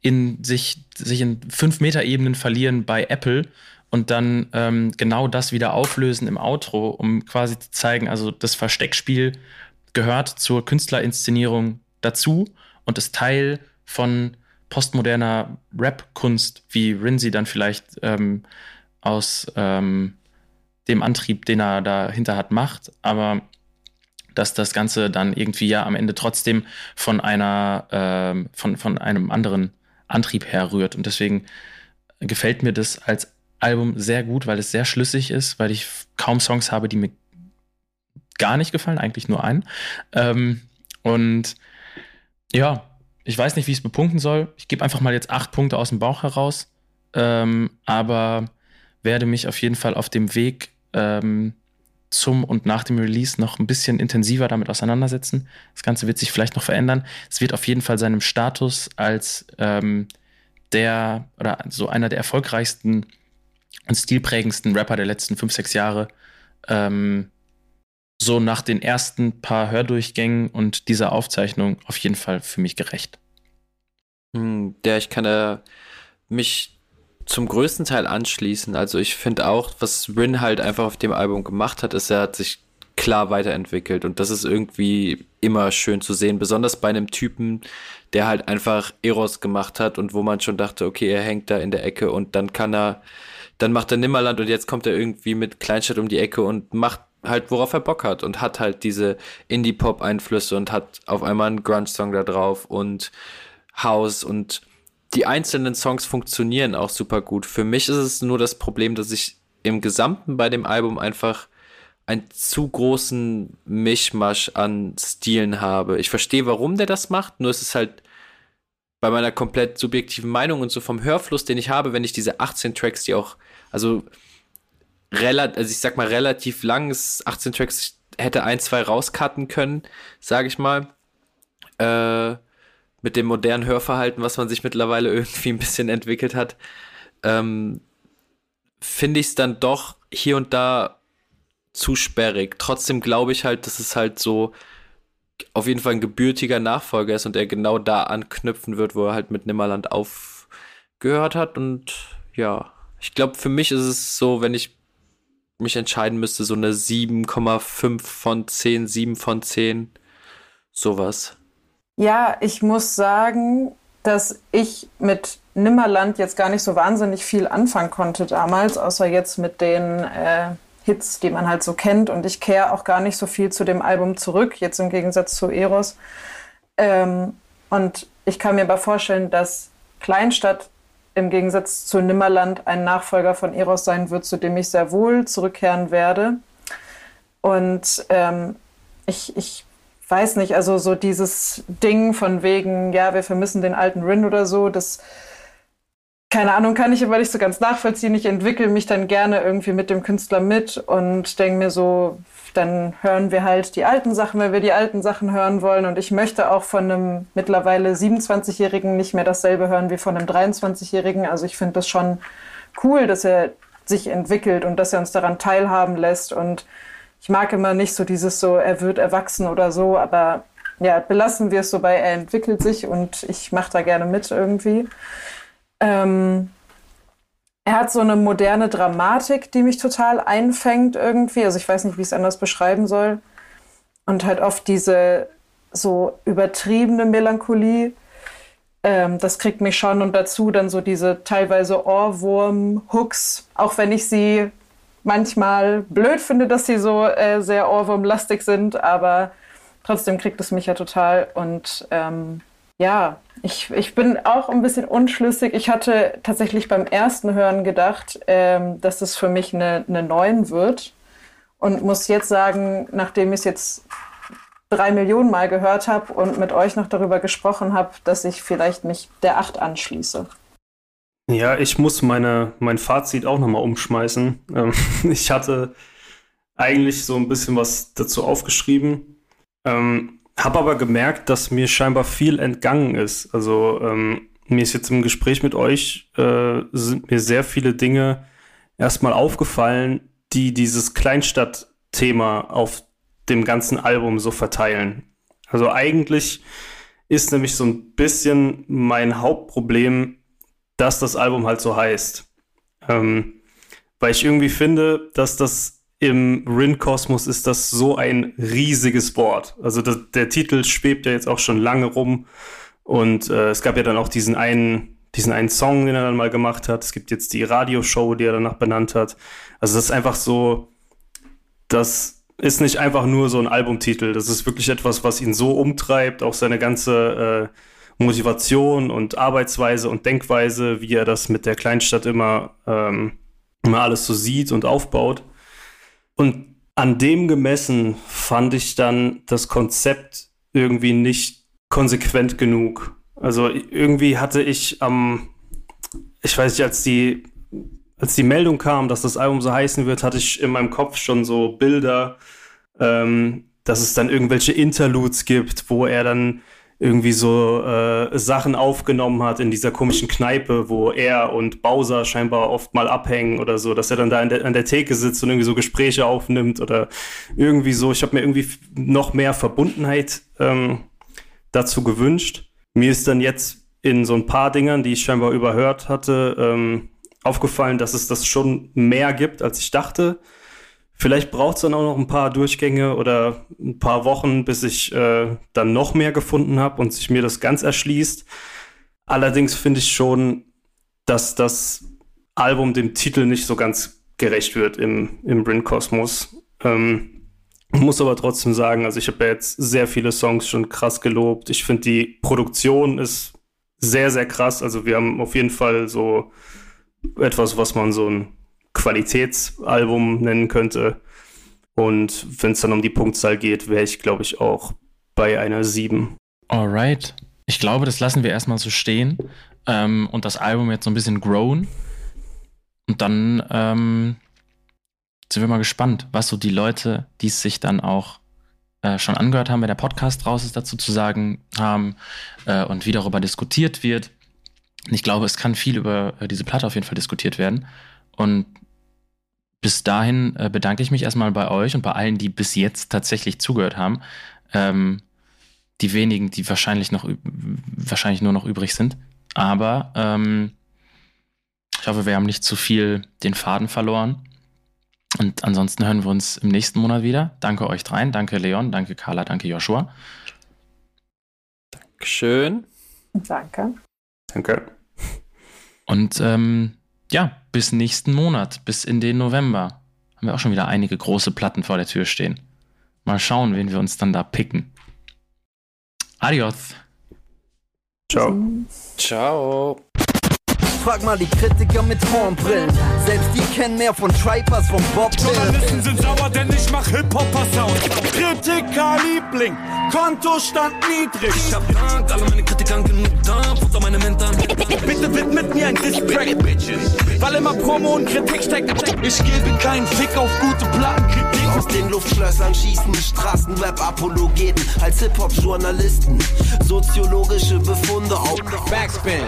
in sich, sich in fünf Meter Ebenen verlieren bei Apple und dann ähm, genau das wieder auflösen im Outro, um quasi zu zeigen, also das Versteckspiel gehört zur Künstlerinszenierung dazu und ist Teil von postmoderner Rap-Kunst, wie Rinzi dann vielleicht ähm, aus ähm, dem Antrieb, den er dahinter hat, macht, aber dass das Ganze dann irgendwie ja am Ende trotzdem von einer, äh, von, von einem anderen Antrieb herrührt. Und deswegen gefällt mir das als Album sehr gut, weil es sehr schlüssig ist, weil ich kaum Songs habe, die mir gar nicht gefallen, eigentlich nur einen. Ähm, und ja, ich weiß nicht, wie ich es bepunkten soll. Ich gebe einfach mal jetzt acht Punkte aus dem Bauch heraus, ähm, aber werde mich auf jeden Fall auf dem Weg ähm, zum und nach dem Release noch ein bisschen intensiver damit auseinandersetzen. Das Ganze wird sich vielleicht noch verändern. Es wird auf jeden Fall seinem Status als ähm, der oder so einer der erfolgreichsten stilprägendsten Rapper der letzten fünf, sechs Jahre ähm, so nach den ersten paar Hördurchgängen und dieser Aufzeichnung auf jeden Fall für mich gerecht. Hm, ja, ich kann äh, mich zum größten Teil anschließen. Also ich finde auch, was Rin halt einfach auf dem Album gemacht hat, ist, er hat sich klar weiterentwickelt und das ist irgendwie immer schön zu sehen, besonders bei einem Typen, der halt einfach Eros gemacht hat und wo man schon dachte, okay, er hängt da in der Ecke und dann kann er, dann macht er Nimmerland und jetzt kommt er irgendwie mit Kleinstadt um die Ecke und macht halt, worauf er Bock hat und hat halt diese Indie-Pop-Einflüsse und hat auf einmal einen Grunge-Song da drauf und House und die einzelnen Songs funktionieren auch super gut. Für mich ist es nur das Problem, dass ich im Gesamten bei dem Album einfach einen zu großen Mischmasch an Stilen habe. Ich verstehe, warum der das macht, nur es ist halt bei meiner komplett subjektiven Meinung und so vom Hörfluss, den ich habe, wenn ich diese 18 Tracks, die auch, also relativ, also ich sag mal relativ lang, ist 18 Tracks, ich hätte ein, zwei rauscutten können, sage ich mal. Äh, mit dem modernen Hörverhalten, was man sich mittlerweile (laughs) irgendwie ein bisschen entwickelt hat, ähm, finde ich es dann doch hier und da zu sperrig. Trotzdem glaube ich halt, dass es halt so auf jeden Fall ein gebürtiger Nachfolger ist und er genau da anknüpfen wird, wo er halt mit Nimmerland aufgehört hat. Und ja, ich glaube, für mich ist es so, wenn ich mich entscheiden müsste, so eine 7,5 von 10, 7 von 10, sowas. Ja, ich muss sagen, dass ich mit Nimmerland jetzt gar nicht so wahnsinnig viel anfangen konnte damals, außer jetzt mit den äh, Hits, die man halt so kennt. Und ich kehre auch gar nicht so viel zu dem Album zurück, jetzt im Gegensatz zu Eros. Ähm, und ich kann mir aber vorstellen, dass Kleinstadt im Gegensatz zu Nimmerland ein Nachfolger von Eros sein wird, zu dem ich sehr wohl zurückkehren werde. Und ähm, ich, ich weiß nicht, also so dieses Ding von wegen, ja, wir vermissen den alten Rin oder so, das, keine Ahnung, kann ich aber nicht so ganz nachvollziehen. Ich entwickle mich dann gerne irgendwie mit dem Künstler mit und denke mir so, dann hören wir halt die alten Sachen, weil wir die alten Sachen hören wollen. Und ich möchte auch von einem mittlerweile 27-Jährigen nicht mehr dasselbe hören wie von einem 23-Jährigen. Also ich finde das schon cool, dass er sich entwickelt und dass er uns daran teilhaben lässt und ich mag immer nicht so dieses so, er wird erwachsen oder so, aber ja, belassen wir es so bei, er entwickelt sich und ich mache da gerne mit irgendwie. Ähm, er hat so eine moderne Dramatik, die mich total einfängt irgendwie. Also ich weiß nicht, wie ich es anders beschreiben soll. Und halt oft diese so übertriebene Melancholie. Ähm, das kriegt mich schon und dazu dann so diese teilweise Ohrwurm-Hooks, auch wenn ich sie manchmal blöd finde, dass sie so äh, sehr Ohrwurmlastig sind, aber trotzdem kriegt es mich ja total. Und ähm, Ja, ich, ich bin auch ein bisschen unschlüssig. Ich hatte tatsächlich beim ersten Hören gedacht, ähm, dass es für mich eine, eine 9 wird. Und muss jetzt sagen, nachdem ich es jetzt drei Millionen Mal gehört habe und mit euch noch darüber gesprochen habe, dass ich vielleicht mich der 8 anschließe. Ja, ich muss meine, mein Fazit auch nochmal umschmeißen. Ähm, (laughs) ich hatte eigentlich so ein bisschen was dazu aufgeschrieben. Ähm, habe aber gemerkt, dass mir scheinbar viel entgangen ist. Also ähm, mir ist jetzt im Gespräch mit euch, äh, sind mir sehr viele Dinge erstmal aufgefallen, die dieses Kleinstadt-Thema auf dem ganzen Album so verteilen. Also eigentlich ist nämlich so ein bisschen mein Hauptproblem, dass das Album halt so heißt. Ähm, weil ich irgendwie finde, dass das im Rin-Kosmos ist das so ein riesiges Wort. Also das, der Titel schwebt ja jetzt auch schon lange rum. Und äh, es gab ja dann auch diesen einen, diesen einen Song, den er dann mal gemacht hat. Es gibt jetzt die Radioshow, die er danach benannt hat. Also das ist einfach so, das ist nicht einfach nur so ein Albumtitel. Das ist wirklich etwas, was ihn so umtreibt, auch seine ganze äh, Motivation und Arbeitsweise und Denkweise, wie er das mit der Kleinstadt immer, ähm, immer alles so sieht und aufbaut. Und an dem gemessen fand ich dann das Konzept irgendwie nicht konsequent genug. Also irgendwie hatte ich am, ich weiß nicht, als die, als die Meldung kam, dass das Album so heißen wird, hatte ich in meinem Kopf schon so Bilder, ähm, dass es dann irgendwelche Interludes gibt, wo er dann irgendwie so äh, Sachen aufgenommen hat in dieser komischen Kneipe, wo er und Bowser scheinbar oft mal abhängen oder so, dass er dann da der, an der Theke sitzt und irgendwie so Gespräche aufnimmt oder irgendwie so. Ich habe mir irgendwie noch mehr Verbundenheit ähm, dazu gewünscht. Mir ist dann jetzt in so ein paar Dingern, die ich scheinbar überhört hatte, ähm, aufgefallen, dass es das schon mehr gibt, als ich dachte. Vielleicht braucht es dann auch noch ein paar Durchgänge oder ein paar Wochen, bis ich äh, dann noch mehr gefunden habe und sich mir das ganz erschließt. Allerdings finde ich schon, dass das Album dem Titel nicht so ganz gerecht wird im, im Brin-Kosmos. Ähm, muss aber trotzdem sagen, also ich habe ja jetzt sehr viele Songs schon krass gelobt. Ich finde, die Produktion ist sehr, sehr krass. Also wir haben auf jeden Fall so etwas, was man so ein Qualitätsalbum nennen könnte. Und wenn es dann um die Punktzahl geht, wäre ich, glaube ich, auch bei einer 7. Alright. Ich glaube, das lassen wir erstmal so stehen ähm, und das Album jetzt so ein bisschen grown. Und dann ähm, sind wir mal gespannt, was so die Leute, die es sich dann auch äh, schon angehört haben, wenn der Podcast raus ist, dazu zu sagen haben äh, und wie darüber diskutiert wird. Und ich glaube, es kann viel über äh, diese Platte auf jeden Fall diskutiert werden. Und bis dahin äh, bedanke ich mich erstmal bei euch und bei allen, die bis jetzt tatsächlich zugehört haben. Ähm, die wenigen, die wahrscheinlich noch wahrscheinlich nur noch übrig sind. Aber ähm, ich hoffe, wir haben nicht zu viel den Faden verloren. Und ansonsten hören wir uns im nächsten Monat wieder. Danke euch dreien. Danke Leon, danke Carla, danke Joshua. Dankeschön. Danke. Danke. Und ähm, ja, bis nächsten Monat, bis in den November. Haben wir auch schon wieder einige große Platten vor der Tür stehen. Mal schauen, wen wir uns dann da picken. Adios. Ciao. Ciao. Frag mal die Kritiker mit Hornbrillen. Selbst die kennen mehr von Tripers, von Bob Journalisten sind sauer, denn ich mach Hip-Hopper-Sound. Kritiker Liebling, Kontostand niedrig. Ich hab Dank, alle meine Kritikern genug Dampf unter meine Mentern. Bitte widmet mir ein Distrack, Bitches. Weil immer Promo und Kritik steckt. Ich gebe keinen Fick auf gute Plattenkritik. Aus den Luftschlössern schießen Straßenrap-Apologeten als Hip-Hop-Journalisten. Soziologische Befunde auf Backspin.